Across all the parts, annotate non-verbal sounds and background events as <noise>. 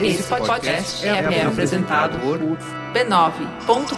Esse podcast é, é apresentado por b9.com.br.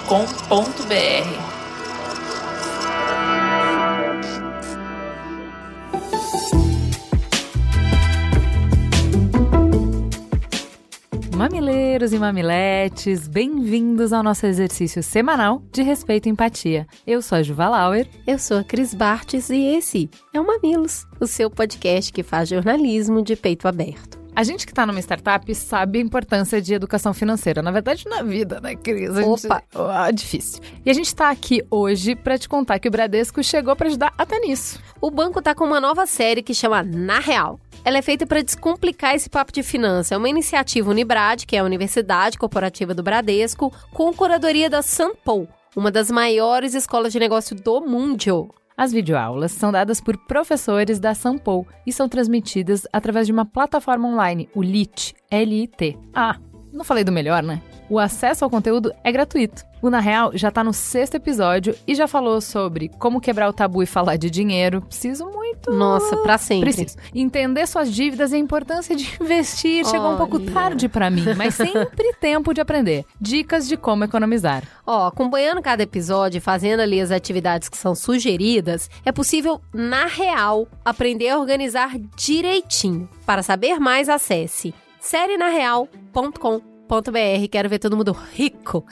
Mamileiros e mamiletes, bem-vindos ao nosso exercício semanal de respeito e empatia. Eu sou a Juva Lauer. Eu sou a Cris Bartes e esse é o Mamilos, o seu podcast que faz jornalismo de peito aberto. A gente que está numa startup sabe a importância de educação financeira. Na verdade, na vida, né, Cris? A gente... Opa! Ah, difícil. E a gente está aqui hoje para te contar que o Bradesco chegou para ajudar até nisso. O banco tá com uma nova série que chama Na Real. Ela é feita para descomplicar esse papo de finança. É uma iniciativa Unibrad, que é a Universidade Corporativa do Bradesco, com curadoria da Sanpou, uma das maiores escolas de negócio do mundo. As videoaulas são dadas por professores da Sampo e são transmitidas através de uma plataforma online, o LIT, L-I-T. Ah, não falei do melhor, né? O acesso ao conteúdo é gratuito. O Na Real já tá no sexto episódio e já falou sobre como quebrar o tabu e falar de dinheiro. Preciso muito. Nossa, pra sempre. Preciso. Entender suas dívidas e a importância de <laughs> investir. Chegou um pouco Olha. tarde pra mim, mas sempre <laughs> tempo de aprender. Dicas de como economizar. Ó, acompanhando cada episódio e fazendo ali as atividades que são sugeridas, é possível, na real, aprender a organizar direitinho. Para saber mais, acesse serienareal.com.br. Quero ver todo mundo rico.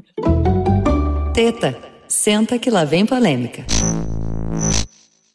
<laughs> Teta, senta que lá vem polêmica.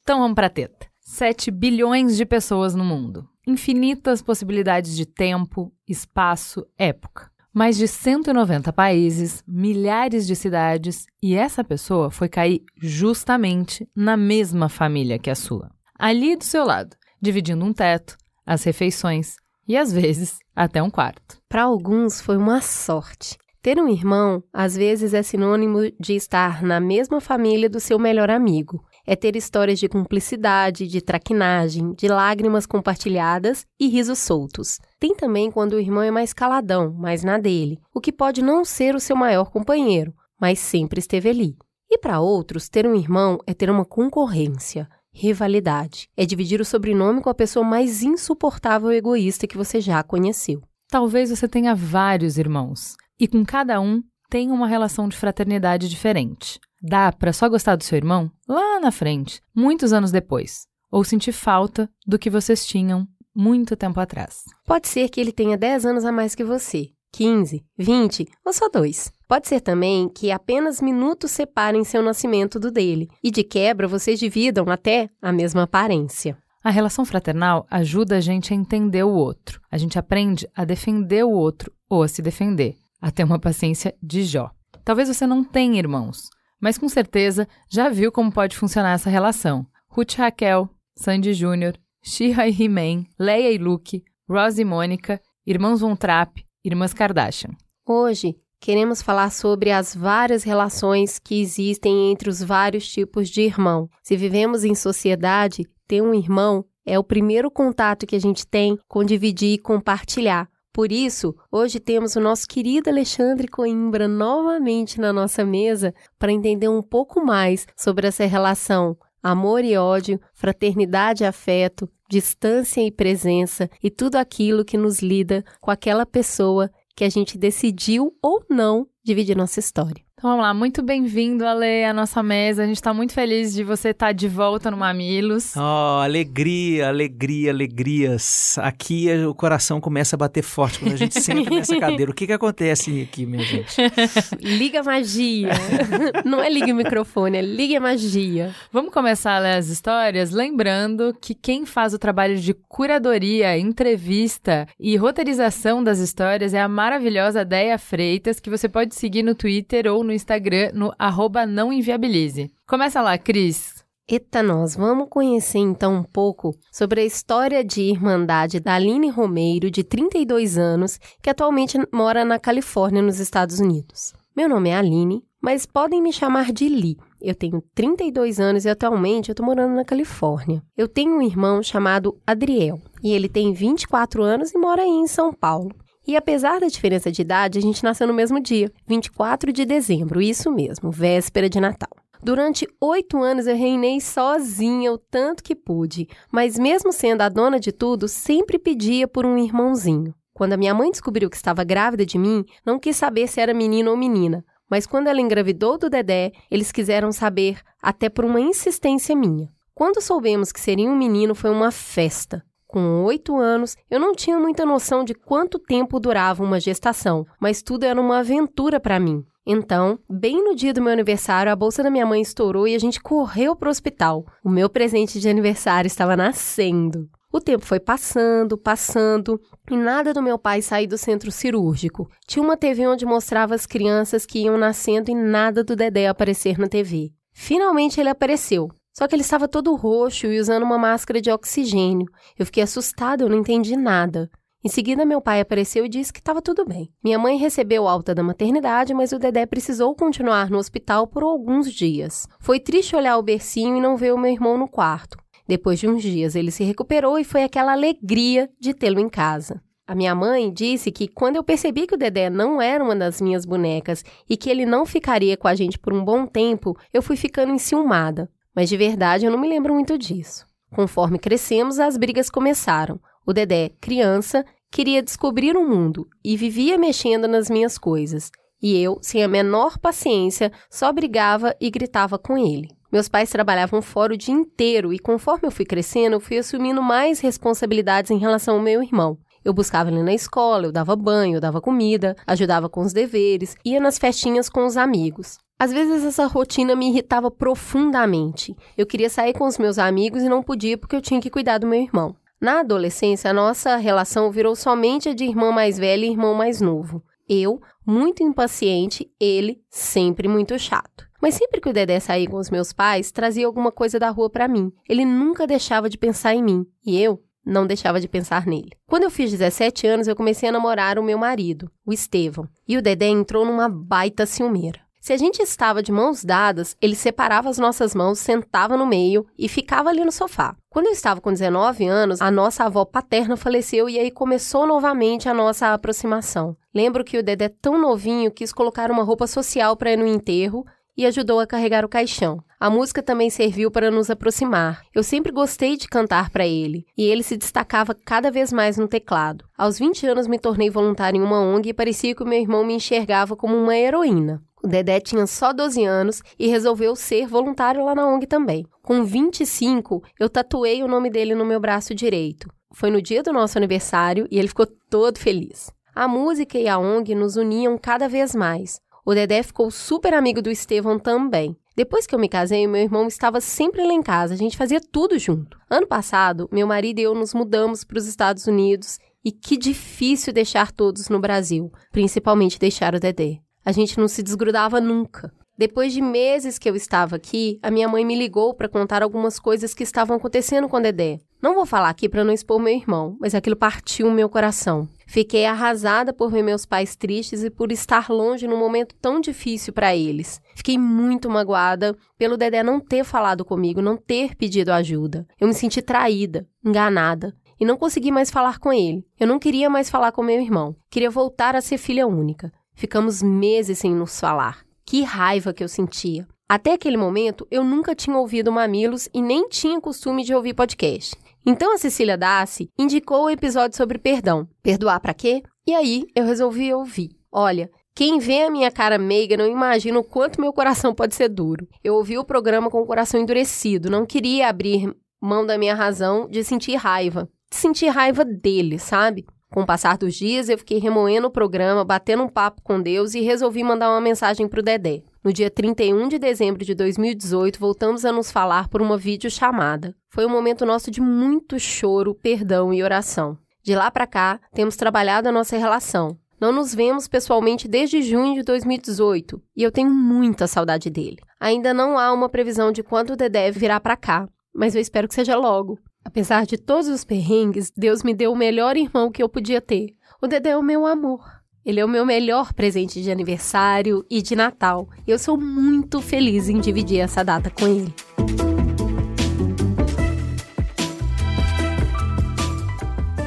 Então vamos pra teta. 7 bilhões de pessoas no mundo. Infinitas possibilidades de tempo, espaço, época. Mais de 190 países, milhares de cidades, e essa pessoa foi cair justamente na mesma família que a sua. Ali do seu lado, dividindo um teto, as refeições e às vezes até um quarto. Para alguns foi uma sorte. Ter um irmão, às vezes, é sinônimo de estar na mesma família do seu melhor amigo. É ter histórias de cumplicidade, de traquinagem, de lágrimas compartilhadas e risos soltos. Tem também quando o irmão é mais caladão, mais na dele, o que pode não ser o seu maior companheiro, mas sempre esteve ali. E para outros, ter um irmão é ter uma concorrência, rivalidade. É dividir o sobrenome com a pessoa mais insuportável e egoísta que você já conheceu. Talvez você tenha vários irmãos e com cada um tem uma relação de fraternidade diferente. Dá para só gostar do seu irmão lá na frente, muitos anos depois, ou sentir falta do que vocês tinham muito tempo atrás. Pode ser que ele tenha 10 anos a mais que você, 15, 20 ou só dois. Pode ser também que apenas minutos separem seu nascimento do dele e de quebra vocês dividam até a mesma aparência. A relação fraternal ajuda a gente a entender o outro. A gente aprende a defender o outro ou a se defender, a ter uma paciência de Jó. Talvez você não tenha irmãos, mas com certeza já viu como pode funcionar essa relação. Ruth e Raquel, Sandy Júnior, Shira e He-Man, Leia e Luke, Rose e Mônica, Irmãos Von Trapp, Irmãs Kardashian. Hoje, queremos falar sobre as várias relações que existem entre os vários tipos de irmão. Se vivemos em sociedade, ter um irmão é o primeiro contato que a gente tem com dividir e compartilhar. Por isso, hoje temos o nosso querido Alexandre Coimbra novamente na nossa mesa para entender um pouco mais sobre essa relação amor e ódio, fraternidade e afeto, distância e presença e tudo aquilo que nos lida com aquela pessoa que a gente decidiu ou não dividir nossa história. Então vamos lá, muito bem-vindo, Ale, à nossa mesa. A gente está muito feliz de você estar de volta no Mamilos. Oh, alegria, alegria, alegrias. Aqui o coração começa a bater forte quando a gente <laughs> senta nessa cadeira. O que que acontece aqui, minha gente? <laughs> Liga a magia. <laughs> não é liga o microfone, é liga a magia. Vamos começar a ler as histórias, lembrando que quem faz o trabalho de curadoria, entrevista e roteirização das histórias é a maravilhosa Deia Freitas, que você pode seguir no Twitter ou no Instagram no arroba não inviabilize. Começa lá, Cris. Eita, nós vamos conhecer então um pouco sobre a história de irmandade da Aline Romeiro, de 32 anos, que atualmente mora na Califórnia, nos Estados Unidos. Meu nome é Aline, mas podem me chamar de Li. Eu tenho 32 anos e atualmente eu tô morando na Califórnia. Eu tenho um irmão chamado Adriel, e ele tem 24 anos e mora aí em São Paulo. E apesar da diferença de idade, a gente nasceu no mesmo dia, 24 de dezembro, isso mesmo, véspera de Natal. Durante oito anos eu reinei sozinha o tanto que pude, mas mesmo sendo a dona de tudo, sempre pedia por um irmãozinho. Quando a minha mãe descobriu que estava grávida de mim, não quis saber se era menino ou menina. Mas quando ela engravidou do Dedé, eles quiseram saber, até por uma insistência minha. Quando soubemos que seria um menino, foi uma festa. Com oito anos, eu não tinha muita noção de quanto tempo durava uma gestação, mas tudo era uma aventura para mim. Então, bem no dia do meu aniversário, a bolsa da minha mãe estourou e a gente correu para o hospital. O meu presente de aniversário estava nascendo. O tempo foi passando, passando, e nada do meu pai sair do centro cirúrgico. Tinha uma TV onde mostrava as crianças que iam nascendo e nada do Dedé aparecer na TV. Finalmente ele apareceu. Só que ele estava todo roxo e usando uma máscara de oxigênio. Eu fiquei assustada, eu não entendi nada. Em seguida, meu pai apareceu e disse que estava tudo bem. Minha mãe recebeu alta da maternidade, mas o Dedé precisou continuar no hospital por alguns dias. Foi triste olhar o bercinho e não ver o meu irmão no quarto. Depois de uns dias, ele se recuperou e foi aquela alegria de tê-lo em casa. A minha mãe disse que quando eu percebi que o Dedé não era uma das minhas bonecas e que ele não ficaria com a gente por um bom tempo, eu fui ficando enciumada. Mas de verdade eu não me lembro muito disso. Conforme crescemos, as brigas começaram. O Dedé, criança, queria descobrir o mundo e vivia mexendo nas minhas coisas. E eu, sem a menor paciência, só brigava e gritava com ele. Meus pais trabalhavam fora o dia inteiro e, conforme eu fui crescendo, eu fui assumindo mais responsabilidades em relação ao meu irmão. Eu buscava ele na escola, eu dava banho, eu dava comida, ajudava com os deveres, ia nas festinhas com os amigos. Às vezes essa rotina me irritava profundamente. Eu queria sair com os meus amigos e não podia porque eu tinha que cuidar do meu irmão. Na adolescência, a nossa relação virou somente a de irmã mais velha e irmão mais novo. Eu, muito impaciente, ele, sempre muito chato. Mas sempre que o Dedé saía com os meus pais, trazia alguma coisa da rua para mim. Ele nunca deixava de pensar em mim. E eu não deixava de pensar nele. Quando eu fiz 17 anos, eu comecei a namorar o meu marido, o Estevão. E o Dedé entrou numa baita ciumeira. Se a gente estava de mãos dadas, ele separava as nossas mãos, sentava no meio e ficava ali no sofá. Quando eu estava com 19 anos, a nossa avó paterna faleceu e aí começou novamente a nossa aproximação. Lembro que o Dedé, tão novinho, quis colocar uma roupa social para ir no enterro e ajudou a carregar o caixão. A música também serviu para nos aproximar. Eu sempre gostei de cantar para ele, e ele se destacava cada vez mais no teclado. Aos 20 anos me tornei voluntária em uma ONG e parecia que o meu irmão me enxergava como uma heroína. O Dedé tinha só 12 anos e resolveu ser voluntário lá na ONG também. Com 25, eu tatuei o nome dele no meu braço direito. Foi no dia do nosso aniversário e ele ficou todo feliz. A música e a ONG nos uniam cada vez mais. O Dedé ficou super amigo do Estevão também. Depois que eu me casei, meu irmão estava sempre lá em casa, a gente fazia tudo junto. Ano passado, meu marido e eu nos mudamos para os Estados Unidos e que difícil deixar todos no Brasil, principalmente deixar o Dedé. A gente não se desgrudava nunca. Depois de meses que eu estava aqui, a minha mãe me ligou para contar algumas coisas que estavam acontecendo com o Dedé. Não vou falar aqui para não expor meu irmão, mas aquilo partiu o meu coração. Fiquei arrasada por ver meus pais tristes e por estar longe num momento tão difícil para eles. Fiquei muito magoada pelo Dedé não ter falado comigo, não ter pedido ajuda. Eu me senti traída, enganada e não consegui mais falar com ele. Eu não queria mais falar com meu irmão. Queria voltar a ser filha única. Ficamos meses sem nos falar. Que raiva que eu sentia. Até aquele momento, eu nunca tinha ouvido Mamilos e nem tinha costume de ouvir podcast. Então a Cecília Dassi indicou o episódio sobre perdão. Perdoar para quê? E aí eu resolvi ouvir. Olha, quem vê a minha cara meiga não imagina o quanto meu coração pode ser duro. Eu ouvi o programa com o coração endurecido, não queria abrir mão da minha razão de sentir raiva. De sentir raiva dele, sabe? Com o passar dos dias, eu fiquei remoendo o programa, batendo um papo com Deus e resolvi mandar uma mensagem pro Dedé. No dia 31 de dezembro de 2018, voltamos a nos falar por uma videochamada. Foi um momento nosso de muito choro, perdão e oração. De lá para cá, temos trabalhado a nossa relação. Não nos vemos pessoalmente desde junho de 2018 e eu tenho muita saudade dele. Ainda não há uma previsão de quando o Dedé virá para cá, mas eu espero que seja logo. Apesar de todos os perrengues, Deus me deu o melhor irmão que eu podia ter. O Dedé é o meu amor. Ele é o meu melhor presente de aniversário e de Natal. Eu sou muito feliz em dividir essa data com ele.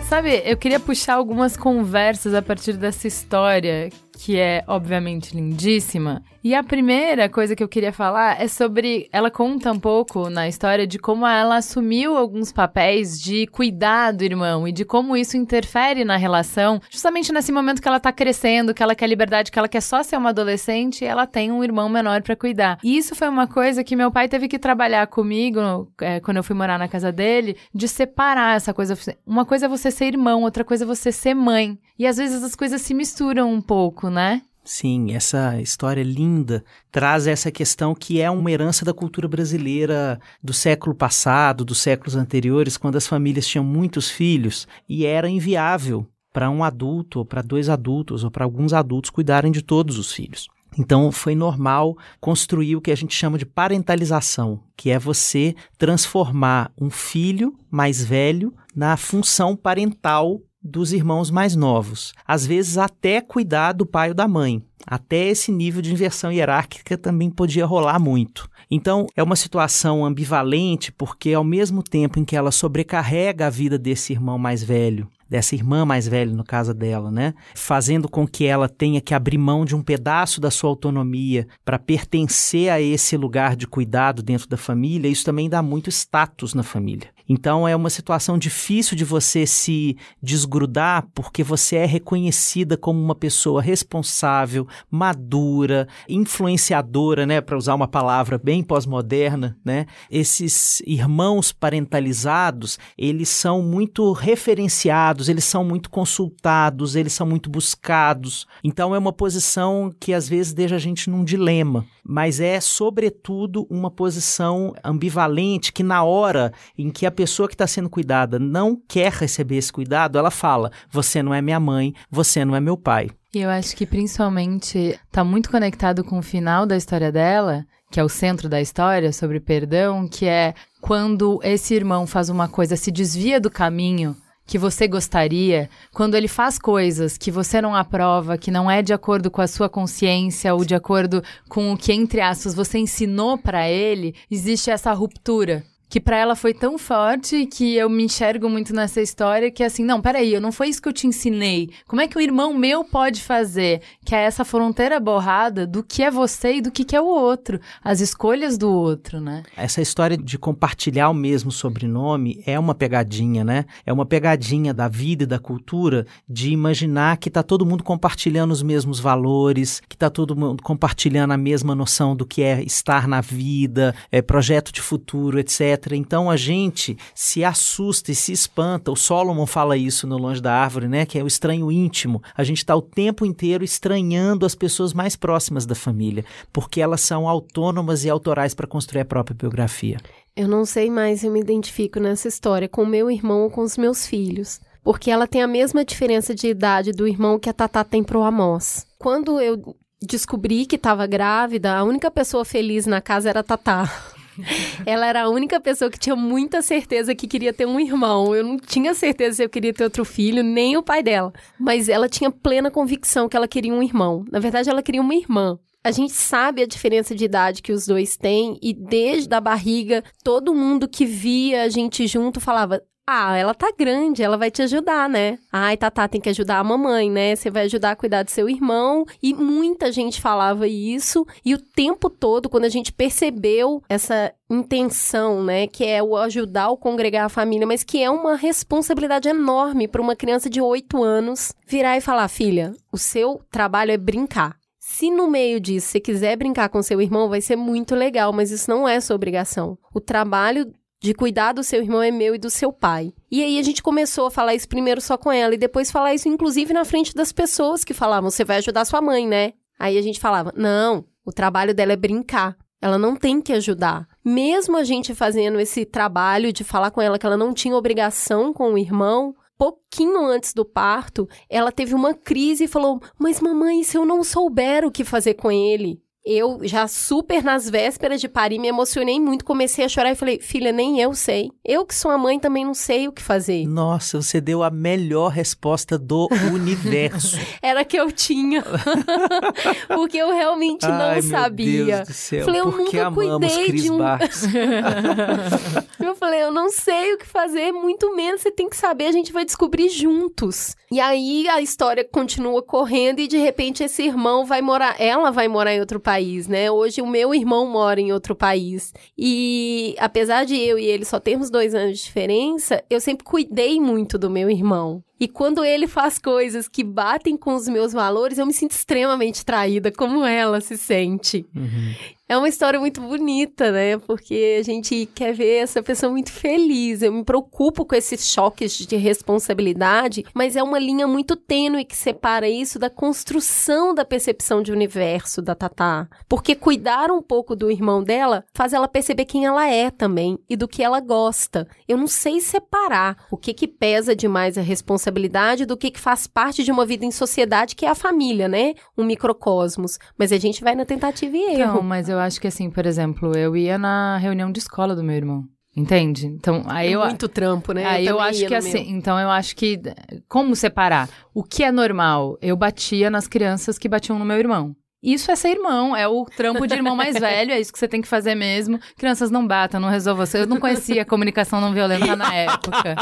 Sabe, eu queria puxar algumas conversas a partir dessa história que é obviamente lindíssima. E a primeira coisa que eu queria falar é sobre. Ela conta um pouco na história de como ela assumiu alguns papéis de cuidar do irmão e de como isso interfere na relação, justamente nesse momento que ela tá crescendo, que ela quer liberdade, que ela quer só ser uma adolescente e ela tem um irmão menor para cuidar. E isso foi uma coisa que meu pai teve que trabalhar comigo é, quando eu fui morar na casa dele, de separar essa coisa. Uma coisa é você ser irmão, outra coisa é você ser mãe. E às vezes as coisas se misturam um pouco, né? Sim, essa história linda traz essa questão que é uma herança da cultura brasileira do século passado, dos séculos anteriores, quando as famílias tinham muitos filhos e era inviável para um adulto, ou para dois adultos, ou para alguns adultos cuidarem de todos os filhos. Então, foi normal construir o que a gente chama de parentalização, que é você transformar um filho mais velho na função parental dos irmãos mais novos. Às vezes, até cuidar do pai ou da mãe. Até esse nível de inversão hierárquica também podia rolar muito. Então, é uma situação ambivalente, porque ao mesmo tempo em que ela sobrecarrega a vida desse irmão mais velho, dessa irmã mais velha, no caso dela, né? Fazendo com que ela tenha que abrir mão de um pedaço da sua autonomia para pertencer a esse lugar de cuidado dentro da família, isso também dá muito status na família. Então é uma situação difícil de você se desgrudar porque você é reconhecida como uma pessoa responsável, madura, influenciadora, né, para usar uma palavra bem pós-moderna, né? Esses irmãos parentalizados, eles são muito referenciados, eles são muito consultados, eles são muito buscados. Então é uma posição que às vezes deixa a gente num dilema, mas é sobretudo uma posição ambivalente que na hora em que a pessoa que está sendo cuidada não quer receber esse cuidado, ela fala: Você não é minha mãe, você não é meu pai. E eu acho que principalmente está muito conectado com o final da história dela, que é o centro da história, sobre perdão, que é quando esse irmão faz uma coisa, se desvia do caminho que você gostaria, quando ele faz coisas que você não aprova, que não é de acordo com a sua consciência ou de acordo com o que, entre aspas, você ensinou para ele, existe essa ruptura que para ela foi tão forte que eu me enxergo muito nessa história que assim, não, peraí, eu não foi isso que eu te ensinei. Como é que um irmão meu pode fazer? Que é essa fronteira borrada do que é você e do que é o outro, as escolhas do outro, né? Essa história de compartilhar o mesmo sobrenome é uma pegadinha, né? É uma pegadinha da vida e da cultura de imaginar que tá todo mundo compartilhando os mesmos valores, que tá todo mundo compartilhando a mesma noção do que é estar na vida, é projeto de futuro, etc. Então a gente se assusta e se espanta. O Solomon fala isso no Longe da Árvore, né? Que é o estranho íntimo. A gente está o tempo inteiro estranhando as pessoas mais próximas da família, porque elas são autônomas e autorais para construir a própria biografia. Eu não sei mais eu me identifico nessa história com meu irmão ou com os meus filhos. Porque ela tem a mesma diferença de idade do irmão que a Tatá tem pro Amós. Quando eu descobri que estava grávida, a única pessoa feliz na casa era a Tatá. <laughs> Ela era a única pessoa que tinha muita certeza que queria ter um irmão. Eu não tinha certeza se eu queria ter outro filho, nem o pai dela. Mas ela tinha plena convicção que ela queria um irmão. Na verdade, ela queria uma irmã. A gente sabe a diferença de idade que os dois têm e desde a barriga, todo mundo que via a gente junto falava: ah, ela tá grande, ela vai te ajudar, né? Ai, Tatá, tem que ajudar a mamãe, né? Você vai ajudar a cuidar do seu irmão. E muita gente falava isso. E o tempo todo, quando a gente percebeu essa intenção, né? Que é o ajudar o congregar a família, mas que é uma responsabilidade enorme para uma criança de 8 anos virar e falar: filha, o seu trabalho é brincar. Se no meio disso você quiser brincar com seu irmão, vai ser muito legal, mas isso não é sua obrigação. O trabalho de cuidar do seu irmão é meu e do seu pai. E aí a gente começou a falar isso primeiro só com ela e depois falar isso inclusive na frente das pessoas que falavam: "Você vai ajudar sua mãe, né?". Aí a gente falava: "Não, o trabalho dela é brincar. Ela não tem que ajudar". Mesmo a gente fazendo esse trabalho de falar com ela que ela não tinha obrigação com o irmão, pouquinho antes do parto, ela teve uma crise e falou: Mas mamãe, se eu não souber o que fazer com ele? Eu já super nas vésperas de parir, me emocionei muito, comecei a chorar e falei, filha, nem eu sei. Eu que sou a mãe também não sei o que fazer. Nossa, você deu a melhor resposta do <laughs> universo. Era que eu tinha. <laughs> Porque eu realmente não Ai, sabia. Meu Deus do céu, Falei, eu porque nunca cuidei Cris de um-. <laughs> Eu falei, eu não sei o que fazer, muito menos você tem que saber, a gente vai descobrir juntos. E aí a história continua correndo e de repente esse irmão vai morar, ela vai morar em outro país, né? Hoje o meu irmão mora em outro país. E apesar de eu e ele só termos dois anos de diferença, eu sempre cuidei muito do meu irmão. E quando ele faz coisas que batem com os meus valores, eu me sinto extremamente traída, como ela se sente. Uhum. É uma história muito bonita, né? Porque a gente quer ver essa pessoa muito feliz. Eu me preocupo com esses choques de responsabilidade, mas é uma linha muito tênue que separa isso da construção da percepção de universo da Tatá. Porque cuidar um pouco do irmão dela faz ela perceber quem ela é também e do que ela gosta. Eu não sei separar o que que pesa demais a responsabilidade do que que faz parte de uma vida em sociedade, que é a família, né? Um microcosmos. Mas a gente vai na tentativa e erro. Não, mas eu acho que assim, por exemplo, eu ia na reunião de escola do meu irmão. Entende? Então, aí eu. É muito trampo, né? Aí eu também acho que assim, meu. então eu acho que como separar? O que é normal? Eu batia nas crianças que batiam no meu irmão. Isso é ser irmão, é o trampo de irmão mais <laughs> velho, é isso que você tem que fazer mesmo. Crianças não batam, não resolvam. Eu não conhecia a comunicação não violenta na época,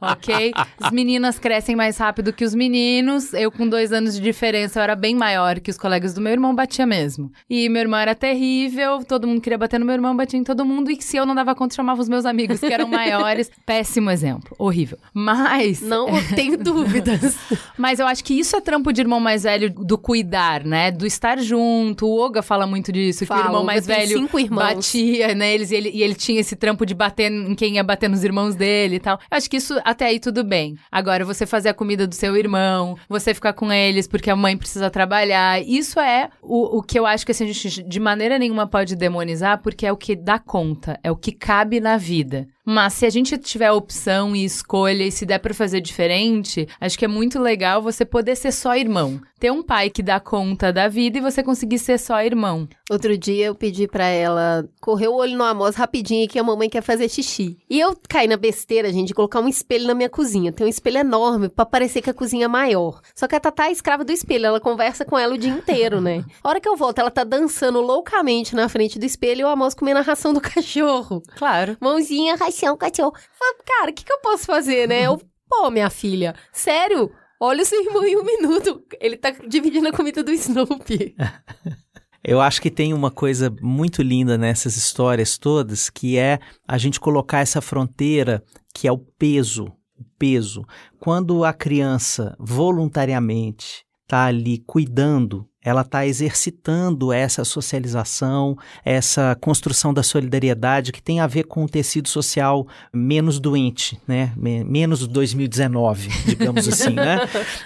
ok? As meninas crescem mais rápido que os meninos. Eu, com dois anos de diferença, eu era bem maior que os colegas do meu irmão, batia mesmo. E meu irmão era terrível, todo mundo queria bater no meu irmão, batia em todo mundo. E se eu não dava conta, chamava os meus amigos, que eram maiores. <laughs> Péssimo exemplo, horrível. Mas. Não tenho <laughs> dúvidas. Mas eu acho que isso é trampo de irmão mais velho do cuidar, né? Do estar junto. O Oga fala muito disso, que Fala, o irmão mais velho cinco irmãos. batia neles e ele, e ele tinha esse trampo de bater em quem ia bater nos irmãos dele e tal. Eu acho que isso até aí tudo bem. Agora, você fazer a comida do seu irmão, você ficar com eles porque a mãe precisa trabalhar, isso é o, o que eu acho que assim, a gente de maneira nenhuma pode demonizar, porque é o que dá conta, é o que cabe na vida. Mas se a gente tiver opção e escolha e se der pra fazer diferente, acho que é muito legal você poder ser só irmão. Ter um pai que dá conta da vida e você conseguir ser só irmão. Outro dia eu pedi pra ela correr o olho no Amos rapidinho que a mamãe quer fazer xixi. E eu caí na besteira, gente, de colocar um espelho na minha cozinha. Tem um espelho enorme pra parecer que a cozinha é maior. Só que a Tatá é escrava do espelho, ela conversa com ela o dia inteiro, né? A hora que eu volto, ela tá dançando loucamente na frente do espelho e o Amos comendo a ração do <laughs> cachorro. Claro. Mãozinha, ração, cachorro. Falei, Cara, o que, que eu posso fazer, né? Eu, pô, minha filha, sério? Olha o seu irmão em um minuto. Ele tá dividindo a comida do Snoopy. <laughs> Eu acho que tem uma coisa muito linda nessas histórias todas, que é a gente colocar essa fronteira que é o peso, o peso. Quando a criança voluntariamente está ali cuidando, ela está exercitando essa socialização, essa construção da solidariedade que tem a ver com o tecido social menos doente, né? Me- Menos 2019, digamos <laughs> assim, né?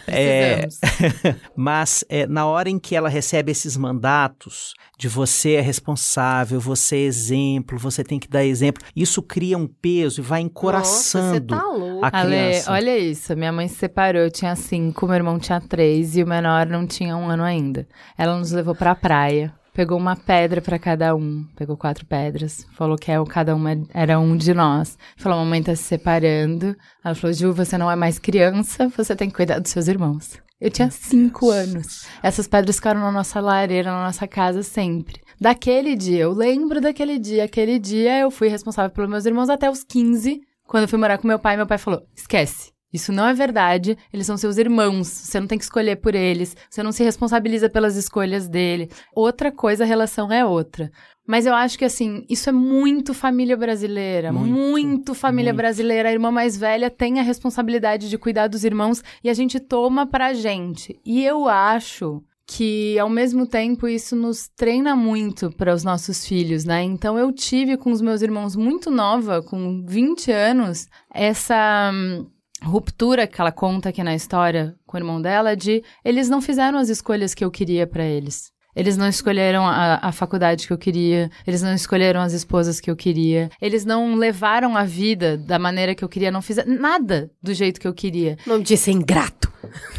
É, <laughs> mas é, na hora em que ela recebe esses mandatos de você é responsável, você é exemplo, você tem que dar exemplo, isso cria um peso e vai encoraçando Nossa, você tá louco. a Ale, criança. olha isso. Minha mãe se separou, eu tinha cinco, meu irmão tinha três e o menor não tinha um ano ainda. Ela nos levou pra praia. Pegou uma pedra pra cada um, pegou quatro pedras, falou que é- cada uma era um de nós. Falou: mamãe tá se separando. Ela falou: Ju, você não é mais criança, você tem que cuidar dos seus irmãos. Eu tinha cinco anos. Essas pedras ficaram na nossa lareira, na nossa casa sempre. Daquele dia, eu lembro daquele dia. Aquele dia eu fui responsável pelos meus irmãos até os 15. Quando eu fui morar com meu pai, meu pai falou: esquece. Isso não é verdade. Eles são seus irmãos. Você não tem que escolher por eles. Você não se responsabiliza pelas escolhas dele. Outra coisa, a relação é outra. Mas eu acho que, assim, isso é muito família brasileira. Muito, Muito, família muito. brasileira. A irmã mais velha tem a responsabilidade de cuidar dos irmãos e a gente toma pra gente. E eu acho que ao mesmo tempo isso nos treina muito para os nossos filhos, né? Então eu tive com os meus irmãos muito nova, com 20 anos, essa hum, ruptura que ela conta aqui na história com o irmão dela de eles não fizeram as escolhas que eu queria para eles. Eles não escolheram a, a faculdade que eu queria, eles não escolheram as esposas que eu queria, eles não levaram a vida da maneira que eu queria, não fizeram nada do jeito que eu queria. O nome disso é ingrato.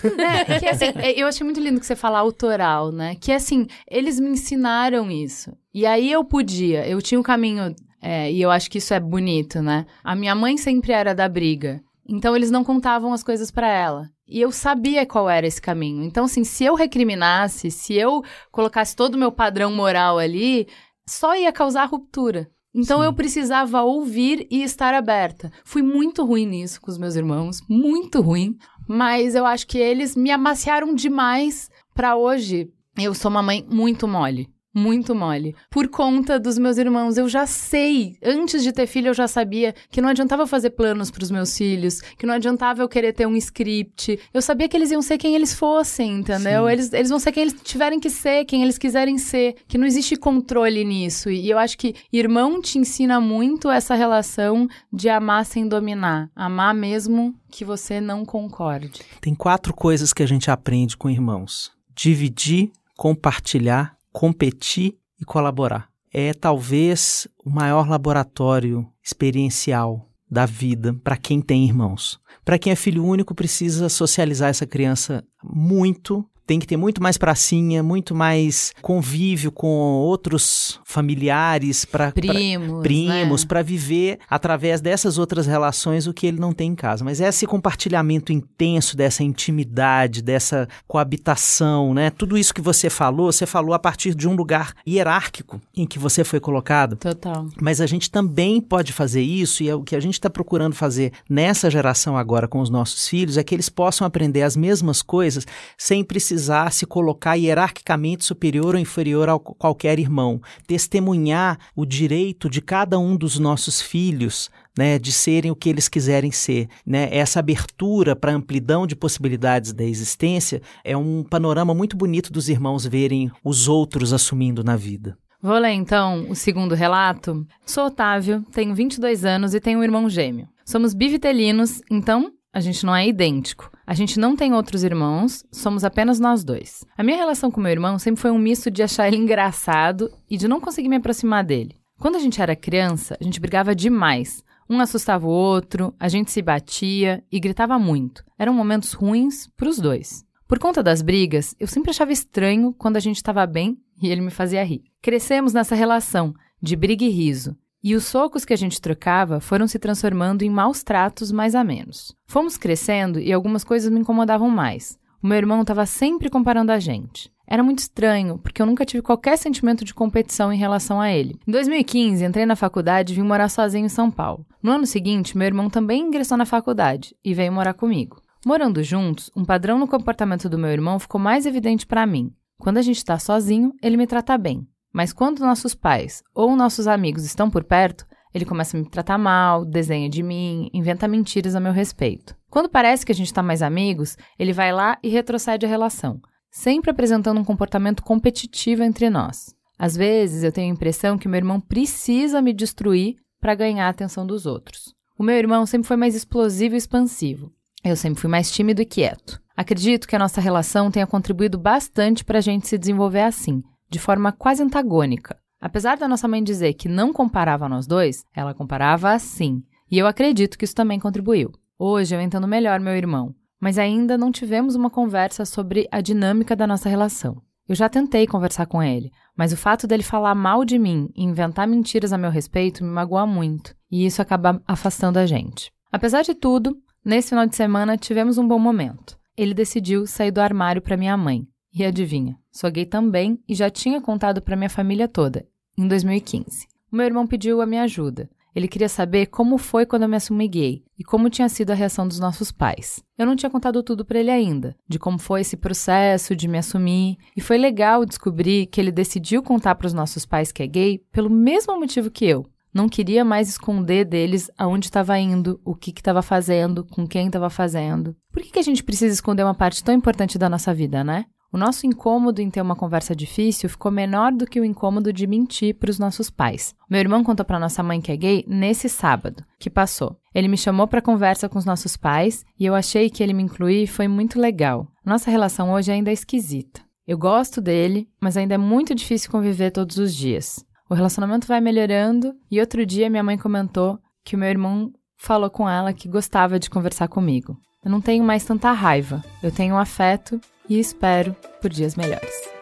É, que assim, é, eu achei muito lindo que você fala autoral, né? Que assim, eles me ensinaram isso. E aí eu podia, eu tinha um caminho, é, e eu acho que isso é bonito, né? A minha mãe sempre era da briga. Então eles não contavam as coisas para ela. E eu sabia qual era esse caminho. Então, assim, se eu recriminasse, se eu colocasse todo o meu padrão moral ali, só ia causar ruptura. Então Sim. eu precisava ouvir e estar aberta. Fui muito ruim nisso com os meus irmãos, muito ruim. Mas eu acho que eles me amaciaram demais para hoje. Eu sou uma mãe muito mole muito mole. Por conta dos meus irmãos, eu já sei, antes de ter filho, eu já sabia que não adiantava fazer planos para os meus filhos, que não adiantava eu querer ter um script. Eu sabia que eles iam ser quem eles fossem, entendeu? Eles, eles vão ser quem eles tiverem que ser, quem eles quiserem ser, que não existe controle nisso. E eu acho que irmão te ensina muito essa relação de amar sem dominar, amar mesmo que você não concorde. Tem quatro coisas que a gente aprende com irmãos: dividir, compartilhar, competir e colaborar. É talvez o maior laboratório experiencial da vida para quem tem irmãos. Para quem é filho único, precisa socializar essa criança muito tem que ter muito mais pracinha, muito mais convívio com outros familiares para primos, primos né? para viver através dessas outras relações o que ele não tem em casa. Mas esse compartilhamento intenso dessa intimidade, dessa coabitação, né? Tudo isso que você falou, você falou a partir de um lugar hierárquico em que você foi colocado. Total. Mas a gente também pode fazer isso e é o que a gente está procurando fazer nessa geração agora com os nossos filhos é que eles possam aprender as mesmas coisas sem precisar precisar se colocar hierarquicamente superior ou inferior a qualquer irmão, testemunhar o direito de cada um dos nossos filhos né, de serem o que eles quiserem ser. Né? Essa abertura para amplidão de possibilidades da existência é um panorama muito bonito dos irmãos verem os outros assumindo na vida. Vou ler então o segundo relato. Sou Otávio, tenho 22 anos e tenho um irmão gêmeo. Somos bivitelinos, então a gente não é idêntico. A gente não tem outros irmãos, somos apenas nós dois. A minha relação com meu irmão sempre foi um misto de achar ele engraçado e de não conseguir me aproximar dele. Quando a gente era criança, a gente brigava demais. Um assustava o outro, a gente se batia e gritava muito. Eram momentos ruins para os dois. Por conta das brigas, eu sempre achava estranho quando a gente estava bem e ele me fazia rir. Crescemos nessa relação de briga e riso, e os socos que a gente trocava foram se transformando em maus tratos mais a menos. Fomos crescendo e algumas coisas me incomodavam mais. O meu irmão estava sempre comparando a gente. Era muito estranho, porque eu nunca tive qualquer sentimento de competição em relação a ele. Em 2015, entrei na faculdade e vim morar sozinho em São Paulo. No ano seguinte, meu irmão também ingressou na faculdade e veio morar comigo. Morando juntos, um padrão no comportamento do meu irmão ficou mais evidente para mim. Quando a gente está sozinho, ele me trata bem. Mas quando nossos pais ou nossos amigos estão por perto, ele começa a me tratar mal, desenha de mim, inventa mentiras a meu respeito. Quando parece que a gente está mais amigos, ele vai lá e retrocede a relação, sempre apresentando um comportamento competitivo entre nós. Às vezes eu tenho a impressão que meu irmão precisa me destruir para ganhar a atenção dos outros. O meu irmão sempre foi mais explosivo e expansivo. Eu sempre fui mais tímido e quieto. Acredito que a nossa relação tenha contribuído bastante para a gente se desenvolver assim, de forma quase antagônica. Apesar da nossa mãe dizer que não comparava nós dois, ela comparava assim. E eu acredito que isso também contribuiu. Hoje eu entendo melhor meu irmão, mas ainda não tivemos uma conversa sobre a dinâmica da nossa relação. Eu já tentei conversar com ele, mas o fato dele falar mal de mim e inventar mentiras a meu respeito me magoa muito, e isso acaba afastando a gente. Apesar de tudo, nesse final de semana tivemos um bom momento. Ele decidiu sair do armário para minha mãe, e adivinha, sou gay também e já tinha contado para minha família toda, em 2015. O meu irmão pediu a minha ajuda. Ele queria saber como foi quando eu me assumi gay e como tinha sido a reação dos nossos pais. Eu não tinha contado tudo para ele ainda, de como foi esse processo de me assumir, e foi legal descobrir que ele decidiu contar para os nossos pais que é gay pelo mesmo motivo que eu. Não queria mais esconder deles aonde estava indo, o que estava fazendo, com quem estava fazendo. Por que, que a gente precisa esconder uma parte tão importante da nossa vida, né? O nosso incômodo em ter uma conversa difícil ficou menor do que o incômodo de mentir para os nossos pais. Meu irmão contou para nossa mãe que é gay nesse sábado, que passou. Ele me chamou para conversa com os nossos pais e eu achei que ele me incluir foi muito legal. Nossa relação hoje ainda é esquisita. Eu gosto dele, mas ainda é muito difícil conviver todos os dias. O relacionamento vai melhorando e outro dia minha mãe comentou que o meu irmão falou com ela que gostava de conversar comigo. Eu não tenho mais tanta raiva. Eu tenho afeto e espero por dias melhores.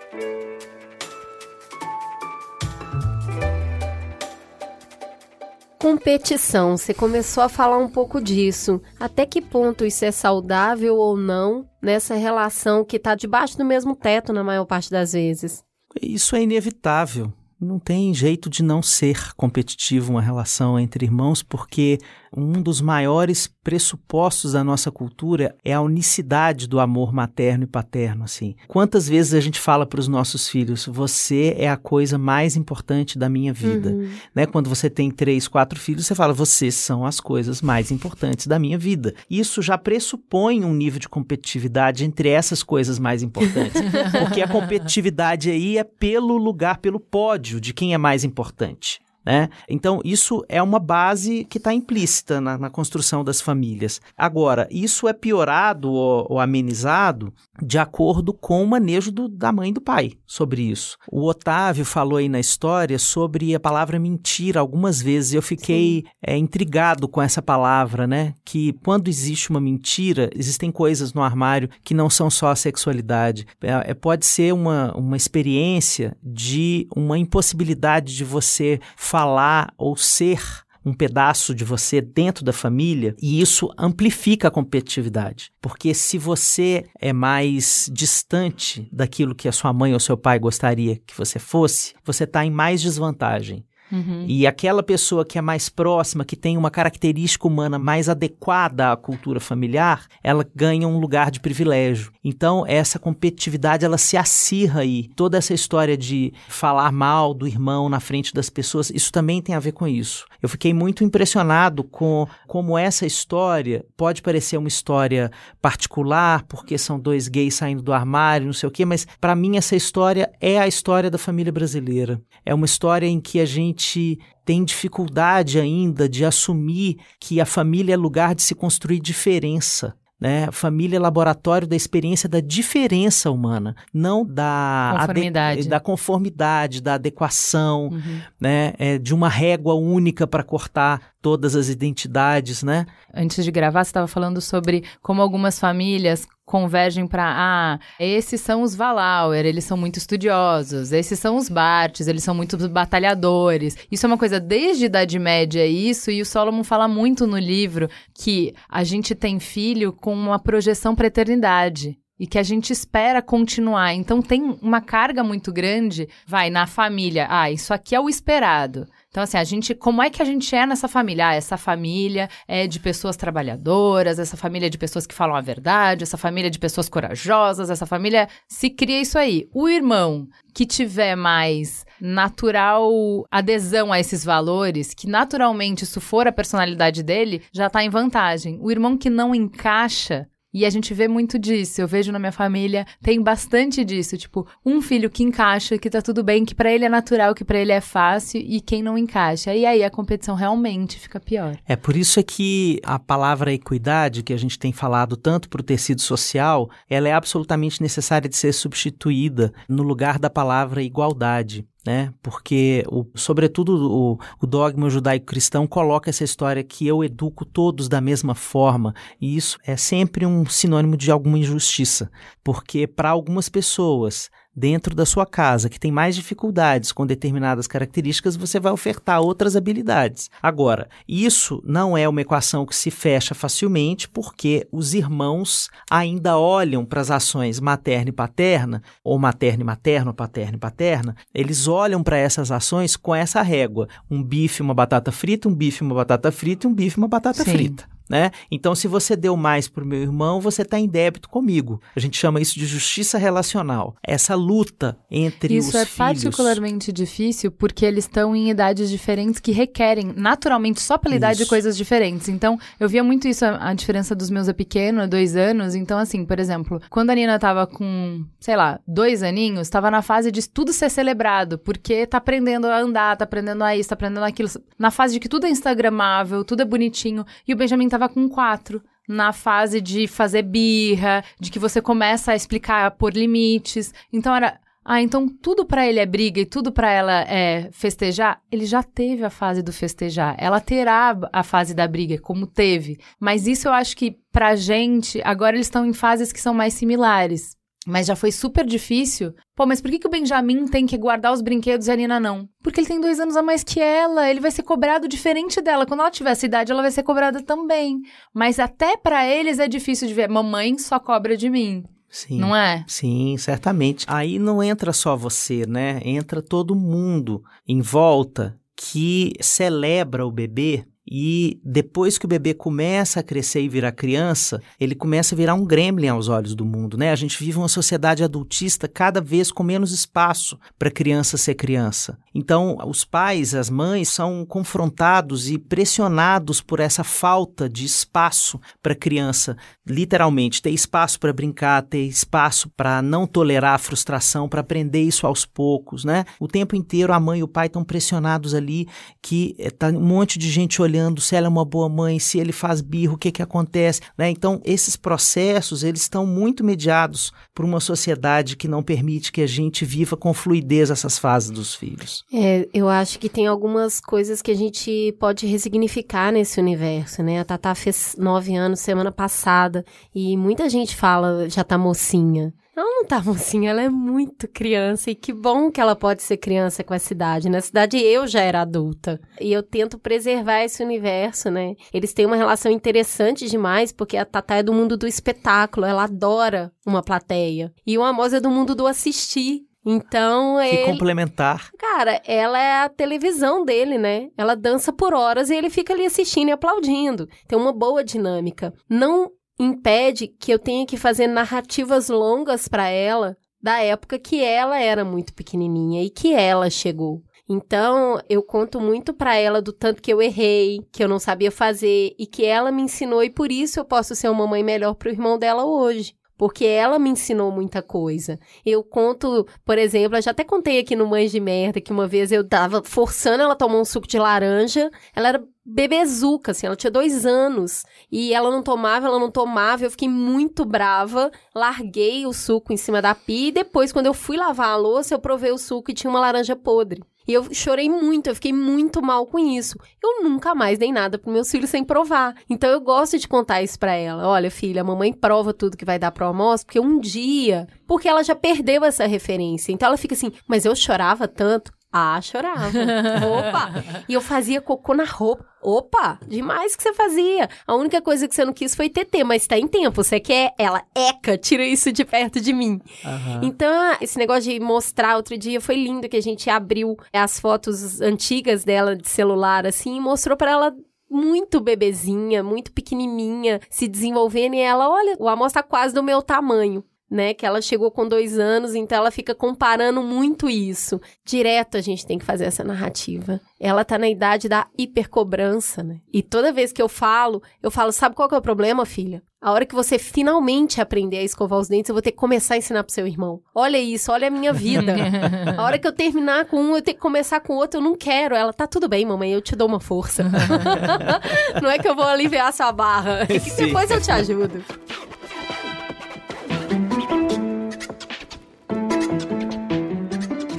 Competição, você começou a falar um pouco disso. Até que ponto isso é saudável ou não nessa relação que está debaixo do mesmo teto na maior parte das vezes? Isso é inevitável. Não tem jeito de não ser competitivo uma relação entre irmãos, porque um dos maiores pressupostos da nossa cultura é a unicidade do amor materno e paterno, assim. Quantas vezes a gente fala para os nossos filhos, você é a coisa mais importante da minha vida, uhum. né? Quando você tem três, quatro filhos, você fala, vocês são as coisas mais importantes da minha vida. Isso já pressupõe um nível de competitividade entre essas coisas mais importantes, <laughs> porque a competitividade aí é pelo lugar, pelo pódio de quem é mais importante. Né? Então, isso é uma base que está implícita na, na, construção das famílias. Agora, isso é piorado ou, ou amenizado de acordo com o manejo do, da mãe e do pai sobre isso. O Otávio falou aí na história sobre a palavra mentira algumas vezes. Eu fiquei é, intrigado com essa palavra, né? Que quando existe uma mentira, existem coisas no armário que não são só a sexualidade. É, é, pode ser uma, uma experiência de uma impossibilidade de você falar ou ser um pedaço de você dentro da família e isso amplifica a competitividade. Porque se você é mais distante daquilo que a sua mãe ou seu pai gostaria que você fosse, você está em mais desvantagem. Uhum. E aquela pessoa que é mais próxima, que tem uma característica humana mais adequada à cultura familiar, ela ganha um lugar de privilégio. Então, essa competitividade, ela se acirra aí. Toda essa história de falar mal do irmão na frente das pessoas, isso também tem a ver com isso. Eu fiquei muito impressionado com como essa história pode parecer uma história particular, porque são dois gays saindo do armário, não sei o quê, mas para mim essa história é a história da família brasileira. É uma história em que a gente tem dificuldade ainda de assumir que a família é lugar de se construir diferença. Né? Família é laboratório da experiência da diferença humana, não da conformidade, da, conformidade, da adequação, uhum. né? É, de uma régua única para cortar todas as identidades, né? Antes de gravar, você estava falando sobre como algumas famílias convergem para ah, esses são os Valauer, eles são muito estudiosos, esses são os Bartes, eles são muito batalhadores. Isso é uma coisa desde a Idade Média isso, e o Solomon fala muito no livro que a gente tem filho com uma projeção para eternidade e que a gente espera continuar. Então tem uma carga muito grande, vai na família. Ah, isso aqui é o esperado. Então, assim, a gente, como é que a gente é nessa família? Ah, essa família é de pessoas trabalhadoras, essa família é de pessoas que falam a verdade, essa família é de pessoas corajosas, essa família se cria isso aí. O irmão que tiver mais natural adesão a esses valores, que naturalmente isso for a personalidade dele, já tá em vantagem. O irmão que não encaixa e a gente vê muito disso. Eu vejo na minha família, tem bastante disso. Tipo, um filho que encaixa, que tá tudo bem, que para ele é natural, que para ele é fácil, e quem não encaixa. E aí a competição realmente fica pior. É por isso é que a palavra equidade, que a gente tem falado tanto para o tecido social, ela é absolutamente necessária de ser substituída no lugar da palavra igualdade né? Porque, o, sobretudo, o, o dogma judaico-cristão coloca essa história que eu educo todos da mesma forma, e isso é sempre um sinônimo de alguma injustiça, porque para algumas pessoas dentro da sua casa que tem mais dificuldades com determinadas características, você vai ofertar outras habilidades. Agora, isso não é uma equação que se fecha facilmente, porque os irmãos ainda olham para as ações materna e paterna, ou materna e materno, paterna e paterna, eles olham para essas ações com essa régua: um bife, uma batata frita, um bife, uma batata frita e um bife, uma batata Sim. frita né? Então, se você deu mais para o meu irmão, você está em débito comigo. A gente chama isso de justiça relacional. Essa luta entre isso os é filhos. Isso é particularmente difícil porque eles estão em idades diferentes que requerem, naturalmente, só pela idade, coisas diferentes. Então, eu via muito isso, a, diferença dos meus é pequeno, dois anos. Então, assim, por exemplo, quando a Nina estava com, sei lá, dois aninhos, estava na fase de tudo ser celebrado, porque tá aprendendo a andar, tá aprendendo a isso, tá aprendendo aquilo. Na fase de que tudo é instagramável, tudo é bonitinho. E o Benjamin tava com quatro na fase de fazer birra, de que você começa a explicar por limites. Então era ah, então tudo pra ele é briga e tudo pra ela é festejar, ele já teve a fase do festejar. Ela terá a fase da briga, como teve. Mas isso eu acho que pra gente, agora eles estão em fases que são mais similares. Mas já foi super difícil. Pô, mas por que, que o Benjamin tem que guardar os brinquedos e a Nina não? Porque ele tem dois anos a mais que ela. Ele vai ser cobrado diferente dela. Quando ela tiver essa idade, ela vai ser cobrada também. Mas até para eles é difícil de ver. Mamãe só cobra de mim. Sim. Não é? Sim, certamente. Aí não entra só você, né? Entra todo mundo em volta que celebra o bebê e depois que o bebê começa a crescer e virar criança, ele começa a virar um gremlin aos olhos do mundo, né? A gente vive uma sociedade adultista cada vez com menos espaço para criança ser criança. Então, os pais, as mães são confrontados e pressionados por essa falta de espaço para criança, literalmente ter espaço para brincar, ter espaço para não tolerar a frustração, para aprender isso aos poucos, né? O tempo inteiro a mãe e o pai estão pressionados ali que está um monte de gente olhando se ela é uma boa mãe, se ele faz birro, o que que acontece, né? Então, esses processos, eles estão muito mediados por uma sociedade que não permite que a gente viva com fluidez essas fases dos filhos. É, eu acho que tem algumas coisas que a gente pode resignificar nesse universo, né? A Tatá fez nove anos semana passada e muita gente fala já tá mocinha. Ela não tá mocinha, ela é muito criança e que bom que ela pode ser criança com essa idade. Na cidade eu já era adulta e eu tento preservar esse universo, né? Eles têm uma relação interessante demais porque a Tatá é do mundo do espetáculo, ela adora uma plateia. E o Amos é do mundo do assistir. Então, Que ele... complementar. Cara, ela é a televisão dele, né? Ela dança por horas e ele fica ali assistindo e aplaudindo. Tem uma boa dinâmica. Não impede que eu tenha que fazer narrativas longas para ela da época que ela era muito pequenininha e que ela chegou. Então, eu conto muito para ela do tanto que eu errei, que eu não sabia fazer e que ela me ensinou e por isso eu posso ser uma mãe melhor pro irmão dela hoje. Porque ela me ensinou muita coisa. Eu conto, por exemplo, eu já até contei aqui no Mães de Merda que uma vez eu tava forçando ela a tomar um suco de laranja. Ela era bebezuca, assim, ela tinha dois anos. E ela não tomava, ela não tomava. Eu fiquei muito brava. Larguei o suco em cima da pia. E depois, quando eu fui lavar a louça, eu provei o suco e tinha uma laranja podre. E eu chorei muito, eu fiquei muito mal com isso. Eu nunca mais dei nada para meus filhos sem provar. Então eu gosto de contar isso para ela. Olha, filha, a mamãe prova tudo que vai dar pro almoço, porque um dia, porque ela já perdeu essa referência. Então ela fica assim: "Mas eu chorava tanto". Ah, chorava. Opa! E eu fazia cocô na roupa. Opa! Demais que você fazia. A única coisa que você não quis foi TT, mas tá em tempo. Você quer ela, eca, tira isso de perto de mim. Aham. Então, esse negócio de mostrar outro dia foi lindo que a gente abriu as fotos antigas dela de celular, assim, e mostrou pra ela muito bebezinha, muito pequenininha, se desenvolvendo. E ela, olha, o Amos tá quase do meu tamanho. Né, que ela chegou com dois anos, então ela fica comparando muito isso. Direto a gente tem que fazer essa narrativa. Ela tá na idade da hipercobrança, né? E toda vez que eu falo, eu falo, sabe qual que é o problema, filha? A hora que você finalmente aprender a escovar os dentes, eu vou ter que começar a ensinar pro seu irmão. Olha isso, olha a minha vida. <laughs> a hora que eu terminar com um, eu tenho que começar com outro, eu não quero. Ela, tá tudo bem, mamãe, eu te dou uma força. <laughs> <laughs> não é que eu vou aliviar sua barra, é que Sim. depois eu te ajudo.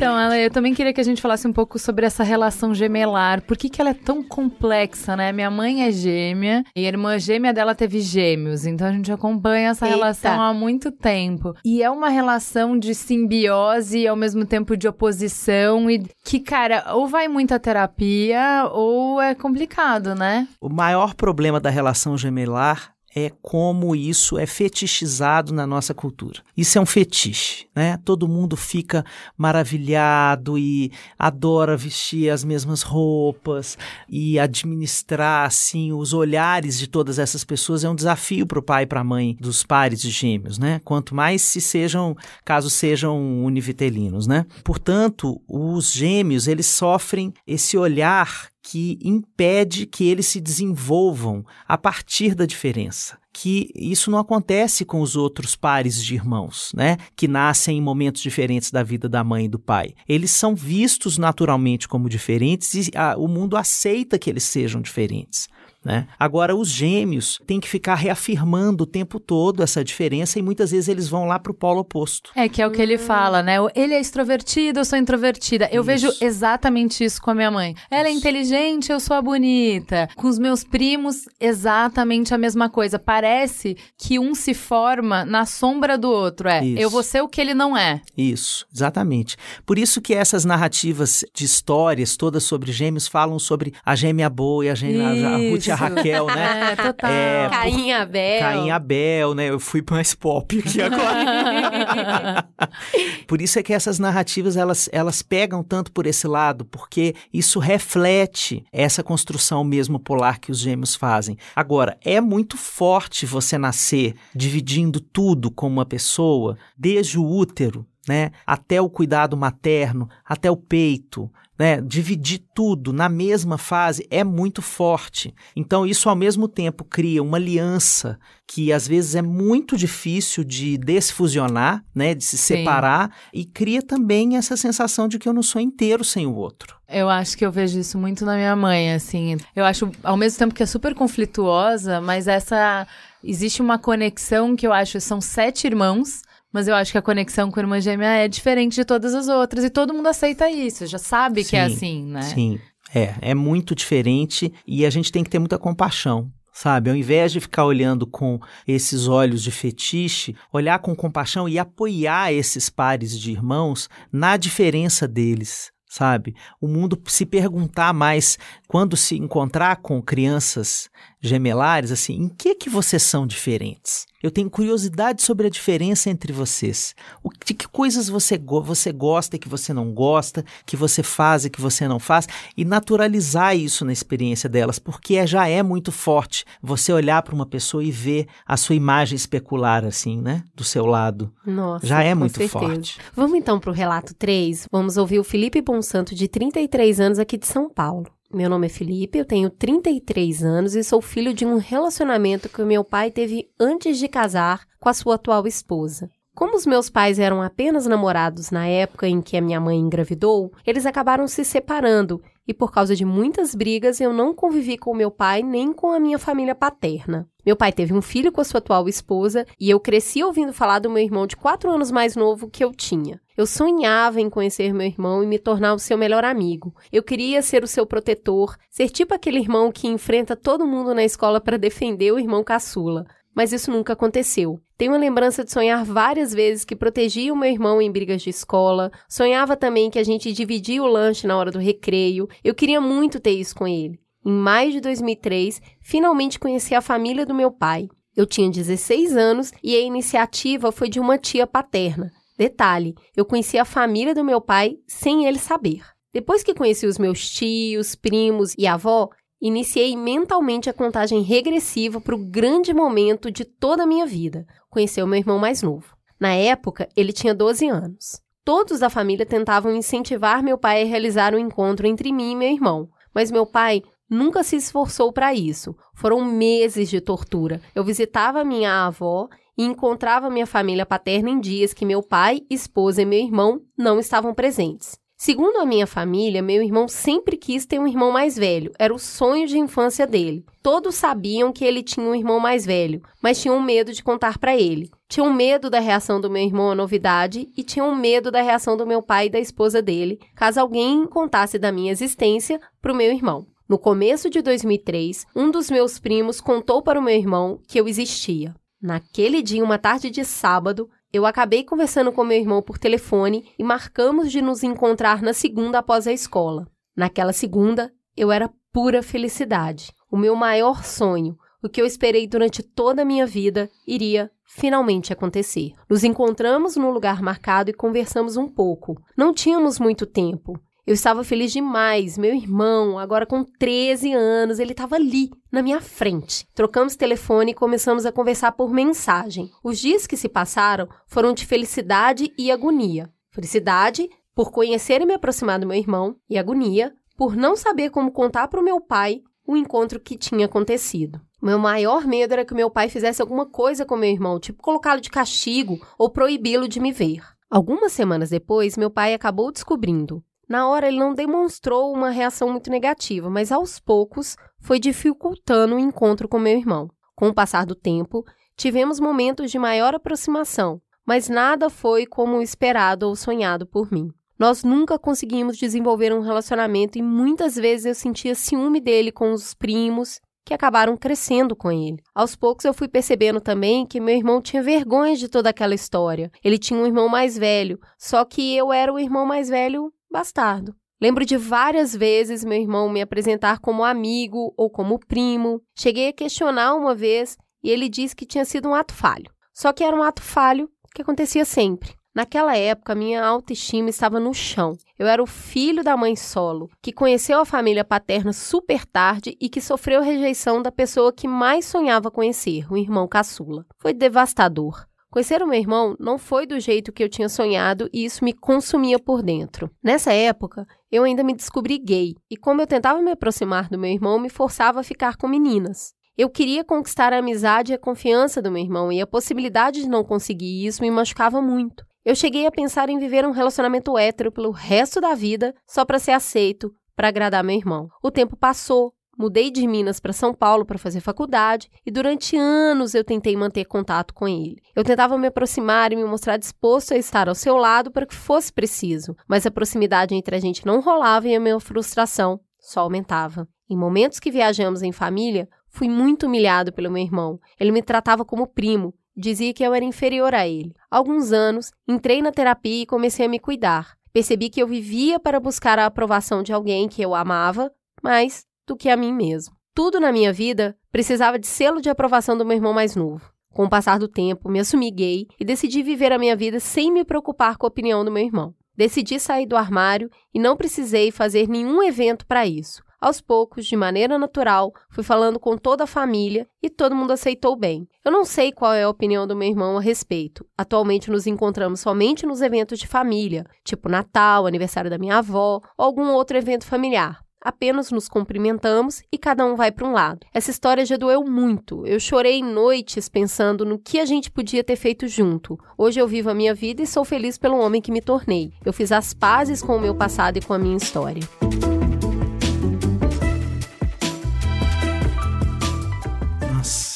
Então, ela, eu também queria que a gente falasse um pouco sobre essa relação gemelar. Por que, que ela é tão complexa, né? Minha mãe é gêmea e a irmã gêmea dela teve gêmeos. Então a gente acompanha essa Eita. relação há muito tempo. E é uma relação de simbiose e ao mesmo tempo de oposição. E que, cara, ou vai muita terapia ou é complicado, né? O maior problema da relação gemelar é como isso é fetichizado na nossa cultura. Isso é um fetiche, né? Todo mundo fica maravilhado e adora vestir as mesmas roupas e administrar assim os olhares de todas essas pessoas é um desafio para o pai e para a mãe dos pares de gêmeos, né? Quanto mais se sejam, caso sejam univitelinos, né? Portanto, os gêmeos eles sofrem esse olhar que impede que eles se desenvolvam a partir da diferença. Que isso não acontece com os outros pares de irmãos, né? Que nascem em momentos diferentes da vida da mãe e do pai. Eles são vistos naturalmente como diferentes e ah, o mundo aceita que eles sejam diferentes. Né? Agora, os gêmeos têm que ficar reafirmando o tempo todo essa diferença e muitas vezes eles vão lá para o polo oposto. É que é o que ele fala, né? Ele é extrovertido, eu sou introvertida. Eu Isso. vejo exatamente isso com a minha mãe. Ela é inteligente, eu sou a bonita. Com os meus primos, exatamente a mesma coisa. Parece que um se forma na sombra do outro. É, Isso. eu vou ser o que ele não é. Isso, exatamente. Por isso que essas narrativas de histórias todas sobre gêmeos falam sobre a gêmea boa e a gêmea a Ruth e a. Raquel, né? É, total. É, Caim Abel. Caim Abel, né? Eu fui mais pop aqui <laughs> agora. por isso é que essas narrativas elas, elas pegam tanto por esse lado, porque isso reflete essa construção mesmo polar que os gêmeos fazem. Agora, é muito forte você nascer dividindo tudo com uma pessoa, desde o útero, né, até o cuidado materno, até o peito, né, dividir tudo na mesma fase é muito forte. Então, isso ao mesmo tempo cria uma aliança que às vezes é muito difícil de desfusionar, né, de se Sim. separar, e cria também essa sensação de que eu não sou inteiro sem o outro. Eu acho que eu vejo isso muito na minha mãe, assim. Eu acho, ao mesmo tempo que é super conflituosa, mas essa. Existe uma conexão que eu acho. São sete irmãos, mas eu acho que a conexão com a irmã gêmea é diferente de todas as outras. E todo mundo aceita isso, já sabe que é Sim, assim, né? Sim, é, é muito diferente e a gente tem que ter muita compaixão. Sabe, ao invés de ficar olhando com esses olhos de fetiche, olhar com compaixão e apoiar esses pares de irmãos na diferença deles, sabe? O mundo se perguntar mais quando se encontrar com crianças gemelares, assim, em que que vocês são diferentes? Eu tenho curiosidade sobre a diferença entre vocês. O, de que coisas você, você gosta e que você não gosta, que você faz e que você não faz, e naturalizar isso na experiência delas, porque é- já é muito forte você olhar para uma pessoa e ver a sua imagem especular, assim, né? Do seu lado. Nossa, Já é muito certeza. forte. Vamos então para o relato 3. Vamos ouvir o Felipe Bonsanto, de 33 anos, aqui de São Paulo. Meu nome é Felipe, eu tenho 33 anos e sou filho de um relacionamento que meu pai teve antes de casar com a sua atual esposa. Como os meus pais eram apenas namorados na época em que a minha mãe engravidou, eles acabaram se separando e por causa de muitas brigas eu não convivi com meu pai nem com a minha família paterna. Meu pai teve um filho com a sua atual esposa e eu cresci ouvindo falar do meu irmão de 4 anos mais novo que eu tinha. Eu sonhava em conhecer meu irmão e me tornar o seu melhor amigo. Eu queria ser o seu protetor, ser tipo aquele irmão que enfrenta todo mundo na escola para defender o irmão caçula. Mas isso nunca aconteceu. Tenho a lembrança de sonhar várias vezes que protegia o meu irmão em brigas de escola. Sonhava também que a gente dividia o lanche na hora do recreio. Eu queria muito ter isso com ele. Em maio de 2003, finalmente conheci a família do meu pai. Eu tinha 16 anos e a iniciativa foi de uma tia paterna. Detalhe, eu conheci a família do meu pai sem ele saber. Depois que conheci os meus tios, primos e avó, iniciei mentalmente a contagem regressiva para o grande momento de toda a minha vida, conhecer o meu irmão mais novo. Na época, ele tinha 12 anos. Todos da família tentavam incentivar meu pai a realizar o um encontro entre mim e meu irmão, mas meu pai nunca se esforçou para isso. Foram meses de tortura. Eu visitava minha avó e encontrava minha família paterna em dias que meu pai, esposa e meu irmão não estavam presentes. Segundo a minha família, meu irmão sempre quis ter um irmão mais velho. Era o sonho de infância dele. Todos sabiam que ele tinha um irmão mais velho, mas tinham medo de contar para ele. Tinham medo da reação do meu irmão à novidade e tinham medo da reação do meu pai e da esposa dele, caso alguém contasse da minha existência para o meu irmão. No começo de 2003, um dos meus primos contou para o meu irmão que eu existia. Naquele dia, uma tarde de sábado, eu acabei conversando com meu irmão por telefone e marcamos de nos encontrar na segunda após a escola. Naquela segunda, eu era pura felicidade. O meu maior sonho, o que eu esperei durante toda a minha vida, iria finalmente acontecer. Nos encontramos no lugar marcado e conversamos um pouco. Não tínhamos muito tempo. Eu estava feliz demais. Meu irmão, agora com 13 anos, ele estava ali, na minha frente. Trocamos telefone e começamos a conversar por mensagem. Os dias que se passaram foram de felicidade e agonia. Felicidade por conhecer e me aproximar do meu irmão, e agonia por não saber como contar para o meu pai o encontro que tinha acontecido. Meu maior medo era que meu pai fizesse alguma coisa com meu irmão, tipo colocá-lo de castigo ou proibi-lo de me ver. Algumas semanas depois, meu pai acabou descobrindo. Na hora ele não demonstrou uma reação muito negativa, mas aos poucos foi dificultando o encontro com meu irmão. Com o passar do tempo, tivemos momentos de maior aproximação, mas nada foi como esperado ou sonhado por mim. Nós nunca conseguimos desenvolver um relacionamento e muitas vezes eu sentia ciúme dele com os primos que acabaram crescendo com ele. Aos poucos eu fui percebendo também que meu irmão tinha vergonha de toda aquela história. Ele tinha um irmão mais velho, só que eu era o irmão mais velho bastardo. Lembro de várias vezes meu irmão me apresentar como amigo ou como primo. Cheguei a questionar uma vez e ele disse que tinha sido um ato falho. Só que era um ato falho que acontecia sempre. Naquela época, minha autoestima estava no chão. Eu era o filho da mãe solo, que conheceu a família paterna super tarde e que sofreu rejeição da pessoa que mais sonhava conhecer, o irmão caçula. Foi devastador. Conhecer o meu irmão não foi do jeito que eu tinha sonhado e isso me consumia por dentro. Nessa época, eu ainda me descobri gay e, como eu tentava me aproximar do meu irmão, me forçava a ficar com meninas. Eu queria conquistar a amizade e a confiança do meu irmão e a possibilidade de não conseguir isso me machucava muito. Eu cheguei a pensar em viver um relacionamento hétero pelo resto da vida só para ser aceito, para agradar meu irmão. O tempo passou, mudei de Minas para São Paulo para fazer faculdade e durante anos eu tentei manter contato com ele. Eu tentava me aproximar e me mostrar disposto a estar ao seu lado para que fosse preciso, mas a proximidade entre a gente não rolava e a minha frustração só aumentava. Em momentos que viajamos em família, fui muito humilhado pelo meu irmão. Ele me tratava como primo Dizia que eu era inferior a ele. Há alguns anos, entrei na terapia e comecei a me cuidar. Percebi que eu vivia para buscar a aprovação de alguém que eu amava, mais do que a mim mesmo. Tudo na minha vida precisava de selo de aprovação do meu irmão mais novo. Com o passar do tempo, me assumi gay e decidi viver a minha vida sem me preocupar com a opinião do meu irmão. Decidi sair do armário e não precisei fazer nenhum evento para isso. Aos poucos, de maneira natural, fui falando com toda a família e todo mundo aceitou bem. Eu não sei qual é a opinião do meu irmão a respeito. Atualmente nos encontramos somente nos eventos de família, tipo Natal, aniversário da minha avó ou algum outro evento familiar. Apenas nos cumprimentamos e cada um vai para um lado. Essa história já doeu muito. Eu chorei noites pensando no que a gente podia ter feito junto. Hoje eu vivo a minha vida e sou feliz pelo homem que me tornei. Eu fiz as pazes com o meu passado e com a minha história.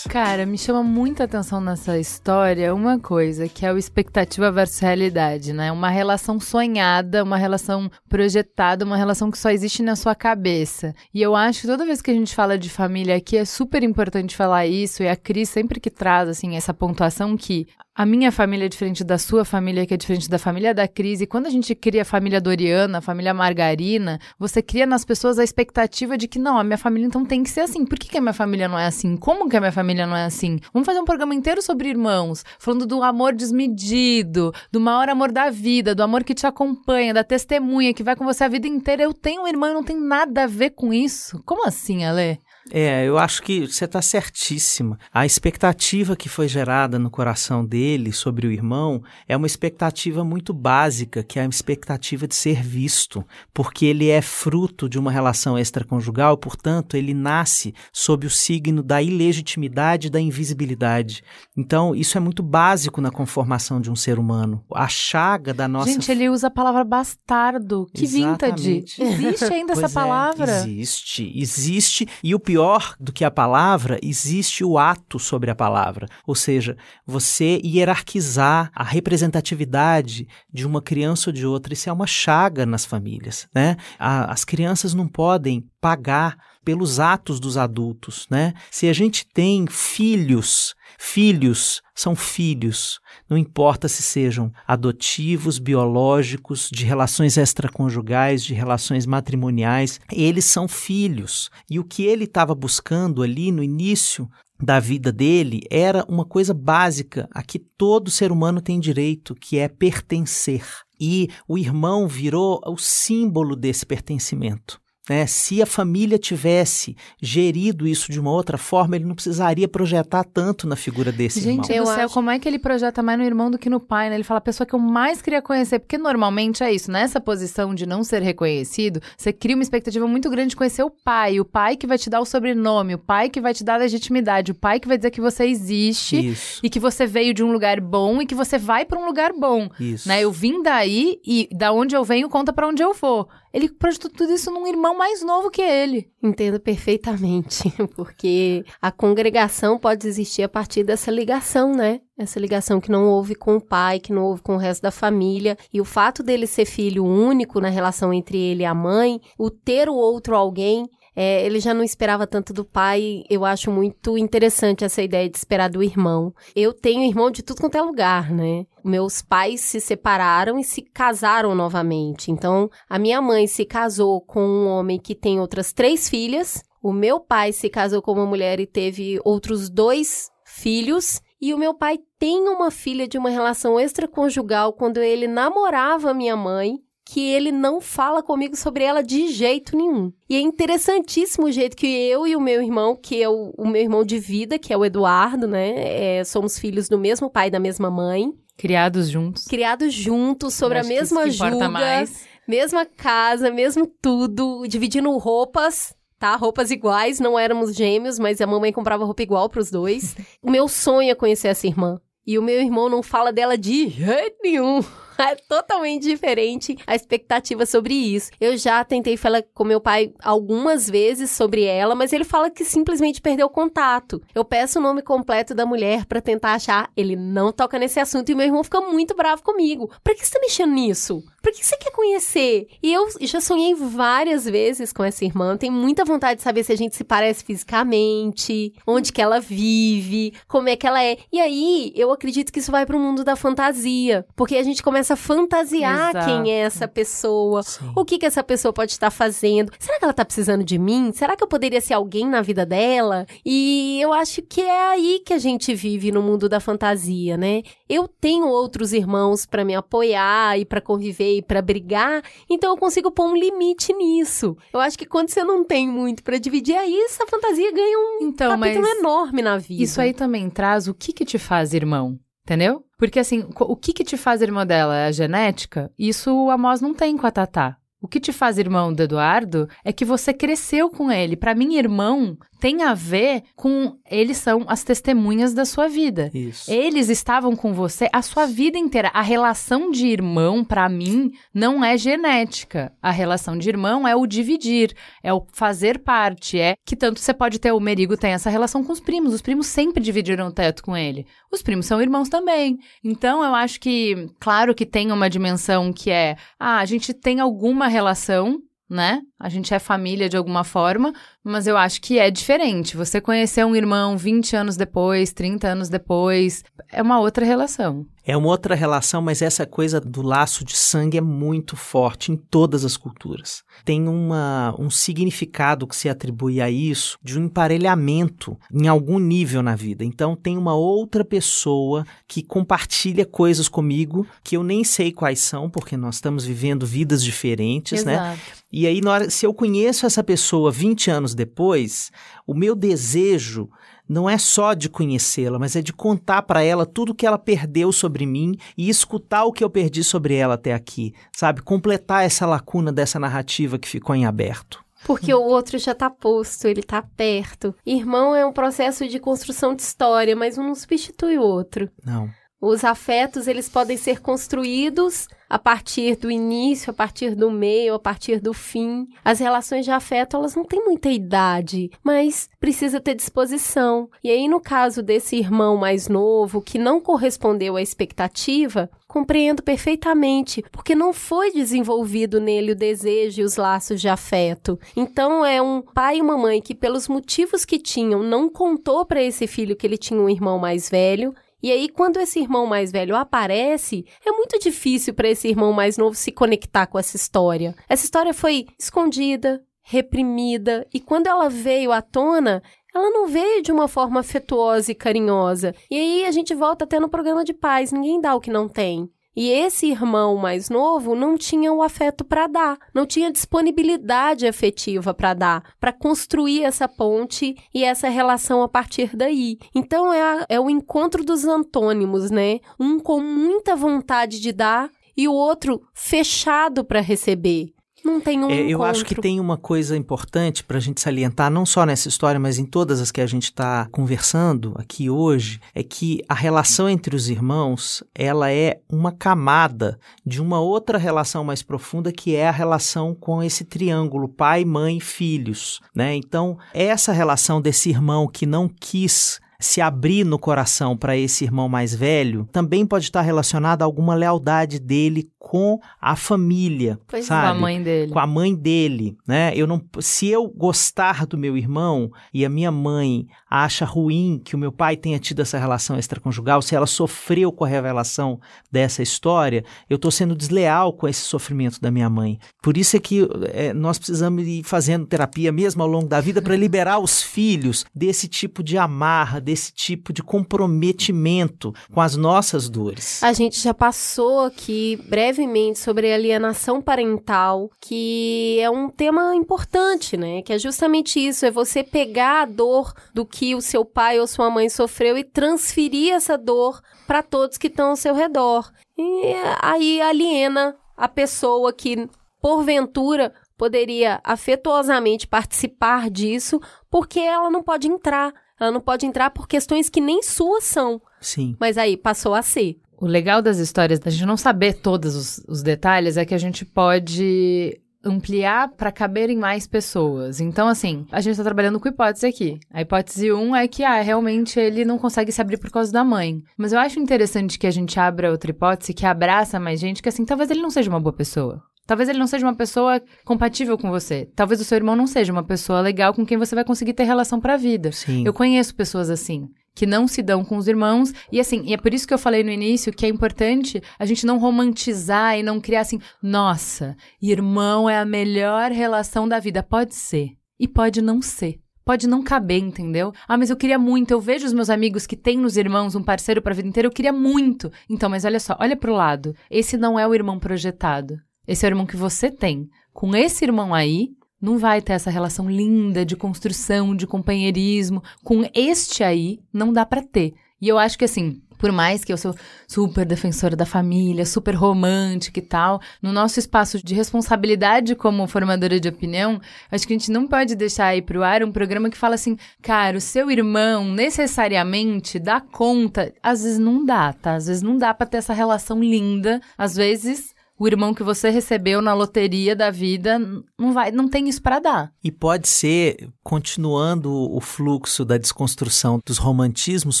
Cara, me chama muita atenção nessa história uma coisa, que é o expectativa versus realidade, né? Uma relação sonhada, uma relação projetada, uma relação que só existe na sua cabeça. E eu acho que toda vez que a gente fala de família aqui é super importante falar isso, e a Cris sempre que traz, assim, essa pontuação que a minha família é diferente da sua família, que é diferente da família da Cris. E quando a gente cria a família Doriana, a família Margarina, você cria nas pessoas a expectativa de que não, a minha família então tem que ser assim. Por que, que a minha família não é assim? Como que a minha família não é assim? Vamos fazer um programa inteiro sobre irmãos, falando do amor desmedido, do maior amor da vida, do amor que te acompanha, da testemunha que vai com você a vida inteira. Eu tenho um irmão e não tem nada a ver com isso. Como assim, Ale? É, eu acho que você está certíssima. A expectativa que foi gerada no coração dele sobre o irmão é uma expectativa muito básica, que é a expectativa de ser visto, porque ele é fruto de uma relação extraconjugal, portanto, ele nasce sob o signo da ilegitimidade e da invisibilidade. Então, isso é muito básico na conformação de um ser humano. A chaga da nossa. Gente, ele usa a palavra bastardo. Que Exatamente. vintage. Existe ainda pois essa é, palavra? Existe, existe. E o pior pior do que a palavra, existe o ato sobre a palavra. Ou seja, você hierarquizar a representatividade de uma criança ou de outra. Isso é uma chaga nas famílias, né? as crianças não podem pagar pelos atos dos adultos, né? Se a gente tem filhos, filhos são filhos, não importa se sejam adotivos, biológicos, de relações extraconjugais, de relações matrimoniais, eles são filhos. E o que ele estava buscando ali no início da vida dele era uma coisa básica a que todo ser humano tem direito, que é pertencer. E o irmão virou o símbolo desse pertencimento. Né? Se a família tivesse gerido isso de uma outra forma, ele não precisaria projetar tanto na figura desse Gente irmão. do Eu céu, acho- como é que ele projeta mais no irmão do que no pai, né? Ele fala a pessoa que eu mais queria conhecer, porque normalmente é isso, nessa posição de não ser reconhecido, você cria uma expectativa muito grande de conhecer o pai, o pai que vai te dar o sobrenome, o pai que vai te dar a legitimidade, o pai que vai dizer que você existe Isso, e que você veio de um lugar bom e que você vai pra um lugar bom. isso. Né? Eu vim daí e da onde eu venho conta pra onde eu vou. Ele projetou tudo isso num irmão mais novo que ele. Entendo perfeitamente, <laughs> porque a congregação pode existir a partir dessa ligação, né? Essa ligação que não houve com o pai, que não houve com o resto da família. E o fato dele ser filho único na relação entre ele e a mãe, o ter o outro alguém, é, ele já não esperava tanto do pai. Eu acho muito interessante essa ideia de esperar do irmão. Eu tenho irmão de tudo quanto é lugar, né? Meus pais se separaram e se casaram novamente. Então, a minha mãe se casou com um homem que tem outras três filhas. O meu pai se casou com uma mulher e teve outros dois filhos. E o meu pai tem uma filha de uma relação extraconjugal quando ele namorava minha mãe, que ele não fala comigo sobre ela de jeito nenhum. E é interessantíssimo o jeito que eu e o meu irmão, que é o, o meu irmão de vida, que é o Eduardo, né? é, somos filhos do mesmo pai e da mesma mãe, Criados juntos. criados juntos sobre a mesma julga, mais. mesma casa, mesmo tudo, dividindo roupas. Tá, roupas iguais, não éramos gêmeos, mas a mamãe comprava roupa igual pros dois. <laughs> o meu sonho é conhecer essa irmã. E o meu irmão não fala dela de jeito nenhum. <laughs> É totalmente diferente a expectativa sobre isso. Eu já tentei falar com meu pai algumas vezes sobre ela, mas ele fala que simplesmente perdeu o contato. Eu peço o nome completo da mulher pra tentar achar. Ele não toca nesse assunto e meu irmão fica muito bravo comigo. Pra que você tá mexendo nisso? Por que você quer conhecer? E eu já sonhei várias vezes com essa irmã. Tenho muita vontade de saber se a gente se parece fisicamente, onde que ela vive, como é que ela é. E aí, eu acredito que isso vai pro mundo da fantasia. Porque a gente começa a fantasiar Exato. quem é essa pessoa. Sim. O que que essa pessoa pode estar fazendo? Será que ela tá precisando de mim? Será que eu poderia ser alguém na vida dela? E eu acho que é aí que a gente vive no mundo da fantasia, né? Eu tenho outros irmãos pra me apoiar e pra conviver e pra brigar, então eu consigo pôr um limite nisso. Eu acho que quando você não tem muito pra dividir, aí essa fantasia ganha um Então, capítulo enorme na vida. isso aí também traz o que que te faz irmão, entendeu? Porque assim, o que que te faz irmão dela é a genética? Isso o Amós não tem com a Tatá. O que te faz irmão do Eduardo é que você cresceu com ele. Pra mim, irmão tem a ver com eles são as testemunhas da sua vida. Isso. Eles estavam com você a sua vida inteira. A relação de irmão, pra mim, não é genética. A relação de irmão é o dividir, é o fazer parte. É que tanto você pode ter, o Merigo tem essa relação com os primos. Os primos sempre dividiram o teto com ele. Os primos são irmãos também. Então, eu acho que, claro que tem uma dimensão que é, ah, a gente tem alguma relação. Né? A gente é família de alguma forma, mas eu acho que é diferente. Você conhecer um irmão 20 anos depois, 30 anos depois, é uma outra relação. É uma outra relação, mas essa coisa do laço de sangue é muito forte em todas as culturas. Tem uma, um significado que se atribui a isso de um emparelhamento em algum nível na vida. Então, tem uma outra pessoa que compartilha coisas comigo que eu nem sei quais são, porque nós estamos vivendo vidas diferentes, né? Exato. E aí, na hora, se eu conheço essa pessoa 20 anos depois, o meu desejo não é só de conhecê-la, mas é de contar para ela tudo que ela perdeu sobre mim e escutar o que eu perdi sobre ela até aqui, sabe? Completar essa lacuna dessa narrativa que ficou em aberto. Porque o outro já tá posto, ele tá perto. Irmão é um processo de construção de história, mas um não substitui o outro. Não. Os afetos, eles podem ser construídos a partir do início, a partir do meio, a partir do fim. As relações de afeto, elas não têm muita idade, mas precisa ter disposição. E aí, no caso desse irmão mais novo, que não correspondeu à expectativa, compreendo perfeitamente, porque não foi desenvolvido nele o desejo e os laços de afeto. Então, é um pai e uma mãe que, pelos motivos que tinham, não contou para esse filho que ele tinha um irmão mais velho, e aí, quando esse irmão mais velho aparece, é muito difícil para esse irmão mais novo se conectar com essa história. Essa história foi escondida, reprimida, e quando ela veio à tona, ela não veio de uma forma afetuosa e carinhosa. E aí a gente volta até no programa de paz: ninguém dá o que não tem. E esse irmão mais novo não tinha o afeto para dar, não tinha disponibilidade afetiva para dar, para construir essa ponte e essa relação a partir daí. Então é, a, é o encontro dos antônimos, né? Um com muita vontade de dar e o outro fechado para receber. Não tem um É, eu encontro. acho que tem uma coisa importante para a gente salientar, não só nessa história, mas em todas as que a gente está conversando aqui hoje, é que a relação entre os irmãos, ela é uma camada de uma outra relação mais profunda, que é a relação com esse triângulo pai, mãe, filhos, né? Então, essa relação desse irmão que não quis se abrir no coração para esse irmão mais velho, também pode estar relacionada a alguma lealdade dele com a família, Pois é. sabe? Com a mãe dele. com a mãe dele, né? Eu não, se eu gostar do meu irmão e a minha mãe acha ruim que o meu pai tenha tido essa relação extraconjugal, se ela sofreu com a revelação dessa história, eu estou sendo desleal com esse sofrimento da minha mãe. Por isso é que é, nós precisamos ir fazendo terapia mesmo ao longo da vida para liberar os filhos desse tipo de amarra, desse tipo de comprometimento com as nossas dores. A gente já passou aqui brevemente sobre alienação parental, que é um tema importante, né? Que é justamente isso, é você pegar a dor do que o seu pai ou sua mãe sofreu e transferir essa dor para todos que estão ao seu redor. E aí aliena a pessoa que, porventura, poderia afetuosamente participar disso, porque ela não pode entrar. Ela não pode entrar por questões que nem suas são. Sim. Mas aí passou a ser. O legal das histórias, da gente não saber todos os, os detalhes, é que a gente pode ampliar para caberem mais pessoas. Então, assim, a gente está trabalhando com hipótese aqui. A hipótese 1 um é que, ah, realmente ele não consegue se abrir por causa da mãe. Mas eu acho interessante que a gente abra outra hipótese que abraça mais gente, que assim, talvez ele não seja uma boa pessoa. Talvez ele não seja uma pessoa compatível com você. Talvez o seu irmão não seja uma pessoa legal com quem você vai conseguir ter relação pra vida. Sim. Eu conheço pessoas assim, que não se dão com os irmãos. E assim, e é por isso que eu falei no início que é importante a gente não romantizar e não criar assim, nossa, irmão é a melhor relação da vida. Pode ser. E pode não ser. Pode não caber, entendeu? Ah, mas eu queria muito. Eu vejo os meus amigos que têm nos irmãos um parceiro pra vida inteira. Eu queria muito. Então, mas olha só, olha pro lado. Esse não é o irmão projetado. Esse é o irmão que você tem. Com esse irmão aí, não vai ter essa relação linda de construção, de companheirismo. Com este aí, não dá pra ter. E eu acho que assim, por mais que eu sou super defensora da família, super romântica e tal, no nosso espaço de responsabilidade como formadora de opinião, acho que a gente não pode deixar aí pro ar um programa que fala assim, cara, o seu irmão necessariamente dá conta. Às vezes não dá, tá? Às vezes não dá pra ter essa relação linda. Às vezes o irmão que você recebeu na loteria da vida não vai, não tem isso para dar. E pode ser, continuando o fluxo da desconstrução dos romantismos,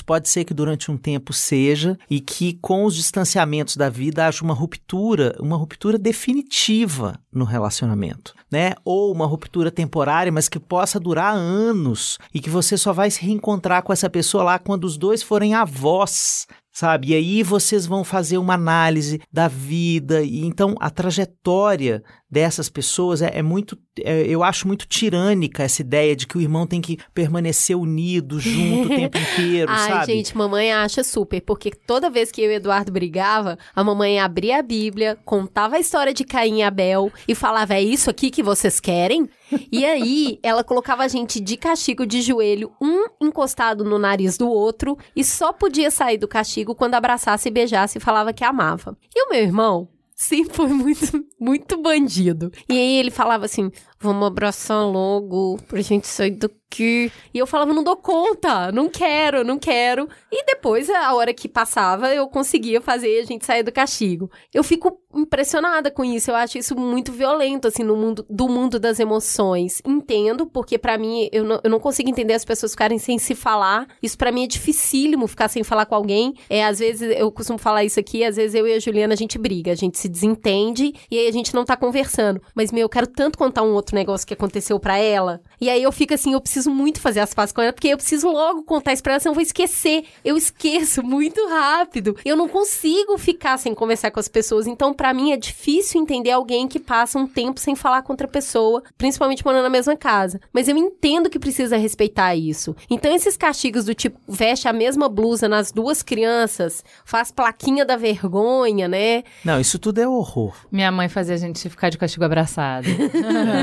pode ser que durante um tempo seja e que com os distanciamentos da vida haja uma ruptura, uma ruptura definitiva no relacionamento, né? Ou uma ruptura temporária, mas que possa durar anos e que você só vai se reencontrar com essa pessoa lá quando os dois forem avós, sabe? E aí vocês vão fazer uma análise da vida e então a trajetória dessas pessoas é, é muito, é, eu acho muito tirânica essa ideia de que o irmão tem que permanecer unido junto o tempo <laughs> inteiro, Ai, sabe? gente, mamãe acha super, porque toda vez que eu e o Eduardo brigava, a mamãe abria a Bíblia, contava a história de Caim e Abel e falava: é isso aqui que vocês querem? E aí, ela colocava a gente de castigo de joelho, um encostado no nariz do outro, e só podia sair do castigo quando abraçasse e beijasse e falava que amava. E o meu irmão sempre foi muito, muito bandido. E aí ele falava assim: vamos abraçar logo pra gente sair daqui. E eu falava: não dou conta, não quero, não quero. E depois, a hora que passava, eu conseguia fazer a gente sair do castigo. Eu fico impressionada com isso. Eu acho isso muito violento, assim, no mundo do mundo das emoções. Entendo, porque pra mim, eu não, eu não consigo entender as pessoas ficarem sem se falar. Isso pra mim é dificílimo ficar sem falar com alguém. É, às vezes, eu costumo falar isso aqui, às vezes eu e a Juliana, a gente briga, a gente se desentende e aí a gente não tá conversando. Mas, meu, eu quero tanto contar um outro negócio que aconteceu pra ela. E aí eu fico assim, eu preciso muito fazer as pazes com ela, porque eu preciso logo contar isso pra ela, senão eu vou esquecer. Eu esqueço <laughs> muito rápido. Eu não consigo ficar sem conversar com as pessoas. Então, para mim, é difícil entender alguém que passa um tempo sem falar com outra pessoa, principalmente morando na mesma casa. Mas eu entendo que precisa respeitar isso. Então, esses castigos do tipo, veste a mesma blusa nas duas crianças, faz plaquinha da vergonha, né? Não, isso tudo é horror. Minha mãe fazia a gente ficar de castigo abraçado. <laughs>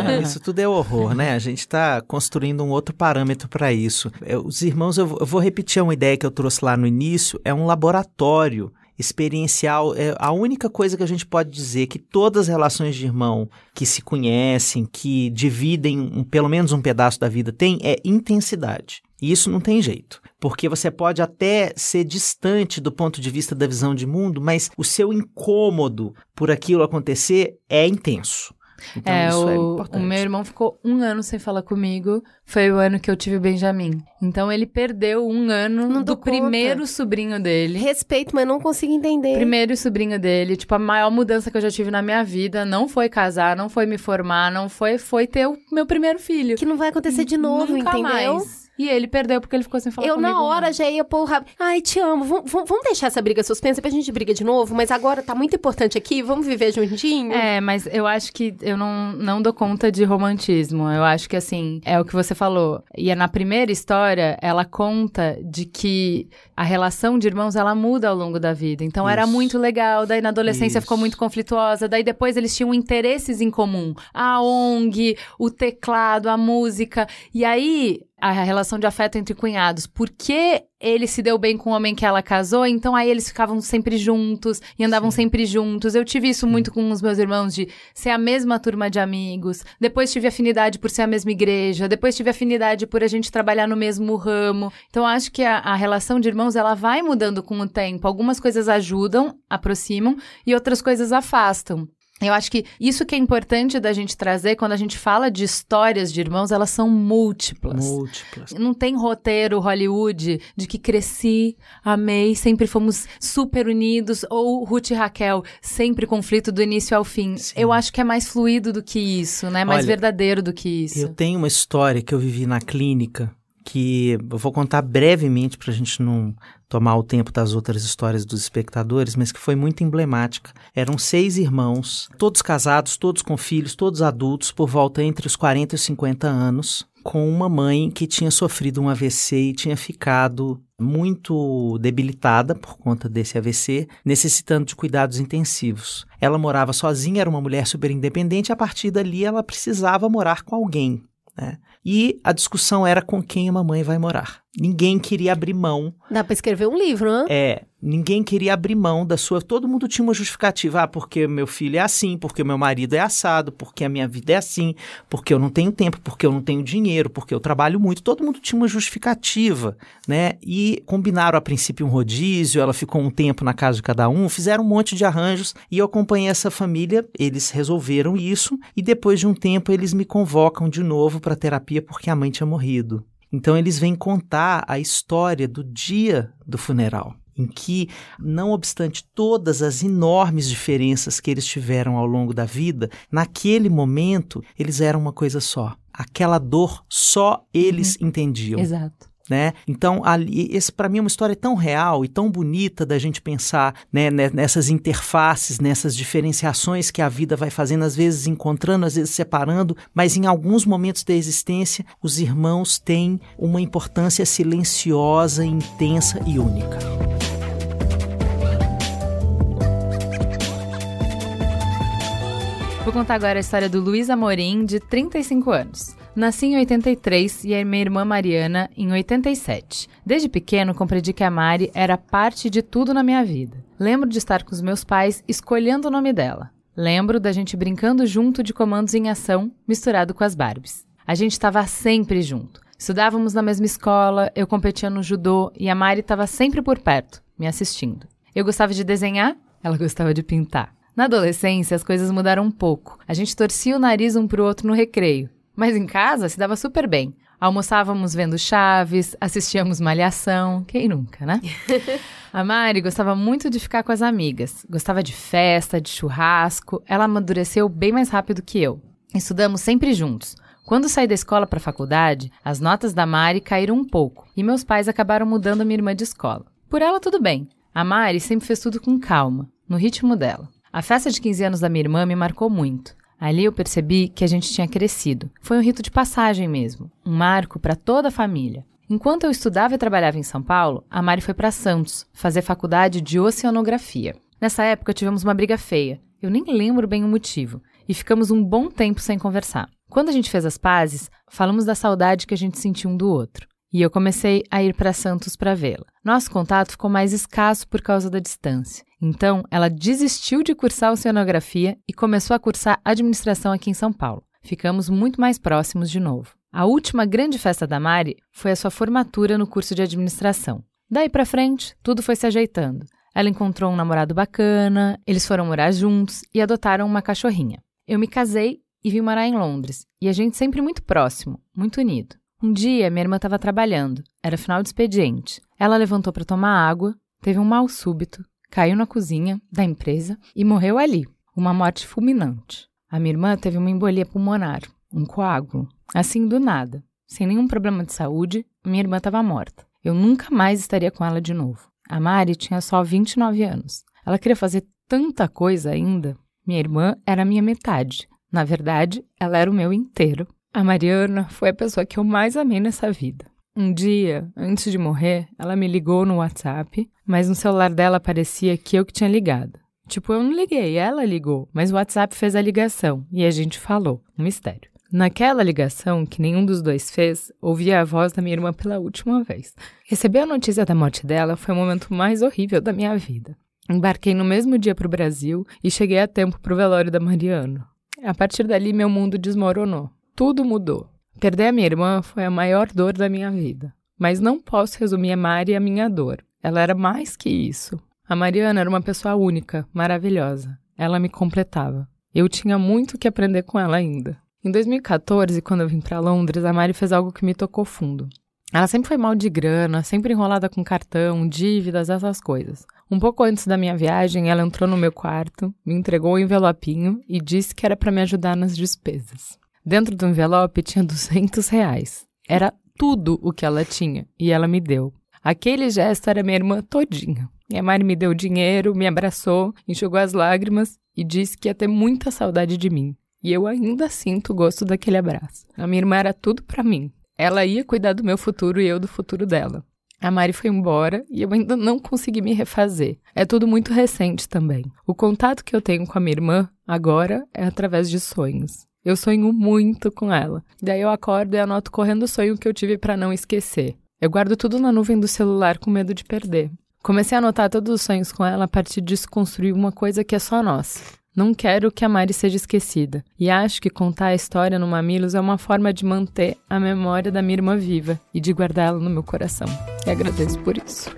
É, isso tudo é horror, né? A gente está construindo um outro parâmetro para isso. É, os irmãos, eu, eu vou repetir uma ideia que eu trouxe lá no início, é um laboratório experiencial. É a única coisa que a gente pode dizer que todas as relações de irmão que se conhecem, que dividem um, pelo menos um pedaço da vida, tem é intensidade. E isso não tem jeito. Porque você pode até ser distante do ponto de vista da visão de mundo, mas o seu incômodo por aquilo acontecer é intenso. Então, é, isso o, é o importante. meu irmão ficou um ano sem falar comigo. Foi o ano que eu tive o Benjamin. Então ele perdeu um ano Não do conta. primeiro sobrinho dele. Respeito, mas não consigo entender. Primeiro sobrinho dele, tipo, a maior mudança que eu já tive na minha vida não foi casar, não foi me formar, não foi foi ter o meu primeiro filho. Que não vai acontecer de novo, Nunca entendeu? mais. E ele perdeu porque ele ficou sem falar Eu, comigo. na um hora, já ia pôr o rabo. Ai, te amo. Vamos, vamos- vamos deixar essa briga suspensa, depois a gente briga de novo, mas agora tá muito importante aqui, vamos viver juntinho? É, mas eu acho que eu não, não dou conta de romantismo. Eu acho que, assim, é o que você falou. E é na primeira história, ela conta de que a relação de irmãos, ela muda ao longo da vida. Então, era Isso. muito legal. Daí, na adolescência, Isso. ficou muito conflituosa. Daí, depois, eles tinham interesses em comum. A ONG, o teclado, a música. E aí... A relação de afeto entre cunhados. Porque ele se deu bem com o homem que ela casou, então aí eles ficavam sempre juntos e andavam sempre juntos. Eu tive isso muito com os meus irmãos de ser a mesma turma de amigos. Depois tive afinidade por ser a mesma igreja. Depois tive afinidade por a gente trabalhar no mesmo ramo. Então acho que a, a relação de irmãos ela vai mudando com o tempo. Algumas coisas ajudam, aproximam e outras coisas afastam. Eu acho que isso que é importante da gente trazer quando a gente fala de histórias de irmãos, elas são múltiplas. Múltiplas. Não tem roteiro Hollywood de que cresci, amei, sempre fomos super unidos, ou Ruth e Raquel, sempre conflito do início ao fim. Sim. Eu acho que é mais fluido do que isso, né? Mais Olha, verdadeiro do que isso. Eu tenho uma história que eu vivi na clínica que eu vou contar brevemente para a gente não tomar o tempo das outras histórias dos espectadores, mas que foi muito emblemática. Eram seis irmãos, todos casados, todos com filhos, todos adultos, por volta entre os 40 e os 50 anos, com uma mãe que tinha sofrido um AVC e tinha ficado muito debilitada por conta desse AVC, necessitando de cuidados intensivos. Ela morava sozinha, era uma mulher super independente, a partir dali ela precisava morar com alguém. Né? E a discussão era com quem a mamãe vai morar. Ninguém queria abrir mão Dá pra escrever um livro, né? é, ninguém queria abrir mão da sua. Todo mundo tinha uma justificativa. Ah, porque meu filho é assim, porque meu marido é assado, porque a minha vida é assim, porque eu não tenho tempo, porque eu não tenho dinheiro, porque eu trabalho muito. Todo mundo tinha uma justificativa, né? E combinaram a princípio um rodízio, ela ficou um tempo na casa de cada um, fizeram um monte de arranjos e eu acompanhei essa família. Eles resolveram isso e depois de um tempo eles me convocam de novo para terapia porque a mãe tinha morrido. Então eles vêm contar a história do dia do funeral, em que, não obstante todas as enormes diferenças que eles tiveram ao longo da vida, naquele momento eles eram uma coisa só. Aquela dor só eles entendiam Exato. Né? Então, ali, esse para mim é uma história tão real e tão bonita da gente pensar né, ne- nessas interfaces, nessas diferenciações que a vida vai fazendo, às vezes encontrando, às vezes separando, mas em alguns momentos da existência, os irmãos têm uma importância silenciosa, intensa e única. Vou contar agora a história do Luiz Amorim, de 35 anos. Nasci em 83 e a minha irmã Mariana em 87. Desde pequeno compreendi que a Mari era parte de tudo na minha vida. Lembro de estar com os meus pais escolhendo o nome dela. Lembro da gente brincando junto de comandos em ação, misturado com as Barbies. A gente estava sempre junto. Estudávamos na mesma escola, eu competia no judô e a Mari estava sempre por perto, me assistindo. Eu gostava de desenhar, ela <laughs> gostava de pintar. Na adolescência, as coisas mudaram um pouco. A gente torcia o nariz um pro outro no recreio. Mas em casa se dava super bem. Almoçávamos vendo Chaves, assistíamos Malhação, quem nunca, né? <laughs> A Mari gostava muito de ficar com as amigas. Gostava de festa, de churrasco. Ela amadureceu bem mais rápido que eu. Estudamos sempre juntos. Quando saí da escola para a faculdade, as notas da Mari caíram um pouco e meus pais acabaram mudando a minha irmã de escola. Por ela, tudo bem. A Mari sempre fez tudo com calma, no ritmo dela. A festa de 15 anos da minha irmã me marcou muito. Ali eu percebi que a gente tinha crescido. Foi um rito de passagem mesmo, um marco para toda a família. Enquanto eu estudava e trabalhava em São Paulo, a Mari foi para Santos fazer faculdade de oceanografia. Nessa época tivemos uma briga feia. Eu nem lembro bem o motivo. E ficamos um bom tempo sem conversar. Quando a gente fez as pazes, falamos da saudade que a gente sentia um do outro. E eu comecei a ir para Santos para vê-la. Nosso contato ficou mais escasso por causa da distância. Então, ela desistiu de cursar oceanografia e começou a cursar administração aqui em São Paulo. Ficamos muito mais próximos de novo. A última grande festa da Mari foi a sua formatura no curso de administração. Daí para frente, tudo foi se ajeitando. Ela encontrou um namorado bacana, eles foram morar juntos e adotaram uma cachorrinha. Eu me casei e vim morar em Londres, e a gente sempre muito próximo, muito unido. Um dia, minha irmã estava trabalhando, era final de expediente. Ela levantou para tomar água, teve um mal súbito, caiu na cozinha da empresa e morreu ali, uma morte fulminante. A minha irmã teve uma embolia pulmonar, um coágulo, assim do nada. Sem nenhum problema de saúde, minha irmã estava morta. Eu nunca mais estaria com ela de novo. A Mari tinha só 29 anos. Ela queria fazer tanta coisa ainda. Minha irmã era a minha metade. Na verdade, ela era o meu inteiro. A Mariana foi a pessoa que eu mais amei nessa vida. Um dia, antes de morrer, ela me ligou no WhatsApp, mas no celular dela parecia que eu que tinha ligado. Tipo, eu não liguei, ela ligou, mas o WhatsApp fez a ligação e a gente falou. Um mistério. Naquela ligação, que nenhum dos dois fez, ouvi a voz da minha irmã pela última vez. Receber a notícia da morte dela foi o momento mais horrível da minha vida. Embarquei no mesmo dia para o Brasil e cheguei a tempo para o velório da Mariano. A partir dali, meu mundo desmoronou. Tudo mudou. Perder a minha irmã foi a maior dor da minha vida. Mas não posso resumir a Mari a minha dor. Ela era mais que isso. A Mariana era uma pessoa única, maravilhosa. Ela me completava. Eu tinha muito que aprender com ela ainda. Em 2014, quando eu vim para Londres, a Mari fez algo que me tocou fundo. Ela sempre foi mal de grana, sempre enrolada com cartão, dívidas, essas coisas. Um pouco antes da minha viagem, ela entrou no meu quarto, me entregou um envelopinho e disse que era para me ajudar nas despesas. Dentro do envelope tinha <laughs> 200 reais. Era tudo o que ela tinha e ela me deu. Aquele gesto era minha irmã todinha. Minha mãe me deu dinheiro, me abraçou, enxugou as lágrimas e disse que ia ter muita saudade de mim. E eu ainda sinto o gosto daquele abraço. A minha irmã era tudo para mim. Ela ia cuidar do meu futuro e eu do futuro dela. A Mari foi embora e eu ainda não consegui me refazer. É tudo muito recente também. O contato que eu tenho com a minha irmã agora é através de sonhos. Eu sonho muito com ela. Daí eu acordo e anoto correndo o sonho que eu tive para não esquecer. Eu guardo tudo na nuvem do celular com medo de perder. Comecei a anotar todos os sonhos com ela a partir disso construir uma coisa que é só nossa. Não quero que a Mari seja esquecida, e acho que contar a história no Mamilos é uma forma de manter a memória da minha irmã viva e de guardá-la no meu coração. E agradeço por isso.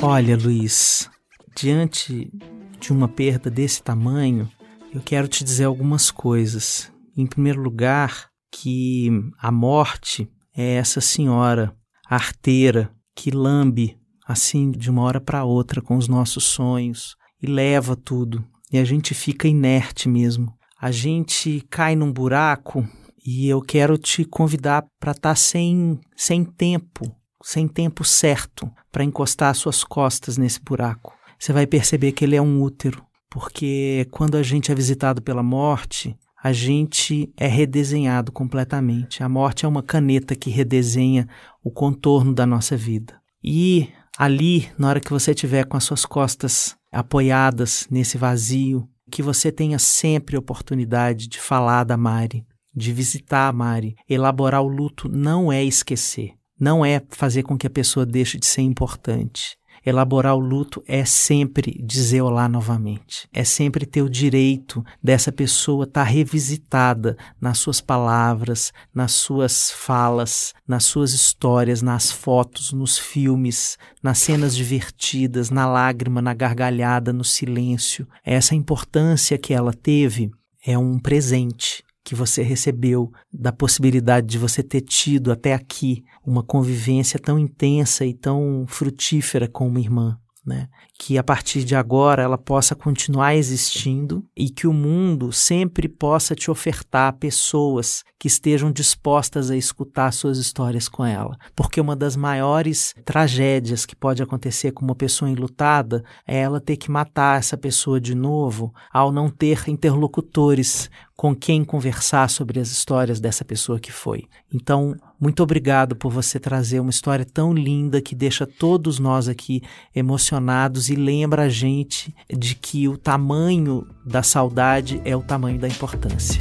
Olha, Luiz, diante de uma perda desse tamanho, eu quero te dizer algumas coisas. Em primeiro lugar, que a morte é essa senhora arteira que lambe assim de uma hora para outra com os nossos sonhos e leva tudo. E a gente fica inerte mesmo. A gente cai num buraco e eu quero te convidar para estar tá sem, sem tempo, sem tempo certo para encostar as suas costas nesse buraco. Você vai perceber que ele é um útero, porque quando a gente é visitado pela morte, a gente é redesenhado completamente. A morte é uma caneta que redesenha o contorno da nossa vida. E ali, na hora que você estiver com as suas costas apoiadas nesse vazio, que você tenha sempre oportunidade de falar da Mari, de visitar a Mari. Elaborar o luto não é esquecer, não é fazer com que a pessoa deixe de ser importante. Elaborar o luto é sempre dizer olá novamente. É sempre ter o direito dessa pessoa estar tá revisitada nas suas palavras, nas suas falas, nas suas histórias, nas fotos, nos filmes, nas cenas divertidas, na lágrima, na gargalhada, no silêncio. Essa importância que ela teve é um presente que você recebeu, da possibilidade de você ter tido até aqui uma convivência tão intensa e tão frutífera com uma irmã. né? Que a partir de agora ela possa continuar existindo e que o mundo sempre possa te ofertar pessoas que estejam dispostas a escutar suas histórias com ela. Porque uma das maiores tragédias que pode acontecer com uma pessoa enlutada é ela ter que matar essa pessoa de novo ao não ter interlocutores com quem conversar sobre as histórias dessa pessoa que foi. Então, muito obrigado por você trazer uma história tão linda que deixa todos nós aqui emocionados e lembra a gente de que o tamanho da saudade é o tamanho da importância.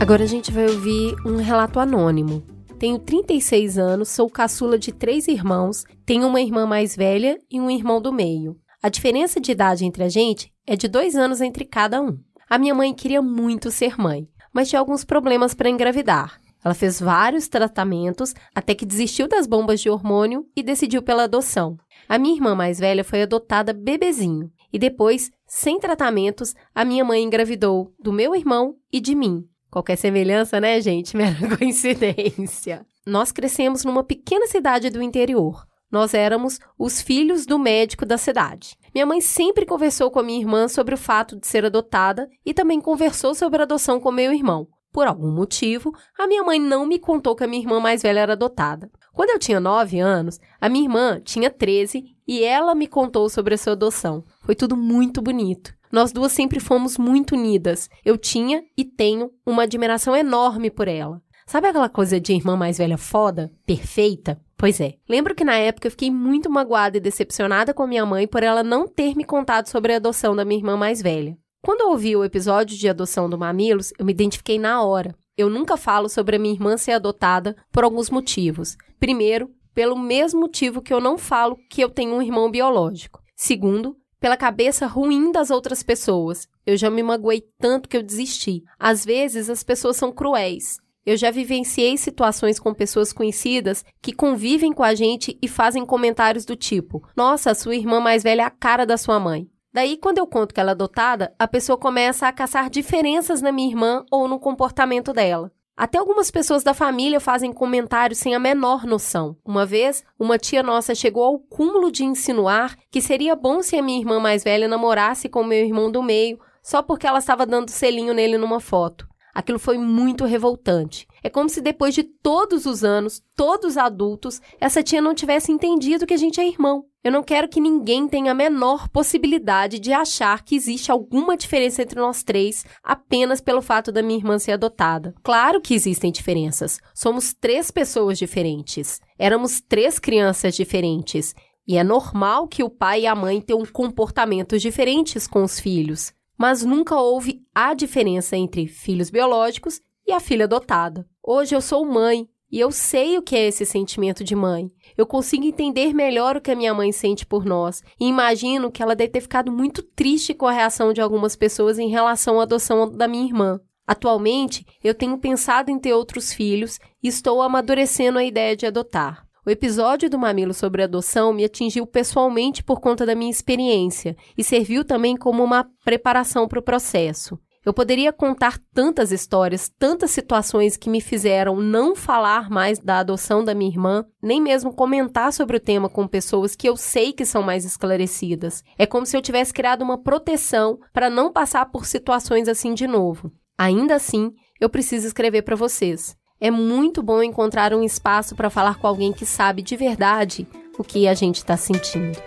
Agora a gente vai ouvir um relato anônimo. Tenho 36 anos, sou caçula de três irmãos, tenho uma irmã mais velha e um irmão do meio. A diferença de idade entre a gente é de dois anos entre cada um. A minha mãe queria muito ser mãe, mas tinha alguns problemas para engravidar. Ela fez vários tratamentos até que desistiu das bombas de hormônio e decidiu pela adoção. A minha irmã mais velha foi adotada bebezinho e depois, sem tratamentos, a minha mãe engravidou do meu irmão e de mim. Qualquer semelhança, né, gente? <laughs> Mera <laughs> coincidência. Nós crescemos numa pequena cidade do interior. Nós éramos os filhos do médico da cidade. Minha mãe sempre conversou com a minha irmã sobre o fato de ser adotada e também conversou sobre a adoção com meu irmão. Por algum motivo, a minha mãe não me contou que a minha irmã mais velha era adotada. Quando eu tinha 9 anos, a minha irmã tinha 13 e ela me contou sobre a sua adoção. Foi tudo muito bonito. Nós duas sempre fomos muito unidas. Eu tinha e tenho uma admiração enorme por ela. Sabe aquela coisa de irmã mais velha foda? Perfeita? Pois é. Lembro que na época eu fiquei muito magoada e decepcionada com a minha mãe por ela não ter me contado sobre a adoção da minha irmã mais velha. Quando eu ouvi o episódio de adoção do Mamilos, eu me identifiquei na hora. Eu nunca falo sobre a minha irmã ser adotada por alguns motivos. Primeiro, pelo mesmo motivo que eu não falo que eu tenho um irmão biológico. Segundo, pela cabeça ruim das outras pessoas. Eu já me magoei tanto que eu desisti. Às vezes as pessoas são cruéis. Eu já vivenciei situações com pessoas conhecidas que convivem com a gente e fazem comentários do tipo: Nossa, sua irmã mais velha é a cara da sua mãe. Daí, quando eu conto que ela é adotada, a pessoa começa a caçar diferenças na minha irmã ou no comportamento dela. Até algumas pessoas da família fazem comentários sem a menor noção. Uma vez, uma tia nossa chegou ao cúmulo de insinuar que seria bom se a minha irmã mais velha namorasse com meu irmão do meio, só porque ela estava dando selinho nele numa foto. Aquilo foi muito revoltante. É como se depois de todos os anos, todos adultos, essa tia não tivesse entendido que a gente é irmão. Eu não quero que ninguém tenha a menor possibilidade de achar que existe alguma diferença entre nós três apenas pelo fato da minha irmã ser adotada. Claro que existem diferenças. Somos três pessoas diferentes. Éramos três crianças diferentes. E é normal que o pai e a mãe tenham comportamentos diferentes com os filhos mas nunca houve a diferença entre filhos biológicos e a filha adotada. Hoje eu sou mãe e eu sei o que é esse sentimento de mãe. Eu consigo entender melhor o que a minha mãe sente por nós e imagino que ela deve ter ficado muito triste com a reação de algumas pessoas em relação à adoção da minha irmã. Atualmente, eu tenho pensado em ter outros filhos e estou amadurecendo a ideia de adotar. O episódio do Mamilo sobre adoção me atingiu pessoalmente por conta da minha experiência e serviu também como uma preparação para o processo. Eu poderia contar tantas histórias, tantas situações que me fizeram não falar mais da adoção da minha irmã, nem mesmo comentar sobre o tema com pessoas que eu sei que são mais esclarecidas. É como se eu tivesse criado uma proteção para não passar por situações assim de novo. Ainda assim, eu preciso escrever para vocês. É muito bom encontrar um espaço para falar com alguém que sabe de verdade o que a gente está sentindo.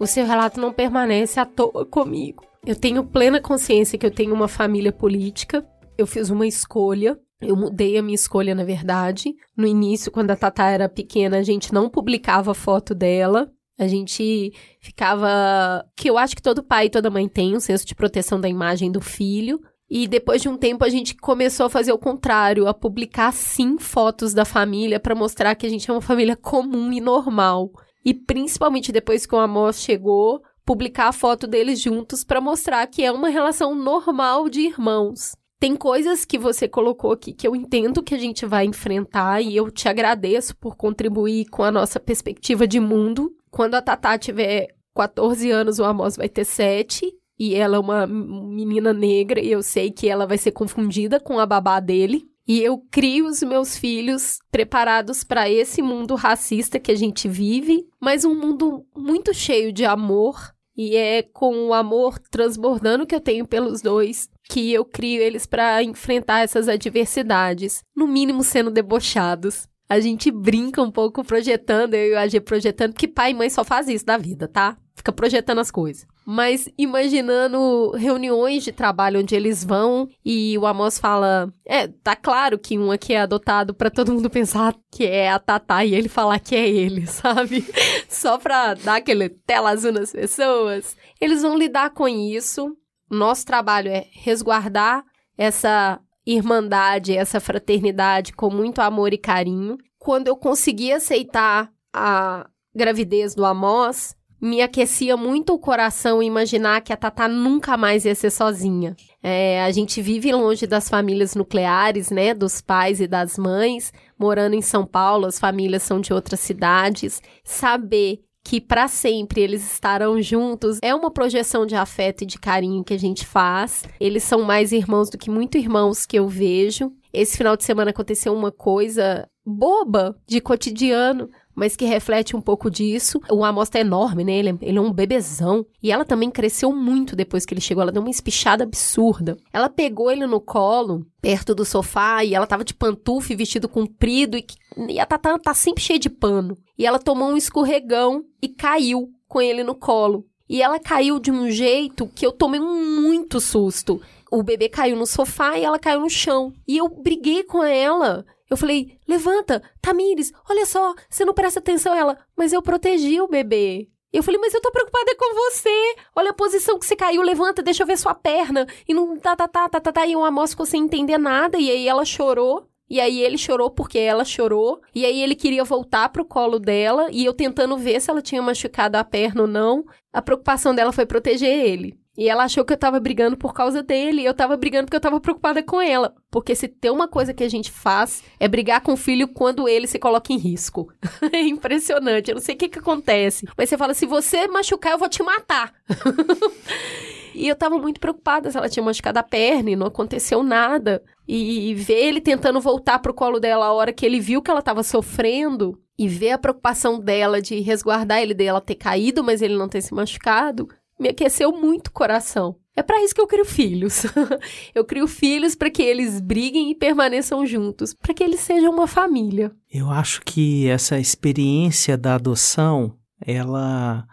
O seu relato não permanece à toa comigo. Eu tenho plena consciência que eu tenho uma família política. Eu fiz uma escolha. Eu mudei a minha escolha, na verdade. No início, quando a Tatá era pequena, a gente não publicava foto dela. A gente ficava. Que eu acho que todo pai e toda mãe tem um senso de proteção da imagem do filho. E depois de um tempo a gente começou a fazer o contrário, a publicar sim fotos da família para mostrar que a gente é uma família comum e normal. E principalmente depois que o amor chegou, publicar a foto deles juntos para mostrar que é uma relação normal de irmãos. Tem coisas que você colocou aqui que eu entendo que a gente vai enfrentar e eu te agradeço por contribuir com a nossa perspectiva de mundo. Quando a Tatá tiver 14 anos, o Amos vai ter 7. e ela é uma menina negra e eu sei que ela vai ser confundida com a babá dele. E eu crio os meus filhos preparados para esse mundo racista que a gente vive, mas um mundo muito cheio de amor. E é com o amor transbordando que eu tenho pelos dois que eu crio eles para enfrentar essas adversidades, no mínimo sendo debochados. A gente brinca um pouco projetando, eu e o AG projetando, porque pai e mãe só faz isso da vida, tá? Fica projetando as coisas. Mas imaginando reuniões de trabalho onde eles vão e o Amos fala: É, tá claro que um aqui é adotado para todo mundo pensar que é a Tatá e ele falar que é ele, <laughs> sabe? Só pra dar aquele tela azul nas pessoas. Eles vão lidar com isso. Nosso trabalho é resguardar essa irmandade, essa fraternidade com muito amor e carinho. Quando eu consegui aceitar a gravidez do Amos, me aquecia muito o coração imaginar que a Tatá nunca mais ia ser sozinha. É, a gente vive longe das famílias nucleares, né? Dos pais e das mães, morando em São Paulo, as famílias são de outras cidades. Saber que para sempre eles estarão juntos é uma projeção de afeto e de carinho que a gente faz. Eles são mais irmãos do que muito irmãos que eu vejo. Esse final de semana aconteceu uma coisa boba de cotidiano, mas que reflete um pouco disso. O Amos é enorme, né? Ele, é, ele, é um bebezão. E ela também cresceu muito depois que ele chegou. Ela deu uma espichada absurda. Ela pegou ele no colo, perto do sofá, e ela tava de pantufa e vestido comprido. E, e a Tatá tá sempre cheia de pano. E ela tomou um escorregão e caiu com ele no colo. E ela caiu de um jeito que eu tomei muito susto. O bebê caiu no sofá e ela caiu no chão. E eu briguei com ela. Eu falei, levanta, Tamires, olha só, você não presta atenção. Ela, mas eu protegi o bebê. Eu falei, mas eu tô preocupada com você. Olha a posição que você caiu, levanta, deixa eu ver sua perna. E não tá, tá, tá, tá, tá, tá. E o Amos ficou sem entender nada. E aí ela chorou. E aí ele chorou porque ela chorou. E aí ele queria voltar pro colo dela. E eu tentando ver se ela tinha machucado a perna ou não. A preocupação dela foi proteger ele. E ela achou que eu tava brigando por causa dele, e eu tava brigando porque eu tava preocupada com ela. Porque se tem uma coisa que a gente faz é brigar com o filho quando ele se coloca em risco. <laughs> é impressionante, eu não sei o que que acontece. Mas você fala, se você machucar, eu vou te matar. <laughs> e eu tava muito preocupada se ela tinha machucado a perna e não aconteceu nada. E ver ele tentando voltar pro colo dela a hora que ele viu que ela tava sofrendo, e ver a preocupação dela de resguardar ele dela ter caído, mas ele não ter se machucado, me aqueceu muito o coração. É para isso que eu crio filhos. <laughs> eu crio filhos para que eles briguem e permaneçam juntos, para que eles sejam uma família. Eu acho que essa experiência da adoção, ela,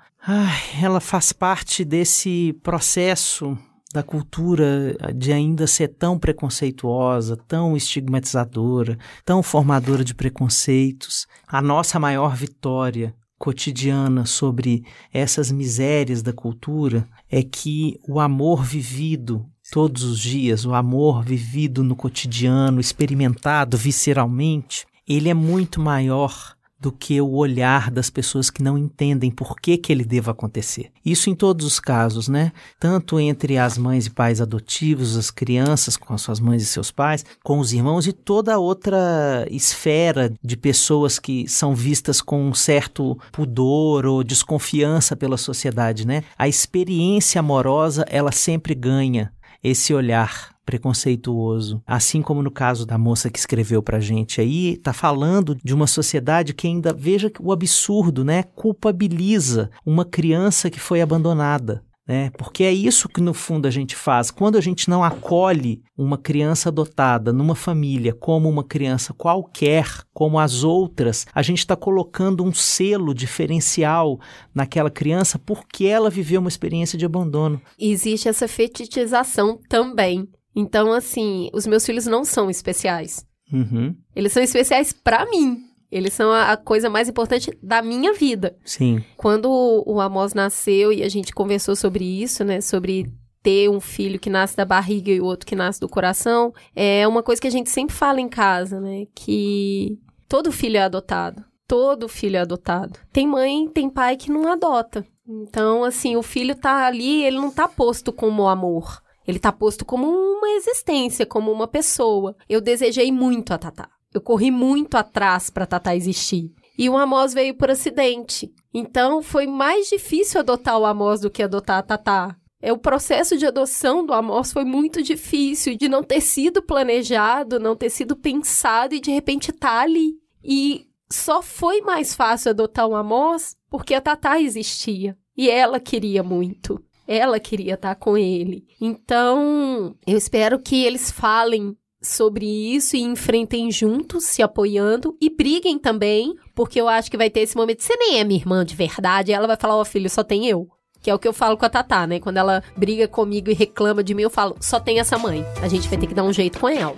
ela faz parte desse processo da cultura de ainda ser tão preconceituosa, tão estigmatizadora, tão formadora de preconceitos. A nossa maior vitória cotidiana sobre essas misérias da cultura é que o amor vivido todos os dias, o amor vivido no cotidiano, experimentado visceralmente, ele é muito maior do que o olhar das pessoas que não entendem por que, que ele deva acontecer. Isso em todos os casos, né? Tanto entre as mães e pais adotivos, as crianças com as suas mães e seus pais, com os irmãos e toda outra esfera de pessoas que são vistas com um certo pudor ou desconfiança pela sociedade, né? A experiência amorosa, ela sempre ganha esse olhar preconceituoso. Assim como no caso da moça que escreveu pra gente aí, tá falando de uma sociedade que ainda, veja o absurdo, né? Culpabiliza uma criança que foi abandonada. né? porque é isso que no fundo a gente faz. Quando a gente não acolhe uma criança adotada numa família como uma criança qualquer, como as outras, a gente está colocando um selo diferencial naquela criança porque ela viveu uma experiência de abandono. Existe essa fetichização também. Então, assim, os meus filhos não são especiais. Uhum. Eles são especiais para mim. Eles são a, a, coisa mais importante da minha vida. Sim. Quando o, o Amos nasceu e a gente conversou sobre isso, né? Sobre ter um filho que nasce da barriga e o outro que nasce do coração, é uma coisa que a gente sempre fala em casa, né? Que todo filho é adotado. Todo filho é adotado. Tem mãe, tem pai que não adota. Então, assim, o filho tá ali, ele não tá posto como amor. Ele tá posto como uma existência, como uma pessoa. Eu desejei muito a Tatá. Eu corri muito atrás para Tatá existir. E o Amos veio por acidente. Então foi mais difícil adotar o Amos do que adotar a Tatá. É, o processo de adoção do Amos foi muito difícil, de não ter sido planejado, não ter sido pensado e de repente tá ali. E só foi mais fácil adotar um Amos porque a Tatá existia. E ela queria muito. Ela queria estar com ele. Então, eu espero que eles falem sobre isso e enfrentem juntos, se apoiando e briguem também, porque eu acho que vai ter esse momento. Você nem é minha irmã de verdade, ela vai falar: Ó, oh, filho, só tem eu. Que é o que eu falo com a Tatá, né? Quando ela briga comigo e reclama de mim, eu falo: só tem essa mãe. A gente vai ter que dar um jeito com ela.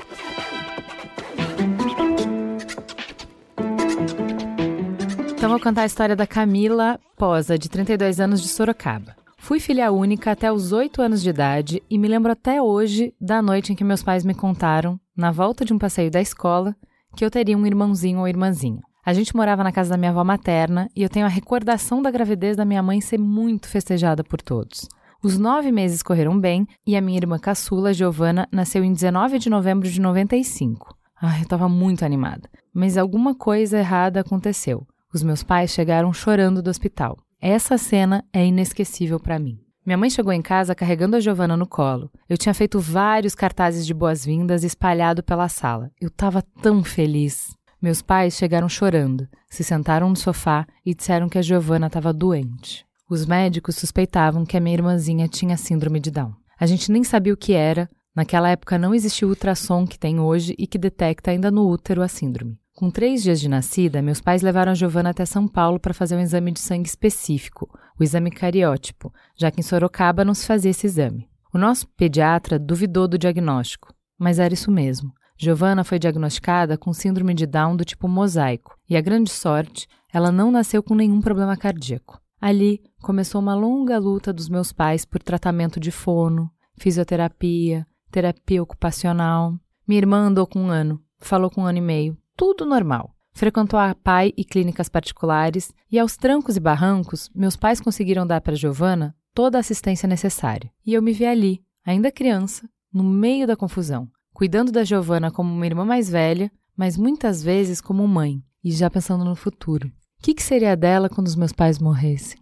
Então vou contar a história da Camila Posa, de 32 anos de Sorocaba. Fui filha única até os 8 anos de idade e me lembro até hoje da noite em que meus pais me contaram, na volta de um passeio da escola, que eu teria um irmãozinho ou irmãzinha. A gente morava na casa da minha avó materna e eu tenho a recordação da gravidez da minha mãe ser muito festejada por todos. Os nove meses correram bem e a minha irmã caçula, Giovana, nasceu em 19 de novembro de 95. Ai, eu estava muito animada. Mas alguma coisa errada aconteceu. Os meus pais chegaram chorando do hospital. Essa cena é inesquecível para mim. Minha mãe chegou em casa carregando a Giovana no colo. Eu tinha feito vários cartazes de boas-vindas espalhado pela sala. Eu estava tão feliz. Meus pais chegaram chorando, se sentaram no sofá e disseram que a Giovana estava doente. Os médicos suspeitavam que a minha irmãzinha tinha síndrome de Down. A gente nem sabia o que era. Naquela época não existia o ultrassom que tem hoje e que detecta ainda no útero a síndrome. Com três dias de nascida, meus pais levaram a Giovana até São Paulo para fazer um exame de sangue específico, o exame cariótipo, já que em Sorocaba não se fazia esse exame. O nosso pediatra duvidou do diagnóstico, mas era isso mesmo. Giovana foi diagnosticada com síndrome de Down do tipo mosaico, e a grande sorte, ela não nasceu com nenhum problema cardíaco. Ali começou uma longa luta dos meus pais por tratamento de fono, fisioterapia, terapia ocupacional. Minha irmã andou com um ano, falou com um ano e meio, tudo normal. Frequentou a PAI e clínicas particulares, e aos trancos e barrancos, meus pais conseguiram dar para Giovana toda a assistência necessária. E eu me vi ali, ainda criança, no meio da confusão, cuidando da Giovana como uma irmã mais velha, mas muitas vezes como mãe, e já pensando no futuro. O que, que seria dela quando os meus pais morressem?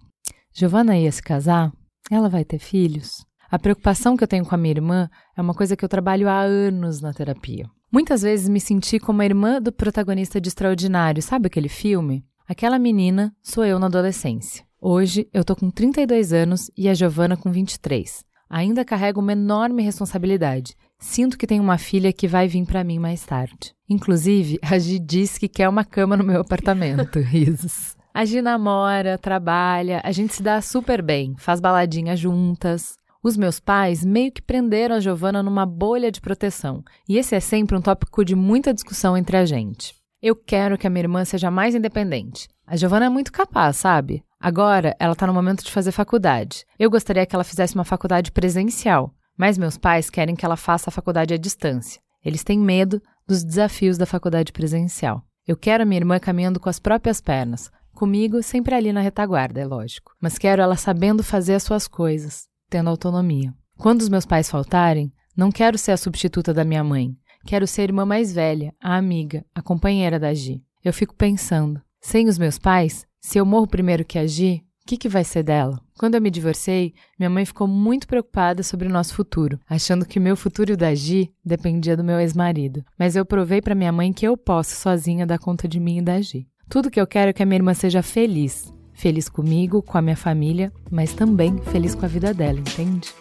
Giovana ia se casar? Ela vai ter filhos? A preocupação que eu tenho com a minha irmã é uma coisa que eu trabalho há anos na terapia. Muitas vezes me senti como a irmã do protagonista de Extraordinário, sabe aquele filme? Aquela menina sou eu na adolescência. Hoje eu tô com 32 anos e a Giovana com 23. Ainda carrego uma enorme responsabilidade. Sinto que tenho uma filha que vai vir para mim mais tarde. Inclusive, a Gi disse que quer uma cama no meu apartamento. <laughs> Risos. A Gi namora, trabalha, a gente se dá super bem, faz baladinha juntas. Os meus pais meio que prenderam a Giovana numa bolha de proteção, e esse é sempre um tópico de muita discussão entre a gente. Eu quero que a minha irmã seja mais independente. A Giovana é muito capaz, sabe? Agora ela está no momento de fazer faculdade. Eu gostaria que ela fizesse uma faculdade presencial, mas meus pais querem que ela faça a faculdade à distância. Eles têm medo dos desafios da faculdade presencial. Eu quero a minha irmã caminhando com as próprias pernas, comigo sempre ali na retaguarda, é lógico, mas quero ela sabendo fazer as suas coisas, tendo autonomia. Quando os meus pais faltarem, não quero ser a substituta da minha mãe. Quero ser a irmã mais velha, a amiga, a companheira da Gi. Eu fico pensando, sem os meus pais, se eu morro primeiro que a Gi, o que, que vai ser dela? Quando eu me divorciei, minha mãe ficou muito preocupada sobre o nosso futuro, achando que meu futuro e o da Gi dependia do meu ex-marido. Mas eu provei para minha mãe que eu posso sozinha dar conta de mim e da Gi. Tudo que eu quero é que a minha irmã seja feliz, Feliz comigo, com a minha família, mas também feliz com a vida dela, entende?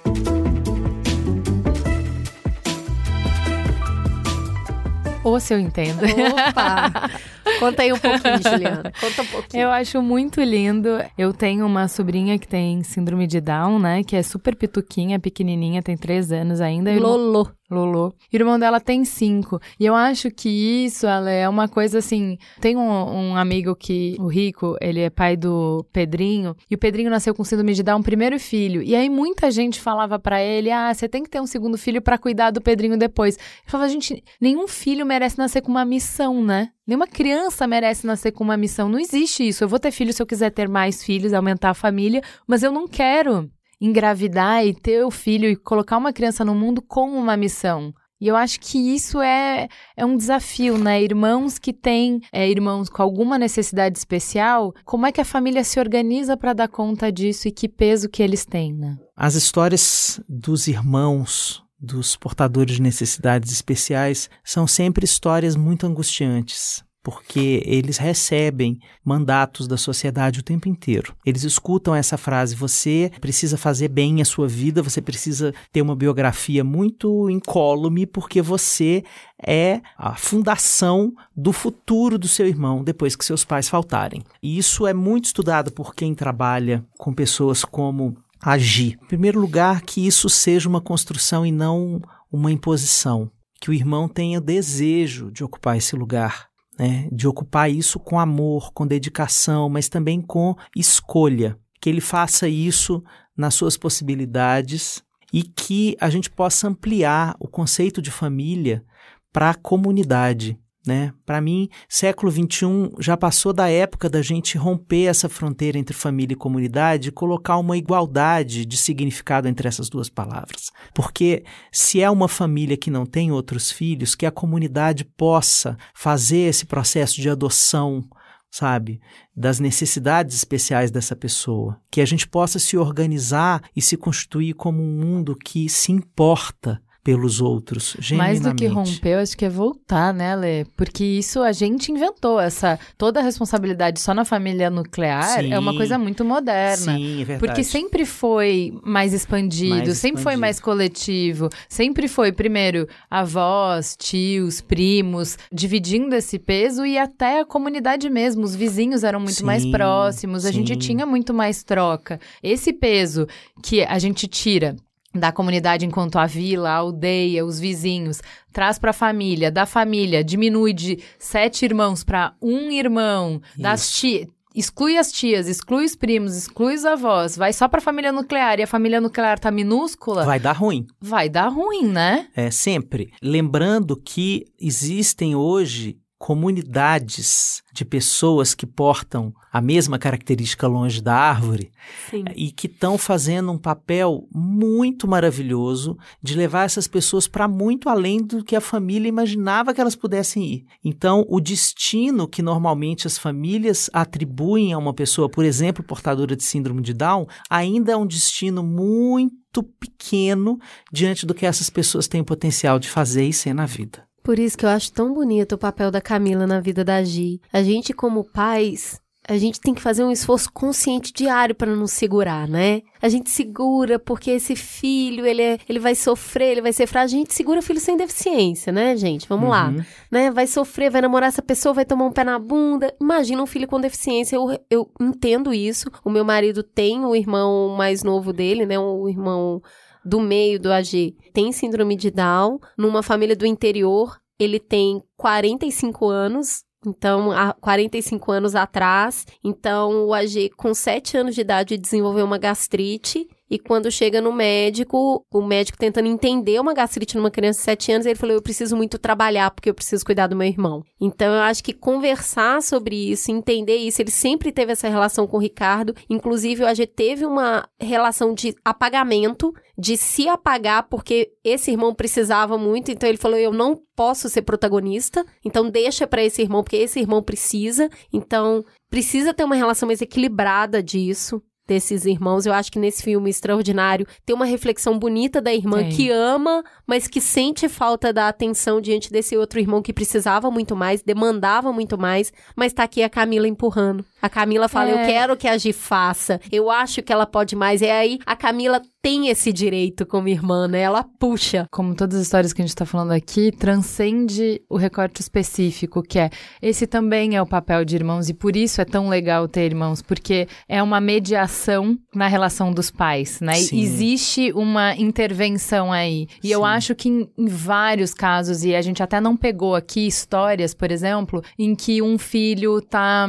Ou se eu entendo. Opa! <laughs> Conta aí um pouquinho, Juliana. <laughs> Conta um pouquinho. Eu acho muito lindo. Eu tenho uma sobrinha que tem síndrome de Down, né? Que é super pituquinha, pequenininha, tem três anos ainda. Lolo. Lolo. O irmão dela tem cinco. E eu acho que isso, ela é uma coisa assim. Tem um, um, amigo que, o Rico, ele é pai do Pedrinho. E o Pedrinho nasceu com síndrome de Down, primeiro filho. E aí muita gente falava para ele: ah, você tem que ter um segundo filho para cuidar do Pedrinho depois. Ele falava: gente, nenhum filho merece nascer com uma missão, né? Nenhuma criança merece nascer com uma missão. Não existe isso. Eu vou ter filho se eu quiser ter mais filhos, aumentar a família, mas eu não quero engravidar e ter o filho e colocar uma criança no mundo com uma missão. E eu acho que isso é, é um desafio, né? Irmãos que têm é, irmãos com alguma necessidade especial, como é que a família se organiza para dar conta disso e que peso que eles têm, né? As histórias dos irmãos dos portadores de necessidades especiais são sempre histórias muito angustiantes porque eles recebem mandatos da sociedade o tempo inteiro. Eles escutam essa frase: você precisa fazer bem a sua vida, você precisa ter uma biografia muito incólume, porque você é a fundação do futuro do seu irmão depois que seus pais faltarem. E isso é muito estudado por quem trabalha com pessoas como agir. Em primeiro lugar, que isso seja uma construção e não uma imposição. Que o irmão tenha desejo de ocupar esse lugar né, de ocupar isso com amor, com dedicação, mas também com escolha. Que ele faça isso nas suas possibilidades e que a gente possa ampliar o conceito de família para a comunidade. Né? Para mim, século XXI já passou da época da gente romper essa fronteira entre família e comunidade e colocar uma igualdade de significado entre essas duas palavras. Porque se é uma família que não tem outros filhos, que a comunidade possa fazer esse processo de adoção, sabe, das necessidades especiais dessa pessoa, que a gente possa se organizar e se constituir como um mundo que se importa pelos outros, Mais do que romper, acho que é voltar, né, Lê? Porque isso a gente inventou, essa toda a responsabilidade só na família nuclear Sim. é uma coisa muito moderna. Sim, é verdade. Porque sempre foi mais expandido, mais sempre expandido. foi mais coletivo, sempre foi, primeiro, avós, tios, primos, dividindo esse peso e até a comunidade mesmo, os vizinhos eram muito sim, mais próximos, a gente tinha muito mais troca. Esse peso que a gente tira da comunidade enquanto a vila, a aldeia, os vizinhos, traz para a família, da família diminui de sete irmãos para um irmão, Isso. das tias, exclui as tias, exclui os primos, exclui os avós, vai só para a família nuclear e a família nuclear tá minúscula, vai dar ruim. Vai dar ruim, né? É, sempre. Lembrando que existem hoje comunidades de pessoas que portam a mesma característica longe da árvore Sim. e que estão fazendo um papel muito maravilhoso de levar essas pessoas para muito além do que a família imaginava que elas pudessem ir. Então, o destino que normalmente as famílias atribuem a uma pessoa, por exemplo, portadora de síndrome de Down, ainda é um destino muito pequeno diante do que essas pessoas têm potencial de fazer e ser na vida. Por isso que eu acho tão bonito o papel da Camila na vida da Gi. A gente, como pais, a gente tem que fazer um esforço consciente diário para não segurar, né? A gente segura porque esse filho, ele, é, ele vai sofrer, ele vai ser frágil. A gente segura filho sem deficiência, né, gente? Vamos uhum. lá. Né? Vai sofrer, vai namorar essa pessoa, vai tomar um pé na bunda. Imagina um filho com deficiência. Eu, eu entendo isso. O meu marido tem o irmão mais novo dele, né? O irmão do meio do AG tem síndrome de Down, numa família do interior, ele tem 45 anos, então, há 45 anos atrás, então o AG com 7 anos de idade desenvolveu uma gastrite e quando chega no médico, o médico tentando entender uma gastrite numa criança de 7 anos, ele falou: Eu preciso muito trabalhar porque eu preciso cuidar do meu irmão. Então eu acho que conversar sobre isso, entender isso, ele sempre teve essa relação com o Ricardo. Inclusive, o AG teve uma relação de apagamento, de se apagar porque esse irmão precisava muito. Então ele falou: Eu não posso ser protagonista, então deixa para esse irmão, porque esse irmão precisa. Então precisa ter uma relação mais equilibrada disso desses irmãos. Eu acho que nesse filme extraordinário tem uma reflexão bonita da irmã Sim. que ama, mas que sente falta da atenção diante desse outro irmão que precisava muito mais, demandava muito mais, mas tá aqui a Camila empurrando. A Camila fala: é. Eu quero que a Gi faça, eu acho que ela pode mais. E aí a Camila tem esse direito como irmã, né? Ela puxa. Como todas as histórias que a gente tá falando aqui, transcende o recorte específico, que é esse também é o papel de irmãos, e por isso é tão legal ter irmãos, porque é uma mediação na relação dos pais, né? Sim. Existe uma intervenção aí. E Sim. eu acho que em, em vários casos, e a gente até não pegou aqui histórias, por exemplo, em que um filho tá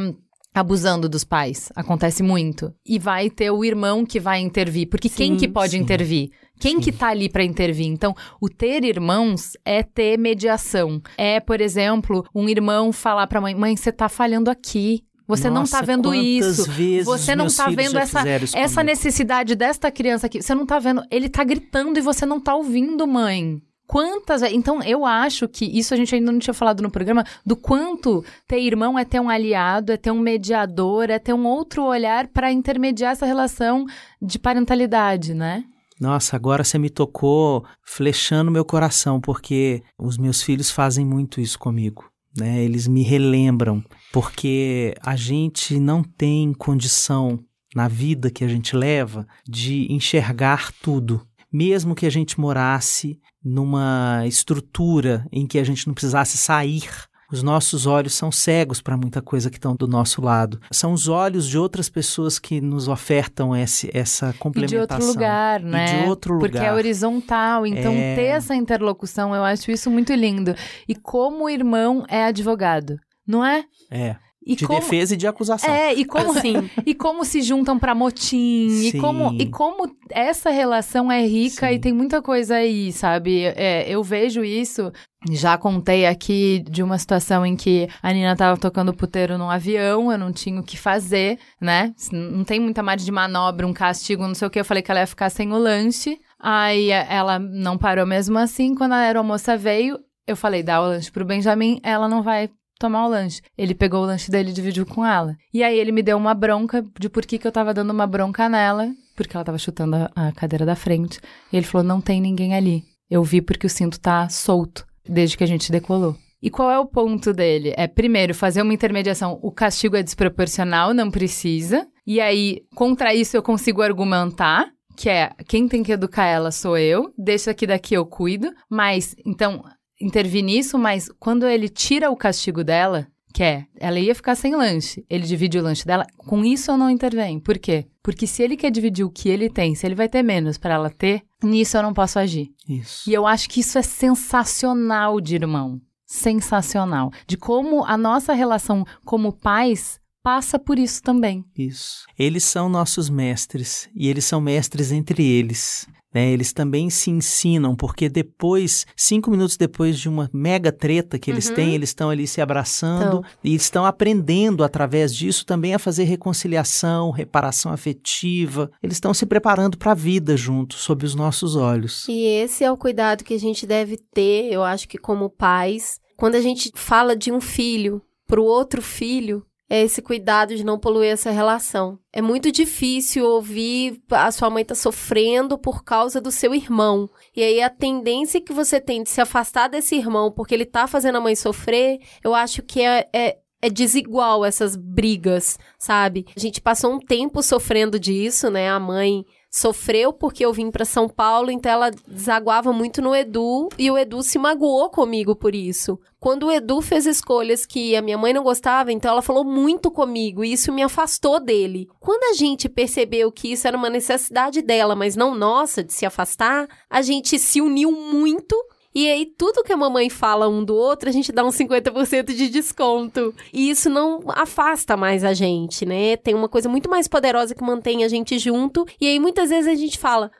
abusando dos pais. Acontece muito. E vai ter o irmão que vai intervir. Porque sim, quem que pode sim. intervir? Quem sim. que tá ali para intervir? Então, o ter irmãos é ter mediação. É, por exemplo, um irmão falar pra mãe: mãe, você tá falhando aqui. Você Nossa, não tá vendo isso. você não tá vendo essa, essa necessidade desta criança aqui. Você não tá vendo. Ele tá gritando e você não tá ouvindo, mãe. Quantas. Então, eu acho que isso a gente ainda não tinha falado no programa, do quanto ter irmão é ter um aliado, é ter um mediador, é ter um outro olhar para intermediar essa relação de parentalidade, né? Nossa, agora você me tocou flechando meu coração, porque os meus filhos fazem muito isso comigo. Né? Eles me relembram, porque a gente não tem condição na vida que a gente leva de enxergar tudo. Mesmo que a gente morasse numa estrutura em que a gente não precisasse sair os nossos olhos são cegos para muita coisa que estão do nosso lado. São os olhos de outras pessoas que nos ofertam esse, essa complementação. E de outro lugar, né? E de outro lugar. Porque é horizontal. Então, é... ter essa interlocução, eu acho isso muito lindo. E como o irmão é advogado, não é? É. E de como... defesa e de acusação. É, e como, assim, <laughs> e como se juntam para motim, Sim. e como, e como essa relação é rica Sim. e tem muita coisa aí, sabe? É, eu vejo isso. Já contei aqui de uma situação em que a Nina tava tocando puteiro num avião, eu não tinha o que fazer, né? Não tem muita margem de manobra, um castigo, não sei o que. Eu falei que ela ia ficar sem o lanche. Aí ela não parou mesmo assim. Quando a aeromoça veio, eu falei, dá o lanche pro Benjamin, ela não vai tomar o lanche. Ele pegou o lanche dele e dividiu com ela. E aí ele me deu uma bronca de por que, que eu tava dando uma bronca nela, porque ela tava chutando a, a cadeira da frente. E ele falou: não tem ninguém ali. Eu vi porque o cinto tá solto desde que a gente decolou. E qual é o ponto dele? É, primeiro, fazer uma intermediação. O castigo é desproporcional, não precisa. E aí, contra isso, eu consigo argumentar que é quem tem que educar ela sou eu, deixa que daqui eu cuido. Mas, então, intervir nisso, mas quando ele tira o castigo dela, que é, ela ia ficar sem lanche, ele divide o lanche dela, com isso eu não intervenho. Por quê? Porque se ele quer dividir o que ele tem, se ele vai ter menos para ela ter, nisso eu não posso agir. Isso. E eu acho que isso é sensacional de irmão. Sensacional. De como a nossa relação como pais passa por isso também. Isso. Eles são nossos mestres e eles são mestres entre eles. Né, eles também se ensinam, porque depois, cinco minutos depois de uma mega treta que eles uhum. têm, eles estão ali se abraçando então. e estão aprendendo através disso também a fazer reconciliação, reparação afetiva. Eles estão se preparando para a vida juntos, sob os nossos olhos. E esse é o cuidado que a gente deve ter, eu acho que como pais, quando a gente fala de um filho para o outro filho, é esse cuidado de não poluir essa relação. É muito difícil ouvir a sua mãe tá sofrendo por causa do seu irmão. E aí a tendência que você tem de se afastar desse irmão porque ele tá fazendo a mãe sofrer, eu acho que é, é é desigual essas brigas, sabe? A gente passou um tempo sofrendo disso, né? A mãe sofreu porque eu vim para São Paulo, então ela desaguava muito no Edu e o Edu se magoou comigo por isso. Quando o Edu fez escolhas que a minha mãe não gostava, então ela falou muito comigo e isso me afastou dele. Quando a gente percebeu que isso era uma necessidade dela, mas não nossa, de se afastar, a gente se uniu muito e aí, tudo que a mamãe fala um do outro, a gente dá uns 50% de desconto. E isso não afasta mais a gente, né? Tem uma coisa muito mais poderosa que mantém a gente junto. E aí, muitas vezes a gente fala: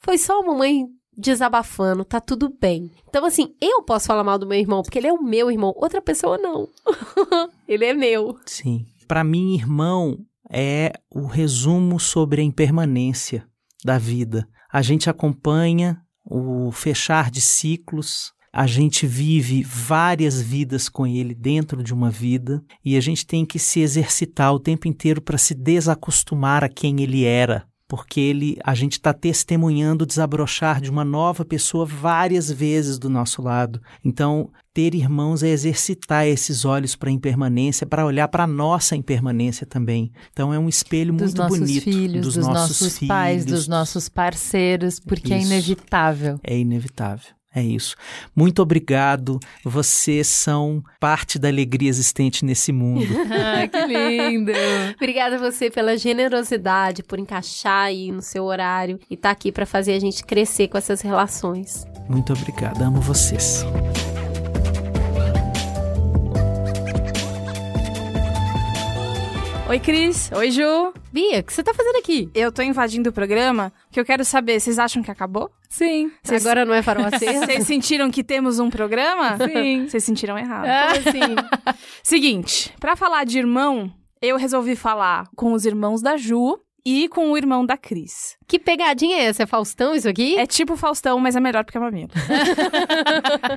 foi só a mamãe desabafando, tá tudo bem. Então, assim, eu posso falar mal do meu irmão, porque ele é o meu irmão, outra pessoa não. <laughs> ele é meu. Sim. Para mim, irmão é o resumo sobre a impermanência da vida. A gente acompanha o fechar de ciclos. A gente vive várias vidas com ele dentro de uma vida e a gente tem que se exercitar o tempo inteiro para se desacostumar a quem ele era, porque ele, a gente está testemunhando o desabrochar de uma nova pessoa várias vezes do nosso lado. Então, ter irmãos é exercitar esses olhos para a impermanência, para olhar para a nossa impermanência também. Então, é um espelho dos muito bonito filhos, dos, dos nossos, nossos filhos, pais, dos nossos parceiros, porque é Isso. é inevitável. É inevitável. É isso. Muito obrigado. Vocês são parte da alegria existente nesse mundo. <laughs> ah, que lindo! Obrigada a você pela generosidade, por encaixar aí no seu horário e estar tá aqui para fazer a gente crescer com essas relações. Muito obrigado. Amo vocês. Oi, Cris. Oi, Ju. Bia, o que você tá fazendo aqui? Eu tô invadindo o programa, que eu quero saber, vocês acham que acabou? Sim. Cês... Agora não é farmácia? <laughs> Vocês sentiram que temos um programa? Sim. Vocês sentiram errado. Ah, sim. <laughs> Seguinte, para falar de irmão, eu resolvi falar com os irmãos da Ju e com o irmão da Cris. Que pegadinha é essa? É Faustão isso aqui? É tipo Faustão, mas é melhor porque é mamilo.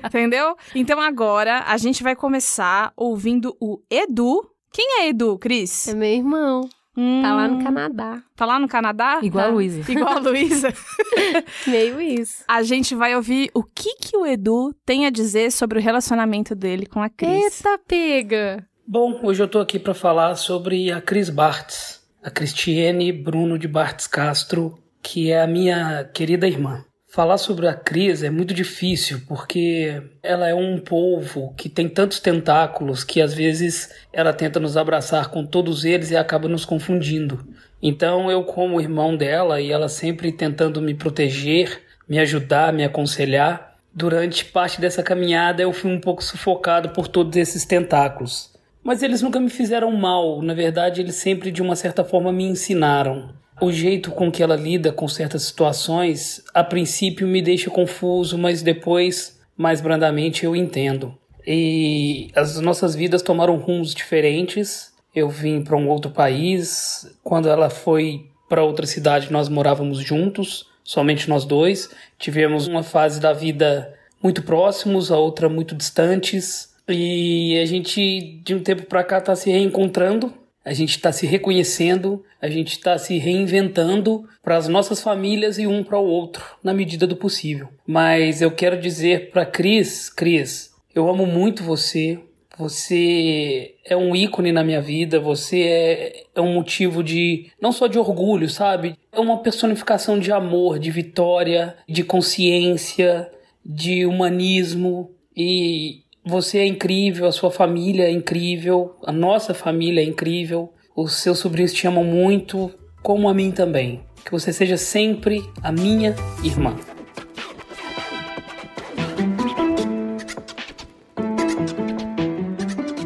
Entendeu? Então agora a gente vai começar ouvindo o Edu. Quem é Edu, Cris? É meu irmão. Hum, Tá lá no Canadá. Tá lá no Canadá? Igual a Tá. Luísa. <laughs> Igual a Luísa. <laughs> Meio isso. a gente vai ouvir o que, que o Edu tem a dizer sobre o relacionamento dele com a Cris. Eita, pega! Bom, hoje eu tô aqui para falar sobre a Cris Bartz, a Cristiane Bruno de Bartz Castro, que é a minha querida irmã. Falar sobre a Cris é muito difícil porque ela é um polvo que tem tantos tentáculos que às vezes ela tenta nos abraçar com todos eles e acaba nos confundindo. Então eu, como irmão dela e ela sempre tentando me proteger, me ajudar, me aconselhar, durante parte dessa caminhada eu fui um pouco sufocado por todos esses tentáculos. Mas eles nunca me fizeram mal, na verdade, eles sempre de uma certa forma me ensinaram. O jeito com que ela lida com certas situações, a princípio me deixa confuso, mas depois, mais brandamente, eu entendo. E as nossas vidas tomaram rumos diferentes. Eu vim para um outro país. Quando ela foi para outra cidade, nós morávamos juntos, somente nós dois. Tivemos uma fase da vida muito próximos, a outra muito distantes. E a gente, de um tempo para cá, está se reencontrando. A gente está se reconhecendo, a gente está se reinventando para as nossas famílias e um para o outro, na medida do possível. Mas eu quero dizer para Cris, Cris, eu amo muito você. Você é um ícone na minha vida, você é, é um motivo de, não só de orgulho, sabe? É uma personificação de amor, de vitória, de consciência, de humanismo. E você é incrível, a sua família é incrível, a nossa família é incrível, os seus sobrinhos te amam muito, como a mim também. Que você seja sempre a minha irmã.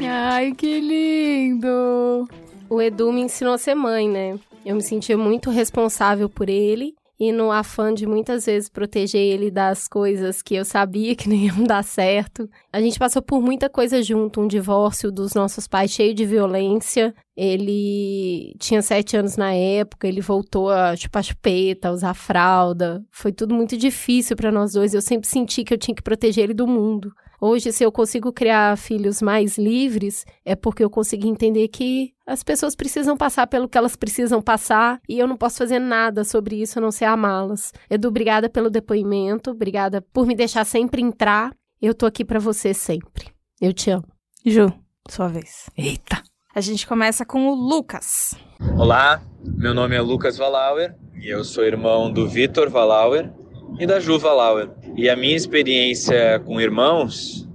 Ai, que lindo! O Edu me ensinou a ser mãe, né? Eu me sentia muito responsável por ele e no afã de muitas vezes proteger ele das coisas que eu sabia que não iam <laughs> dar certo. A gente passou por muita coisa junto, um divórcio dos nossos pais cheio de violência. Ele tinha sete anos na época, ele voltou a chupar chupeta, a usar fralda. Foi tudo muito difícil para nós dois. Eu sempre senti que eu tinha que proteger ele do mundo. Hoje, se eu consigo criar filhos mais livres, é porque eu consegui entender que as pessoas precisam passar pelo que elas precisam passar e eu não posso fazer nada sobre isso a não ser amá-las. Edu, obrigada pelo depoimento, obrigada por me deixar sempre entrar. Eu tô aqui pra você sempre. Eu te amo. Ju, sua vez. Eita! A gente começa com o Lucas. Olá, meu nome é Lucas Valauer e eu sou irmão do Vitor Valauer e da Ju Valauer. E a minha experiência com irmãos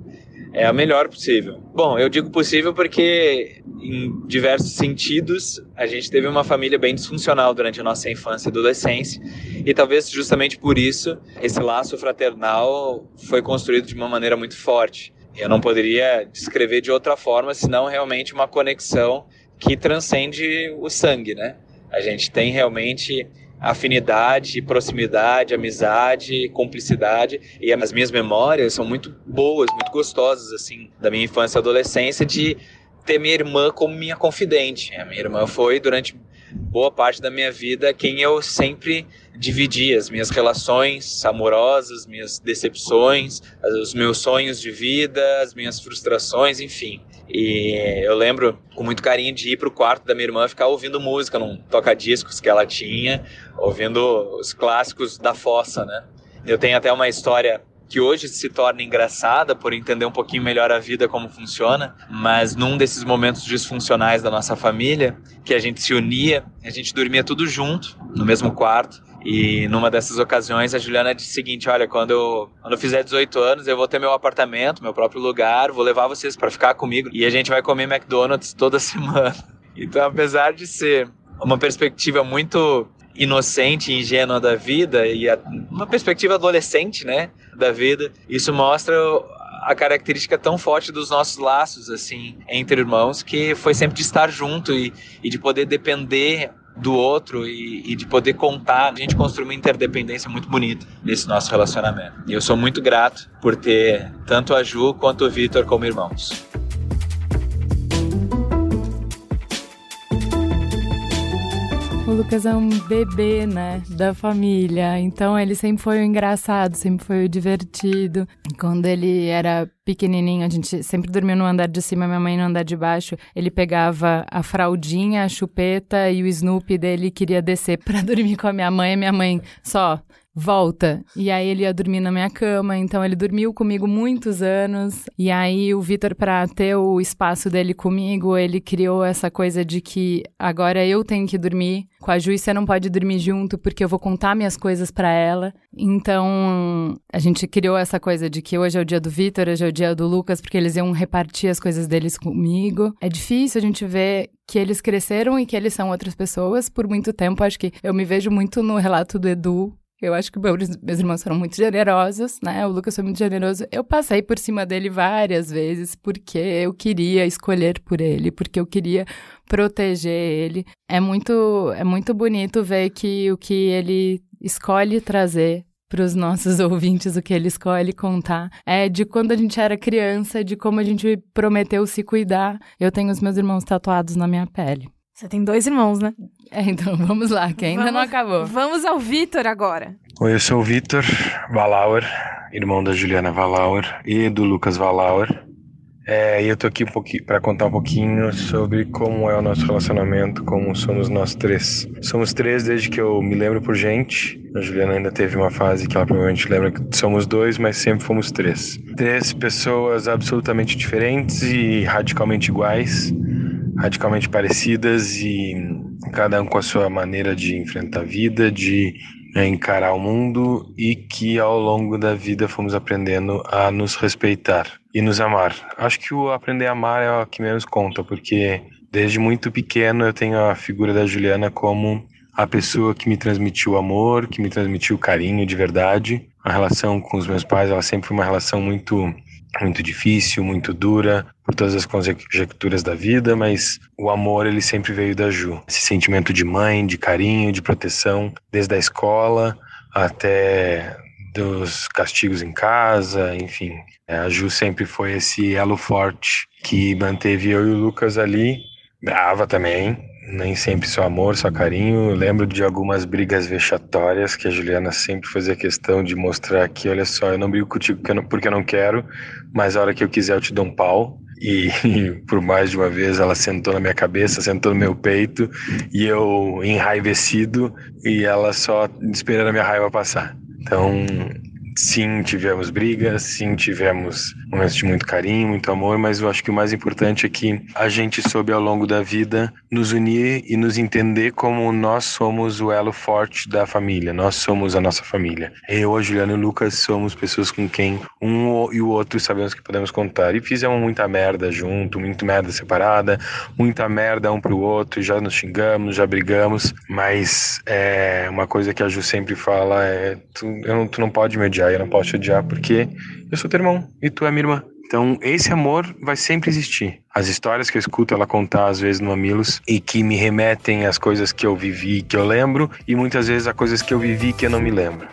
é a melhor possível. Bom, eu digo possível porque, em diversos sentidos, a gente teve uma família bem disfuncional durante a nossa infância e adolescência, e talvez justamente por isso esse laço fraternal foi construído de uma maneira muito forte. Eu não poderia descrever de outra forma senão realmente uma conexão que transcende o sangue, né? A gente tem realmente afinidade, proximidade, amizade, cumplicidade e as minhas memórias são muito boas, muito gostosas assim da minha infância e adolescência de ter minha irmã como minha confidente. A minha irmã foi durante boa parte da minha vida quem eu sempre dividi as minhas relações amorosas, minhas decepções, os meus sonhos de vida, as minhas frustrações, enfim. E eu lembro com muito carinho de ir pro quarto da minha irmã ficar ouvindo música num toca-discos que ela tinha, ouvindo os clássicos da fossa, né? Eu tenho até uma história que hoje se torna engraçada por entender um pouquinho melhor a vida como funciona, mas num desses momentos disfuncionais da nossa família, que a gente se unia, a gente dormia tudo junto no mesmo quarto. E numa dessas ocasiões a Juliana disse o seguinte: Olha, quando eu, quando eu fizer 18 anos, eu vou ter meu apartamento, meu próprio lugar, vou levar vocês para ficar comigo e a gente vai comer McDonald's toda <laughs> semana. Então, apesar de ser uma perspectiva muito inocente e ingênua da vida e a, uma perspectiva adolescente, né, da vida, isso mostra a característica tão forte dos nossos laços, assim, entre irmãos, que foi sempre de estar junto e, e de poder depender do outro e, e, de poder contar. A gente construiu uma interdependência muito bonita nesse nosso relacionamento. E eu sou muito grato por ter tanto a Ju quanto o Vitor como irmãos. O Lucas é um bebê, né, da família. Então ele sempre foi o engraçado, sempre foi o divertido. Quando ele era pequenininho, a gente sempre dormiu no andar de cima, minha mãe no andar de baixo. Ele pegava a fraldinha, a chupeta e o Snoopy dele queria descer para <laughs> dormir com a minha mãe. Minha mãe só volta. E aí ele ia dormir na minha cama, então ele dormiu comigo muitos anos. E aí o Vitor, para ter o espaço dele comigo, ele criou essa coisa de que agora eu tenho que dormir com a Ju você não pode dormir junto porque eu vou contar minhas coisas para ela. Então a gente criou essa coisa de que hoje é o dia do Vitor, hoje é o dia do Lucas, porque eles iam repartir as coisas deles comigo. É difícil a gente ver que eles cresceram e que eles são outras pessoas por muito tempo. Acho que eu me vejo muito no relato do Edu, eu acho que meus, irmãos foram muito generosos, né? O Lucas foi muito generoso. Eu passei por cima dele várias vezes porque eu queria escolher por ele, porque eu queria proteger ele. É muito, é muito bonito ver que o que ele escolhe trazer para os nossos <laughs> ouvintes, o que ele escolhe contar, é de quando a gente era criança, de como a gente prometeu se cuidar. Eu tenho os meus irmãos tatuados na minha pele. Você tem dois irmãos, né? É, então <laughs> vamos lá, que ainda vamos, não acabou. Vamos ao Vitor agora. Oi, eu sou o Vitor Valauer, irmão da Juliana Valauer e do Lucas Valauer. É, e eu tô aqui um para contar um pouquinho sobre como é o nosso relacionamento, como somos nós três. Somos três desde que eu me lembro por gente. A Juliana ainda teve uma fase que ela provavelmente lembra que somos dois, mas sempre fomos três. Três pessoas absolutamente diferentes e radicalmente iguais radicalmente parecidas e cada um com a sua maneira de enfrentar a vida, de é, encarar o mundo e que ao longo da vida fomos aprendendo a nos respeitar e nos amar. Acho que o aprender a amar é o que menos conta, porque desde muito pequeno eu tenho a figura da Juliana como a pessoa que me transmitiu amor, que me transmitiu carinho de verdade. A relação com os meus pais, ela sempre foi uma relação muito muito difícil, muito dura, por todas as conjecturas da vida, mas o amor ele sempre veio da Ju. Esse sentimento de mãe, de carinho, de proteção, desde a escola até dos castigos em casa, enfim. É, a Ju sempre foi esse elo forte que manteve eu e o Lucas ali, brava também, nem sempre só amor, só carinho. Eu lembro de algumas brigas vexatórias que a Juliana sempre fazia questão de mostrar que, olha só, eu não brigo contigo porque eu não quero, mas a hora que eu quiser eu te dou um pau. E, <laughs> e por mais de uma vez ela sentou na minha cabeça, sentou no meu peito e eu enraivecido e ela só esperando a minha raiva passar. Então, sim, tivemos brigas, sim, tivemos momentos de muito carinho, muito amor, mas eu acho que o mais importante é que a gente soube ao longo da vida nos unir e nos entender como nós somos o elo forte da família, nós somos a nossa família. Eu, a Juliana e o Lucas somos pessoas com quem um e o outro sabemos que podemos contar. E fizemos muita merda junto, muito merda separada, muita merda um pro outro, já nos xingamos, já brigamos, mas é uma coisa que a Ju sempre fala é tu, não, tu não pode me odiar, eu não posso te odiar porque eu sou teu irmão e tu é minha irmã. Então, esse amor vai sempre existir. As histórias que eu escuto ela contar, às vezes, no Mamilos, e que me remetem às coisas que eu vivi, que eu lembro, e muitas vezes a coisas que eu vivi que eu não me lembro.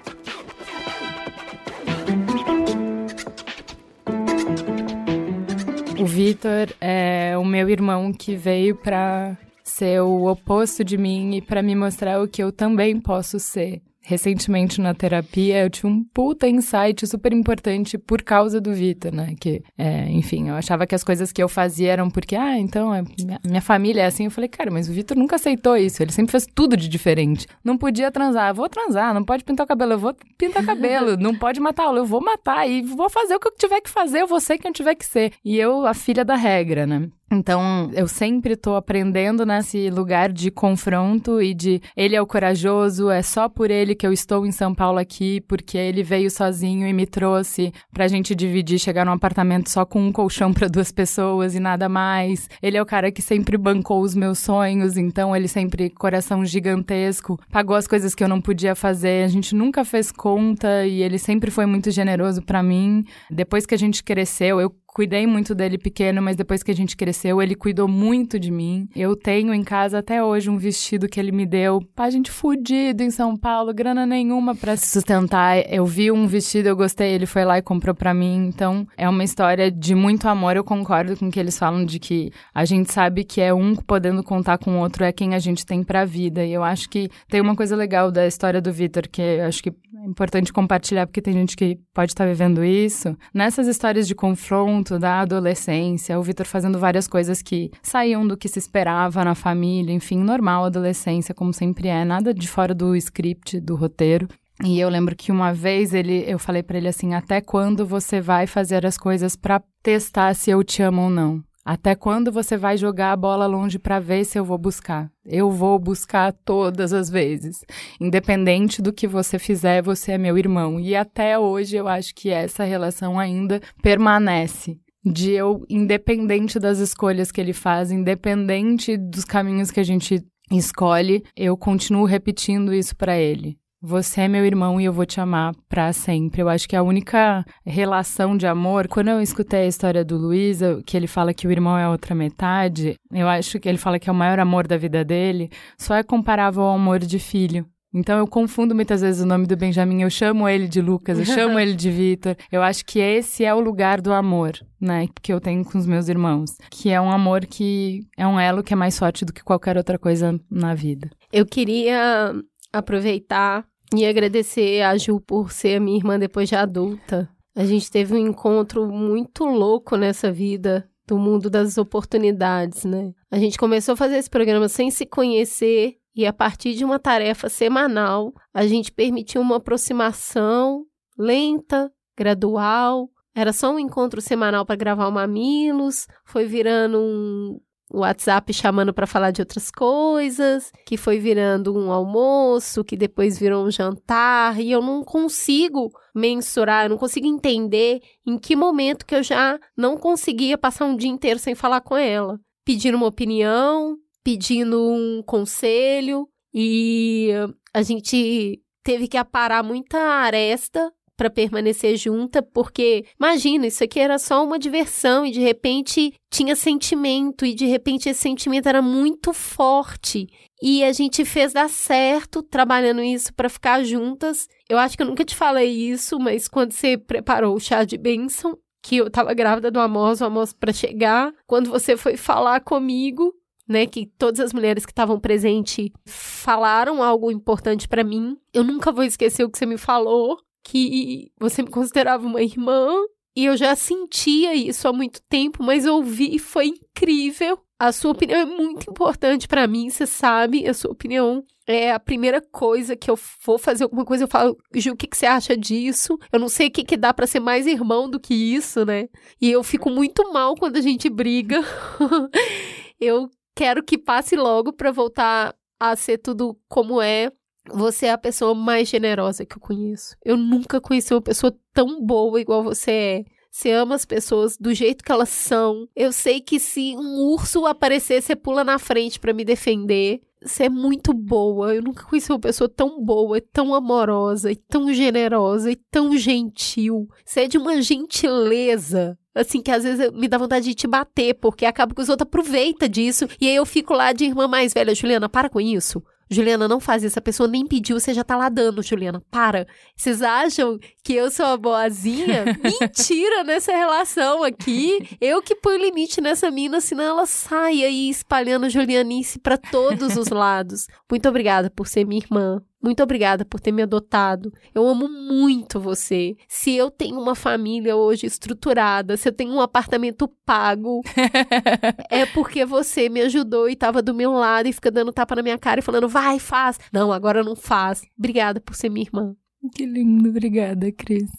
O Vitor é o meu irmão que veio para ser o oposto de mim e para me mostrar o que eu também posso ser recentemente na terapia, eu tive um puta insight super importante por causa do Vitor, né? Que, é, enfim, eu achava que as coisas que eu fazia eram porque, ah, então, é, minha, minha família é assim. Eu falei, cara, mas o Vitor nunca aceitou isso. Ele sempre fez tudo de diferente. Não podia transar, eu vou transar. Não pode pintar o cabelo, eu vou pintar <laughs> cabelo. não pode matar aula, eu vou matar. E vou fazer o que eu tiver que fazer, eu vou ser quem eu tiver que ser. E eu, a filha da regra, né? Então, eu sempre estou aprendendo nesse lugar de confronto e de ele é o corajoso, é só por ele que eu estou em São Paulo aqui, porque ele veio sozinho e me trouxe pra gente dividir, chegar num apartamento só com um colchão <laughs> para duas pessoas e nada mais. Ele é o cara que sempre bancou os meus sonhos, então ele sempre coração gigantesco, pagou as coisas que eu não podia fazer. A gente nunca fez conta e ele sempre foi muito generoso para mim. Depois que a gente cresceu, eu cuidei muito dele pequeno, mas depois que a gente cresceu, ele cuidou muito de mim. Eu tenho em casa até hoje um vestido que ele me deu, pra gente fudido em São Paulo, grana nenhuma para sustentar. Eu vi um vestido, eu gostei, ele foi lá e comprou para mim. Então, é uma história de muito amor. Eu concordo com o que eles falam de que a gente sabe que é um podendo contar com o outro é quem a gente tem pra vida. E eu acho que tem uma coisa legal da história do Vitor que eu acho que é importante compartilhar porque tem gente que pode estar tá vivendo isso. Nessas histórias de confronto da adolescência, o Vitor fazendo várias coisas que saíam do que se esperava na família, enfim, normal adolescência, como sempre é, nada de fora do script, do roteiro. E eu lembro que uma vez ele, eu falei para ele assim: até quando você vai fazer as coisas para testar se eu te amo ou não? Até quando você vai jogar a bola longe para ver se eu vou buscar? Eu vou buscar todas as vezes. Independente do que você fizer, você é meu irmão. E até hoje eu acho que essa relação ainda permanece. De eu, independente das escolhas que ele faz, independente dos caminhos que a gente escolhe, eu continuo repetindo isso para ele. Você é meu irmão e eu vou te amar para sempre. Eu acho que a única relação de amor, quando eu escutei a história do Luiz, que ele fala que o irmão é a outra metade, eu acho que ele fala que é o maior amor da vida dele, só é comparável ao amor de filho. Então eu confundo muitas vezes o nome do Benjamin, eu chamo ele de Lucas, eu chamo <laughs> ele de Vitor. Eu acho que esse é o lugar do amor, né, que eu tenho com os meus irmãos, que é um amor que é um elo que é mais forte do que qualquer outra coisa na vida. Eu queria aproveitar e agradecer a Ju por ser a minha irmã depois de adulta. A gente teve um encontro muito louco nessa vida do mundo das oportunidades, né? A gente começou a fazer esse programa sem se conhecer e a partir de uma tarefa semanal, a gente permitiu uma aproximação lenta, gradual. Era só um encontro semanal para gravar o Mamilos, foi virando um o WhatsApp chamando para falar de outras coisas, que foi virando um almoço, que depois virou um jantar, e eu não consigo mensurar, eu não consigo entender em que momento que eu já não conseguia passar um dia inteiro sem falar com ela, pedindo uma opinião, pedindo um conselho, e a gente teve que aparar muita aresta para permanecer junta, porque imagina, isso aqui era só uma diversão e de repente tinha sentimento e de repente esse sentimento era muito forte. E a gente fez dar certo trabalhando isso para ficar juntas. Eu acho que eu nunca te falei isso, mas quando você preparou o chá de bênção, que eu tava grávida do Amos, o Amos para chegar, quando você foi falar comigo, né, que todas as mulheres que estavam presentes falaram algo importante para mim. Eu nunca vou esquecer o que você me falou que você me considerava uma irmã e eu já sentia isso há muito tempo, mas ouvir e foi incrível. A sua opinião é muito importante para mim, você sabe. A sua opinião é a primeira coisa que eu vou fazer alguma coisa. Eu falo, Ju, o que, que você acha disso? Eu não sei o que, que dá para ser mais irmão do que isso, né? E eu fico muito mal quando a gente briga. <laughs> eu quero que passe logo para voltar a ser tudo como é. Você é a pessoa mais generosa que eu conheço. Eu nunca conheci uma pessoa tão boa igual você é. Você ama as pessoas do jeito que elas são. Eu sei que se um urso aparecer, você pula na frente para me defender. Você é muito boa. Eu nunca conheci uma pessoa tão boa, tão amorosa, tão generosa e tão gentil. Você é de uma gentileza assim, que às vezes me dá vontade de te bater, porque acaba que os outros aproveitam disso. E aí eu fico lá de irmã mais velha, Juliana, para com isso. Juliana, não faz isso. A pessoa nem pediu, você já tá lá dando, Juliana. Para. Vocês acham que eu sou a boazinha? <laughs> Mentira nessa relação aqui. Eu que ponho limite nessa mina, senão ela sai aí espalhando Julianice para todos os lados. Muito obrigada por ser minha irmã. Muito obrigada por ter me adotado. Eu amo muito você. Se eu tenho uma família hoje estruturada, se eu tenho um apartamento pago, <laughs> é porque você me ajudou e estava do meu lado e fica dando tapa na minha cara e falando, vai, faz. Não, agora não faz. Obrigada por ser minha irmã. Que lindo, obrigada, Cris.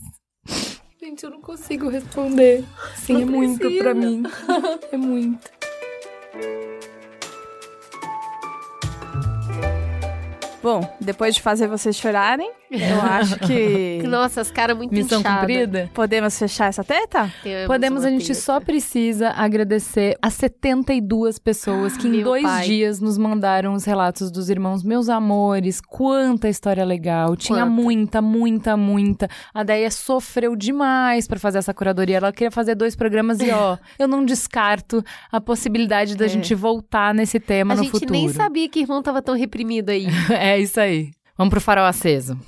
Gente, eu não consigo responder. Sim, não é precisa. muito para mim. <laughs> é muito. Bom, depois de fazer vocês chorarem, Eu acho que. <laughs> Nossa, as caras muito Missão inchadas. cumprida? Podemos fechar essa teta? Temos Podemos, a gente teta. só precisa agradecer as 72 pessoas que em dois pai. dias nos mandaram os relatos dos irmãos. Meus amores, quanta história legal. Tinha Quanta. muita, muita, muita. A Deia sofreu demais pra fazer essa curadoria. Ela queria fazer dois programas e, ó, <laughs> eu não descarto a possibilidade da É. gente voltar nesse tema A no gente futuro. nem sabia que irmão tava tão reprimido aí. <laughs> É isso aí. Vamos pro farol aceso.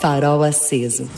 Farol aceso.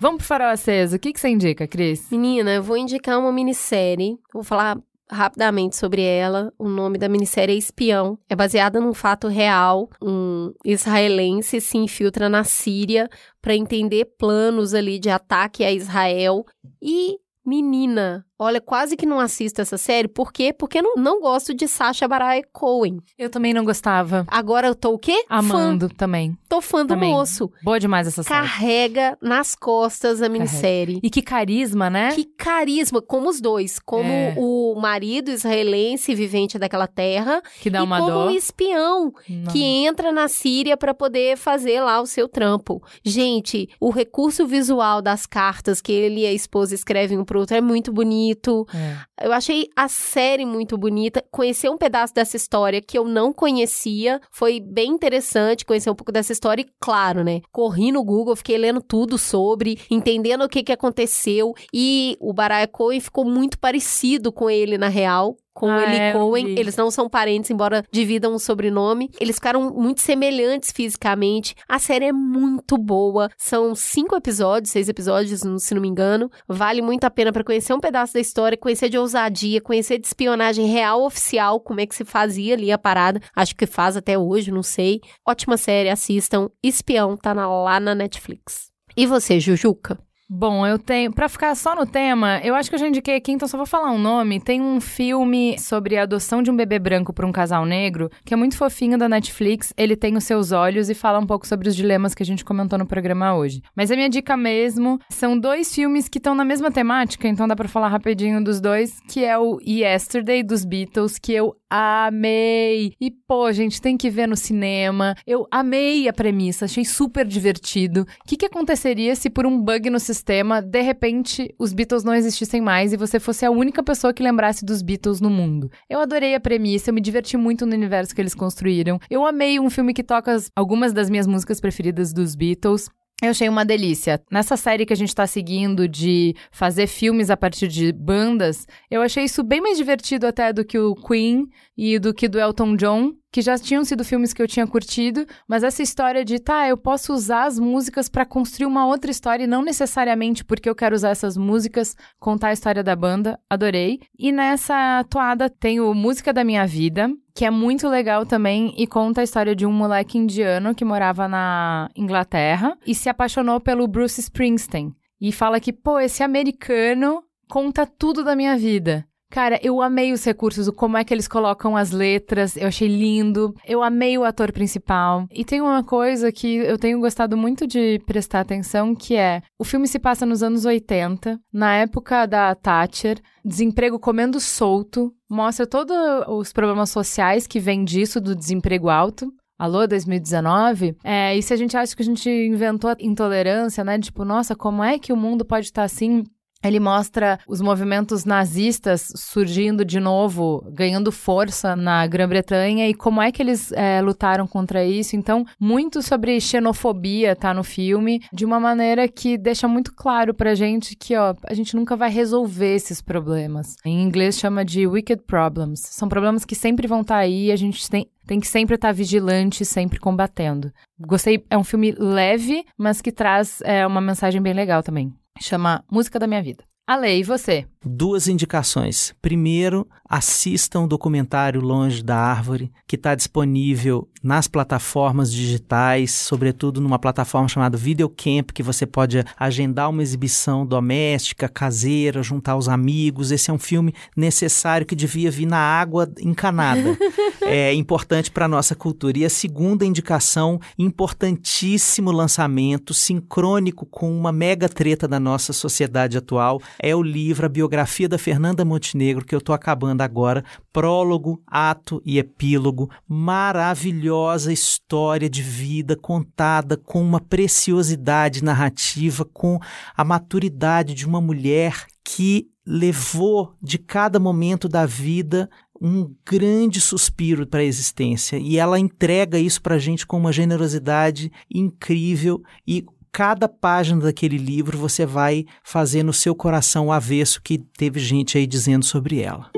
Vamos pro farol aceso. O que, que você indica, Cris? Menina, eu vou indicar uma minissérie. Vou falar rapidamente sobre ela. O nome da minissérie é Espião. É baseada num fato real. Um israelense se infiltra na Síria para entender planos ali de ataque a Israel. E, menina, olha, quase que não assisto essa série. Por quê? Porque eu não, não gosto de Sacha Baron Cohen. Eu também não gostava. Agora eu tô o quê? Amando também. Fã. Tô fã do Também. moço. Boa demais essa série. Carrega nas costas a minissérie. E que carisma, né? Que carisma, como os dois. Como É. o marido israelense vivente daquela terra Que dá e uma como dó. um espião Não. que entra na Síria para poder fazer lá o seu trampo. Gente, o recurso visual das cartas que ele e a esposa escrevem um pro outro é muito bonito. É. Eu achei a série muito bonita. Conhecer um pedaço dessa história que eu não conhecia foi bem interessante. Conhecer um pouco dessa história e, claro, né? Corri no Google, fiquei lendo tudo sobre, entendendo o que, que aconteceu. E o Baraya Cohen ficou muito parecido com ele na real. Com Ah, ele é, Cohen. Eles não são parentes, embora dividam um sobrenome. Eles ficaram muito semelhantes fisicamente. A série é muito boa. São cinco episódios, seis episódios, se não me engano. Vale muito a pena para conhecer um pedaço da história, conhecer de ousadia, conhecer de espionagem real oficial, como é que se fazia ali a parada. Acho que faz até hoje, não sei. Ótima série, assistam. Espião tá na- lá na Netflix. E você, Jujuca? Bom, eu tenho. Pra ficar só no tema, eu acho que eu já indiquei aqui, então só vou falar um nome. Tem um filme sobre a adoção de um bebê branco por um casal negro, que é muito fofinho da Netflix. Ele tem os seus olhos e fala um pouco sobre os dilemas que a gente comentou no programa hoje. Mas a minha dica mesmo são dois filmes que estão na mesma temática, então dá pra falar rapidinho dos dois, que é o Yesterday dos Beatles, que eu amei. E pô, gente, tem que ver no cinema. Eu amei a premissa, achei super divertido. O que, que aconteceria se por um bug no sistema, de repente, os Beatles não existissem mais e você fosse a única pessoa que lembrasse dos Beatles no mundo? Eu adorei a premissa, eu me diverti muito no universo que eles construíram. Eu amei um filme que toca as- algumas das minhas músicas preferidas dos Beatles. Eu achei uma delícia. Nessa série que a gente tá seguindo de fazer filmes a partir de bandas, eu achei isso bem mais divertido até do que o Queen e do que do Elton John, que já tinham sido filmes que eu tinha curtido, mas essa história de, tá, eu posso usar as músicas pra construir uma outra história e não necessariamente porque eu quero usar essas músicas contar a história da banda, adorei. E nessa toada tem o Música da Minha Vida, que é muito legal também e conta a história de um moleque indiano que morava na Inglaterra e se apaixonou pelo Bruce Springsteen. E fala que, pô, esse americano conta tudo da minha vida. Cara, eu amei os recursos, como é que eles colocam as letras, eu achei lindo. Eu amei o ator principal. E tem uma coisa que eu tenho gostado muito de prestar atenção, que é, o filme se passa nos anos 80, na época da Thatcher, desemprego comendo solto, mostra todos os problemas sociais que vêm disso, do desemprego alto. Alô, 2019? É, e se a gente acha que a gente inventou a intolerância, né? Tipo, nossa, como é que o mundo pode estar assim? Ele mostra os movimentos nazistas surgindo de novo, ganhando força na Grã-Bretanha e como é que eles é, lutaram contra isso. Então, muito sobre xenofobia tá no filme, de uma maneira que deixa muito claro pra gente que, ó, a gente nunca vai resolver esses problemas. Em inglês chama de wicked problems. São problemas que sempre vão estar tá aí e a gente tem, tem que sempre estar tá vigilante, sempre combatendo. Gostei, é um filme leve, mas que traz é, uma mensagem bem legal também. Chama Música da Minha Vida. Ale, e você? Duas indicações. Primeiro, assistam o documentário Longe da Árvore, que está disponível nas plataformas digitais, sobretudo numa plataforma chamada Videocamp, que você pode agendar uma exibição doméstica, caseira, juntar os amigos. Esse é um filme necessário que devia vir na água encanada. <laughs> é importante para a nossa cultura. E a segunda indicação, importantíssimo lançamento, sincrônico com uma mega treta da nossa sociedade atual, é o livro, a biografia da Fernanda Montenegro, que eu estou acabando agora. Prólogo, ato e epílogo. Maravilhosa história de vida contada com uma preciosidade narrativa, com a maturidade de uma mulher que levou de cada momento da vida um grande suspiro para a existência e ela entrega isso para a gente com uma generosidade incrível e cada página daquele livro você vai fazer no seu coração o avesso que teve gente aí dizendo sobre ela.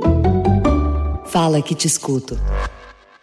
Fala que te escuto.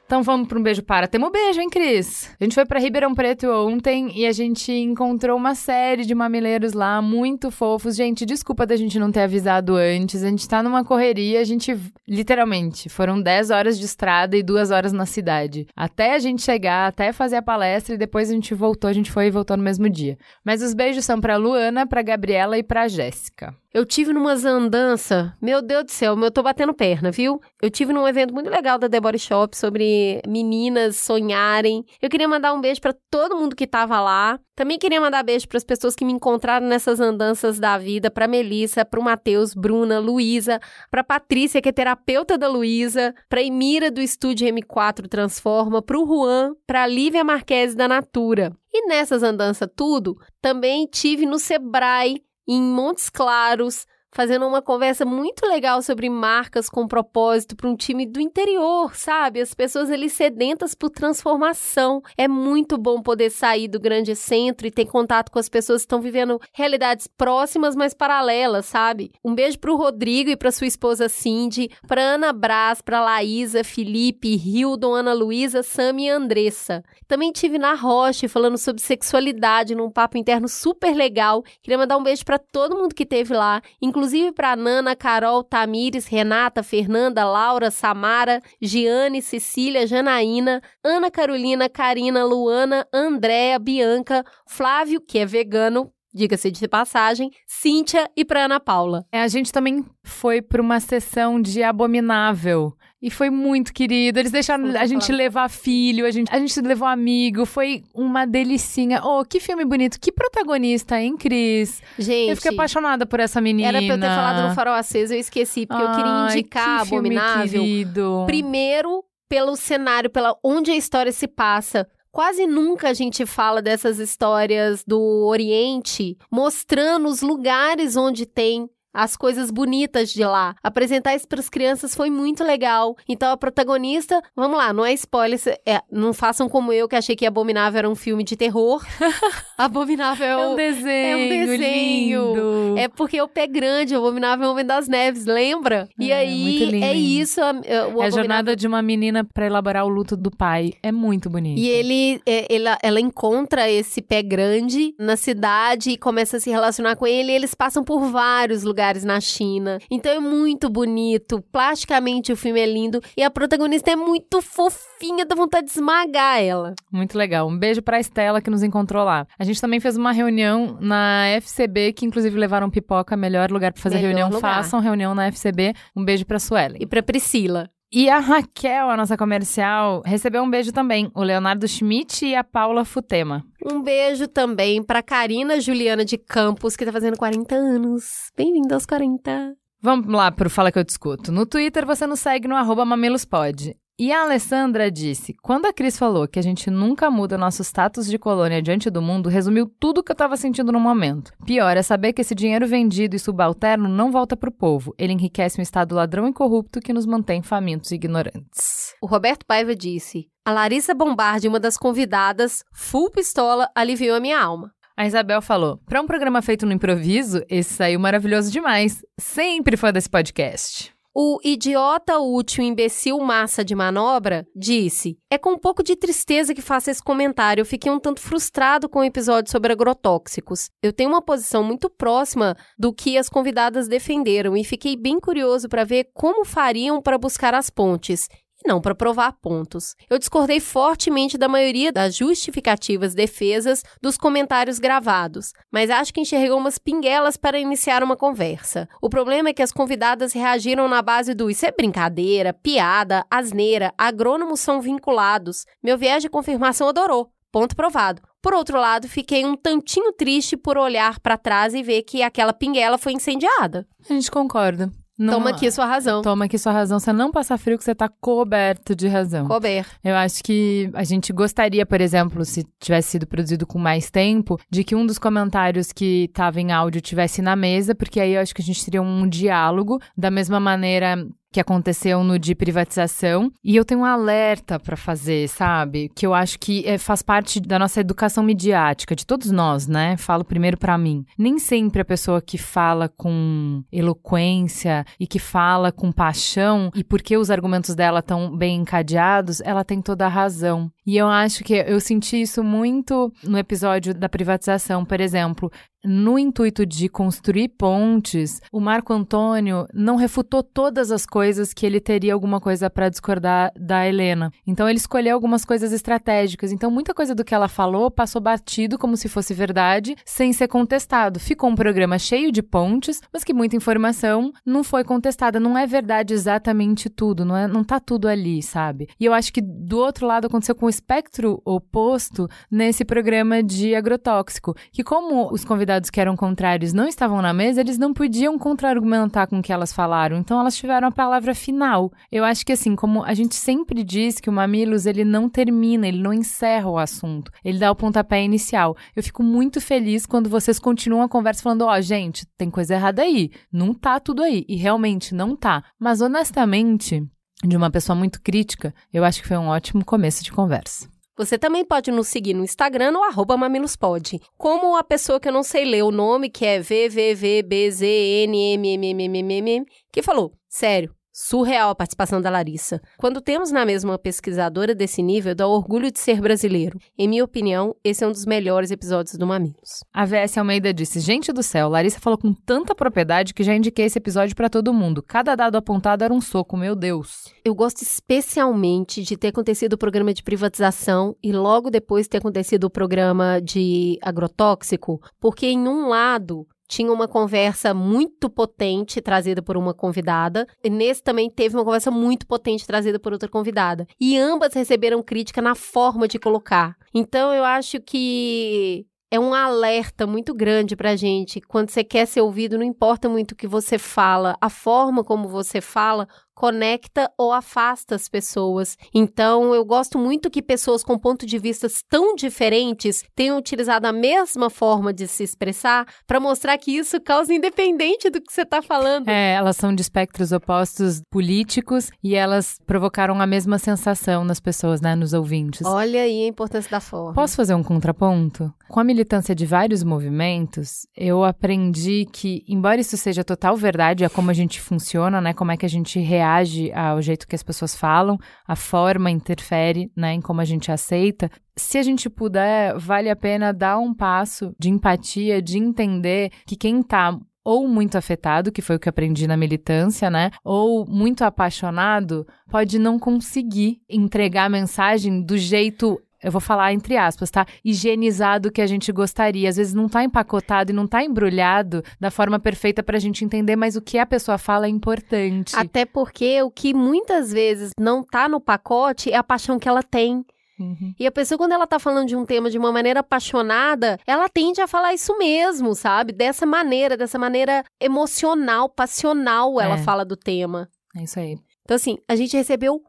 Então vamos para um beijo para. Temos um beijo, hein, Cris? A gente foi para Ribeirão Preto ontem e a gente encontrou uma série de mamileiros lá, muito fofos. Gente, desculpa da gente não ter avisado antes. A gente tá numa correria, a gente, literalmente, foram 10 horas de estrada e 2 horas na cidade. Até a gente chegar, até fazer a palestra e depois a gente voltou, a gente foi e voltou no mesmo dia. Mas os beijos são pra Luana, pra Gabriela e pra Jéssica. Eu tive numas andanças, meu Deus do céu, eu tô batendo perna, viu? Eu tive num evento muito legal da Body Shop sobre meninas sonharem. Eu queria mandar um beijo para todo mundo que tava lá. Também queria mandar beijo para as pessoas que me encontraram nessas andanças da vida, para Melissa, para o Matheus, Bruna, Luísa, para Patrícia, que é terapeuta da Luísa, para Emira do estúdio M4 Transforma, para o Juan, para Lívia Marques da Natura. E nessas andanças tudo, também tive no Sebrae em Montes Claros, fazendo uma conversa muito legal sobre marcas com propósito para um time do interior, sabe? As pessoas ali sedentas por transformação. É muito bom poder sair do grande centro e ter contato com as pessoas que estão vivendo realidades próximas, mas paralelas, sabe? Um beijo pro Rodrigo e para sua esposa Cindy, para Ana Brás, para Laísa, Felipe, Hildon, Ana Luísa, Sami e Andressa. Também tive na Roche falando sobre sexualidade num papo interno super legal. Queria mandar um beijo para todo mundo que teve lá, inclusive para Nana, Carol, Tamires, Renata, Fernanda, Laura, Samara, Giane, Cecília, Janaína, Ana Carolina, Karina, Luana, Andréa, Bianca, Flávio, que é vegano, diga-se de passagem, Cíntia e para Ana Paula. É, a gente também foi para uma sessão de Abominável. E foi muito querido. Eles deixaram a gente levar filho, a gente, a gente levou amigo. Foi uma delicinha. Oh, que filme bonito. Que protagonista, hein, Cris? Gente. Eu fiquei apaixonada por essa menina. Era pra eu ter falado no Farol Aceso, eu esqueci, porque eu queria Ai, indicar que Abominável. querido. Primeiro, pelo cenário, pela onde a história se passa. Quase nunca a gente fala dessas histórias do Oriente, mostrando os lugares onde tem as coisas bonitas de lá. Apresentar isso para as crianças foi muito legal. Então a protagonista, vamos lá, não é spoiler, é, não façam como eu que achei que Abominável era um filme de terror. <laughs> Abominável É um desenho, é um desenho. lindo. É porque o pé grande, o Abominável Homem das Neves, lembra? E É, aí é isso. a- o É a jornada de uma menina pra elaborar o luto do pai. É muito bonito. E ele, é, ela, ela encontra esse pé grande na cidade e começa a se relacionar com ele. E eles passam por vários lugares na China. Então é muito bonito. Plasticamente o filme é lindo. E a protagonista é muito fofinha, dá vontade de esmagar ela. Muito legal. Um beijo pra Estela que nos encontrou lá. A gente também fez uma reunião na FCB, que inclusive levaram pipoca, melhor lugar pra fazer Melhor reunião. lugar. Façam reunião na FCB. Um beijo pra Suelen. E pra Priscila. E a Raquel, a nossa comercial, recebeu um beijo também. O Leonardo Schmidt e a Paula Futema. Um beijo também pra Karina Juliana de Campos, que tá fazendo 40 anos. Bem-vinda aos 40. Vamos lá pro Fala Que Eu Discuto. No Twitter você nos segue no arroba mamelospod. E a Alessandra disse: quando a Cris falou que a gente nunca muda nosso status de colônia diante do mundo, resumiu tudo que eu tava sentindo no momento. Pior é saber que esse dinheiro vendido e subalterno não volta pro povo. Ele enriquece um Estado ladrão e corrupto que nos mantém famintos e ignorantes. O Roberto Paiva disse: A Larissa Bombardi, uma das convidadas, full pistola, aliviou a minha alma. A Isabel falou: pra um programa feito no improviso, esse saiu maravilhoso demais. Sempre fã desse podcast. O idiota útil imbecil massa de manobra disse: É com um pouco de tristeza que faço esse comentário. Eu fiquei um tanto frustrado com o episódio sobre agrotóxicos. Eu tenho uma posição muito próxima do que as convidadas defenderam e fiquei bem curioso para ver como fariam para buscar as pontes. Não para provar pontos. Eu discordei fortemente da maioria das justificativas defesas dos comentários gravados, mas acho que enxergou umas pinguelas para iniciar uma conversa. O problema é que as convidadas reagiram na base do isso é brincadeira, piada, asneira, agrônomos são vinculados. Meu viés de confirmação adorou. Ponto provado. Por outro lado, fiquei um tantinho triste por olhar para trás e ver que aquela pinguela foi incendiada. A gente concorda. Não- Toma aqui sua razão. Toma aqui sua razão. Você não passa frio que você tá coberto de razão. Coberto. Eu acho que a gente gostaria, por exemplo, se tivesse sido produzido com mais tempo, de que um dos comentários que estava em áudio tivesse na mesa, porque aí eu acho que a gente teria um diálogo da mesma maneira que aconteceu no de privatização. E eu tenho um alerta para fazer, sabe? Que eu acho que é, faz parte da nossa educação midiática, de todos nós, né? Falo primeiro para mim. Nem sempre a pessoa que fala com eloquência e que fala com paixão, e porque os argumentos dela estão bem encadeados, ela tem toda a razão. E eu acho que eu senti isso muito no episódio da privatização, por exemplo. No intuito de construir pontes, o Marco Antônio não refutou todas as coisas que ele teria alguma coisa para discordar da Helena. Então ele escolheu algumas coisas estratégicas. Então muita coisa do que ela falou passou batido como se fosse verdade, sem ser contestado. Ficou um programa cheio de pontes, mas que muita informação não foi contestada. Não é verdade exatamente tudo, não, é, não tá tudo ali, sabe? E eu acho que do outro lado aconteceu com o espectro oposto nesse programa de agrotóxico, que como os convidados que eram contrários não estavam na mesa, eles não podiam contra-argumentar com o que elas falaram, então elas tiveram a palavra final. Eu acho que assim, como a gente sempre diz que o Mamilos, ele não termina, ele não encerra o assunto, ele dá o pontapé inicial. Eu fico muito feliz quando vocês continuam a conversa falando, ó, gente, tem coisa errada aí, não tá tudo aí, e realmente não tá. Mas honestamente, de uma pessoa muito crítica, eu acho que foi um ótimo começo de conversa. Você também pode nos seguir no Instagram, no arroba mamilospod. Como a pessoa que eu não sei ler o nome, que é VVVBZNMMMMM, que falou, sério, surreal a participação da Larissa. Quando temos na mesma uma pesquisadora desse nível, dá orgulho de ser brasileiro. Em minha opinião, esse é um dos melhores episódios do Mamilos. A VS Almeida disse: Gente do céu, Larissa falou com tanta propriedade que já indiquei esse episódio pra todo mundo. Cada dado apontado era um soco, meu Deus. Eu gosto especialmente de ter acontecido o programa de privatização e logo depois ter acontecido o programa de agrotóxico, porque em um lado tinha uma conversa muito potente trazida por uma convidada, e nesse também teve uma conversa muito potente trazida por outra convidada. E ambas receberam crítica na forma de colocar. Então eu acho que é um alerta muito grande pra gente. Quando você quer ser ouvido, não importa muito o que você fala, a forma como você fala conecta ou afasta as pessoas. Então, eu gosto muito que pessoas com pontos de vista tão diferentes tenham utilizado a mesma forma de se expressar para mostrar que isso causa independente do que você está falando. É, elas são de espectros opostos políticos e elas provocaram a mesma sensação nas pessoas, né, nos ouvintes. Olha aí a importância da forma. Posso fazer um contraponto? Com a militância de vários movimentos, eu aprendi que, embora isso seja total verdade, é como a gente funciona, né? Como é que a gente reage ao jeito que as pessoas falam, a forma interfere, né, em como a gente aceita. Se a gente puder, vale a pena dar um passo de empatia, de entender que quem tá ou muito afetado, que foi o que aprendi na militância, né? Ou muito apaixonado, pode não conseguir entregar a mensagem do jeito eu vou falar entre aspas, tá? Higienizado que a gente gostaria. Às vezes não tá empacotado e não tá embrulhado da forma perfeita pra gente entender, mas o que a pessoa fala é importante. Até porque o que muitas vezes não tá no pacote é a paixão que ela tem. Uhum. E a pessoa, quando ela tá falando de um tema de uma maneira apaixonada, ela tende a falar isso mesmo, sabe? Dessa maneira, dessa maneira emocional, passional, ela É. fala do tema. É isso aí. Então, assim, a gente recebeu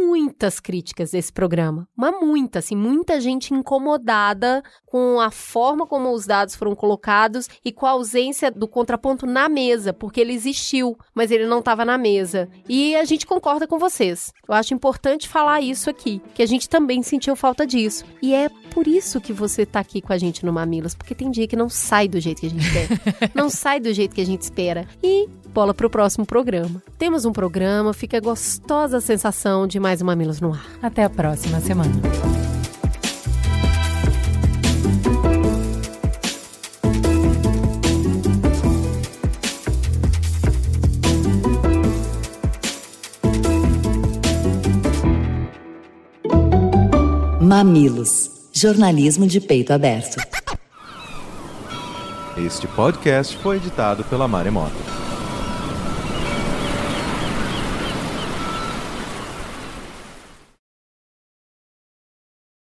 muitas críticas desse programa. Mas muita, assim, muita gente incomodada com a forma como os dados foram colocados e com a ausência do contraponto na mesa, porque ele existiu, mas ele não estava na mesa. E a gente concorda com vocês. Eu acho importante falar isso aqui, que a gente também sentiu falta disso. E é por isso que você tá aqui com a gente no Mamilos, porque tem dia que não sai do jeito que a gente quer. <laughs> não sai do jeito que a gente espera. E bola pro próximo programa. Temos um programa, fica gostosa a sensação de mais um Mamilos no ar. Até a próxima semana. Mamilos. Jornalismo de peito aberto. Este podcast foi editado pela Maremoto.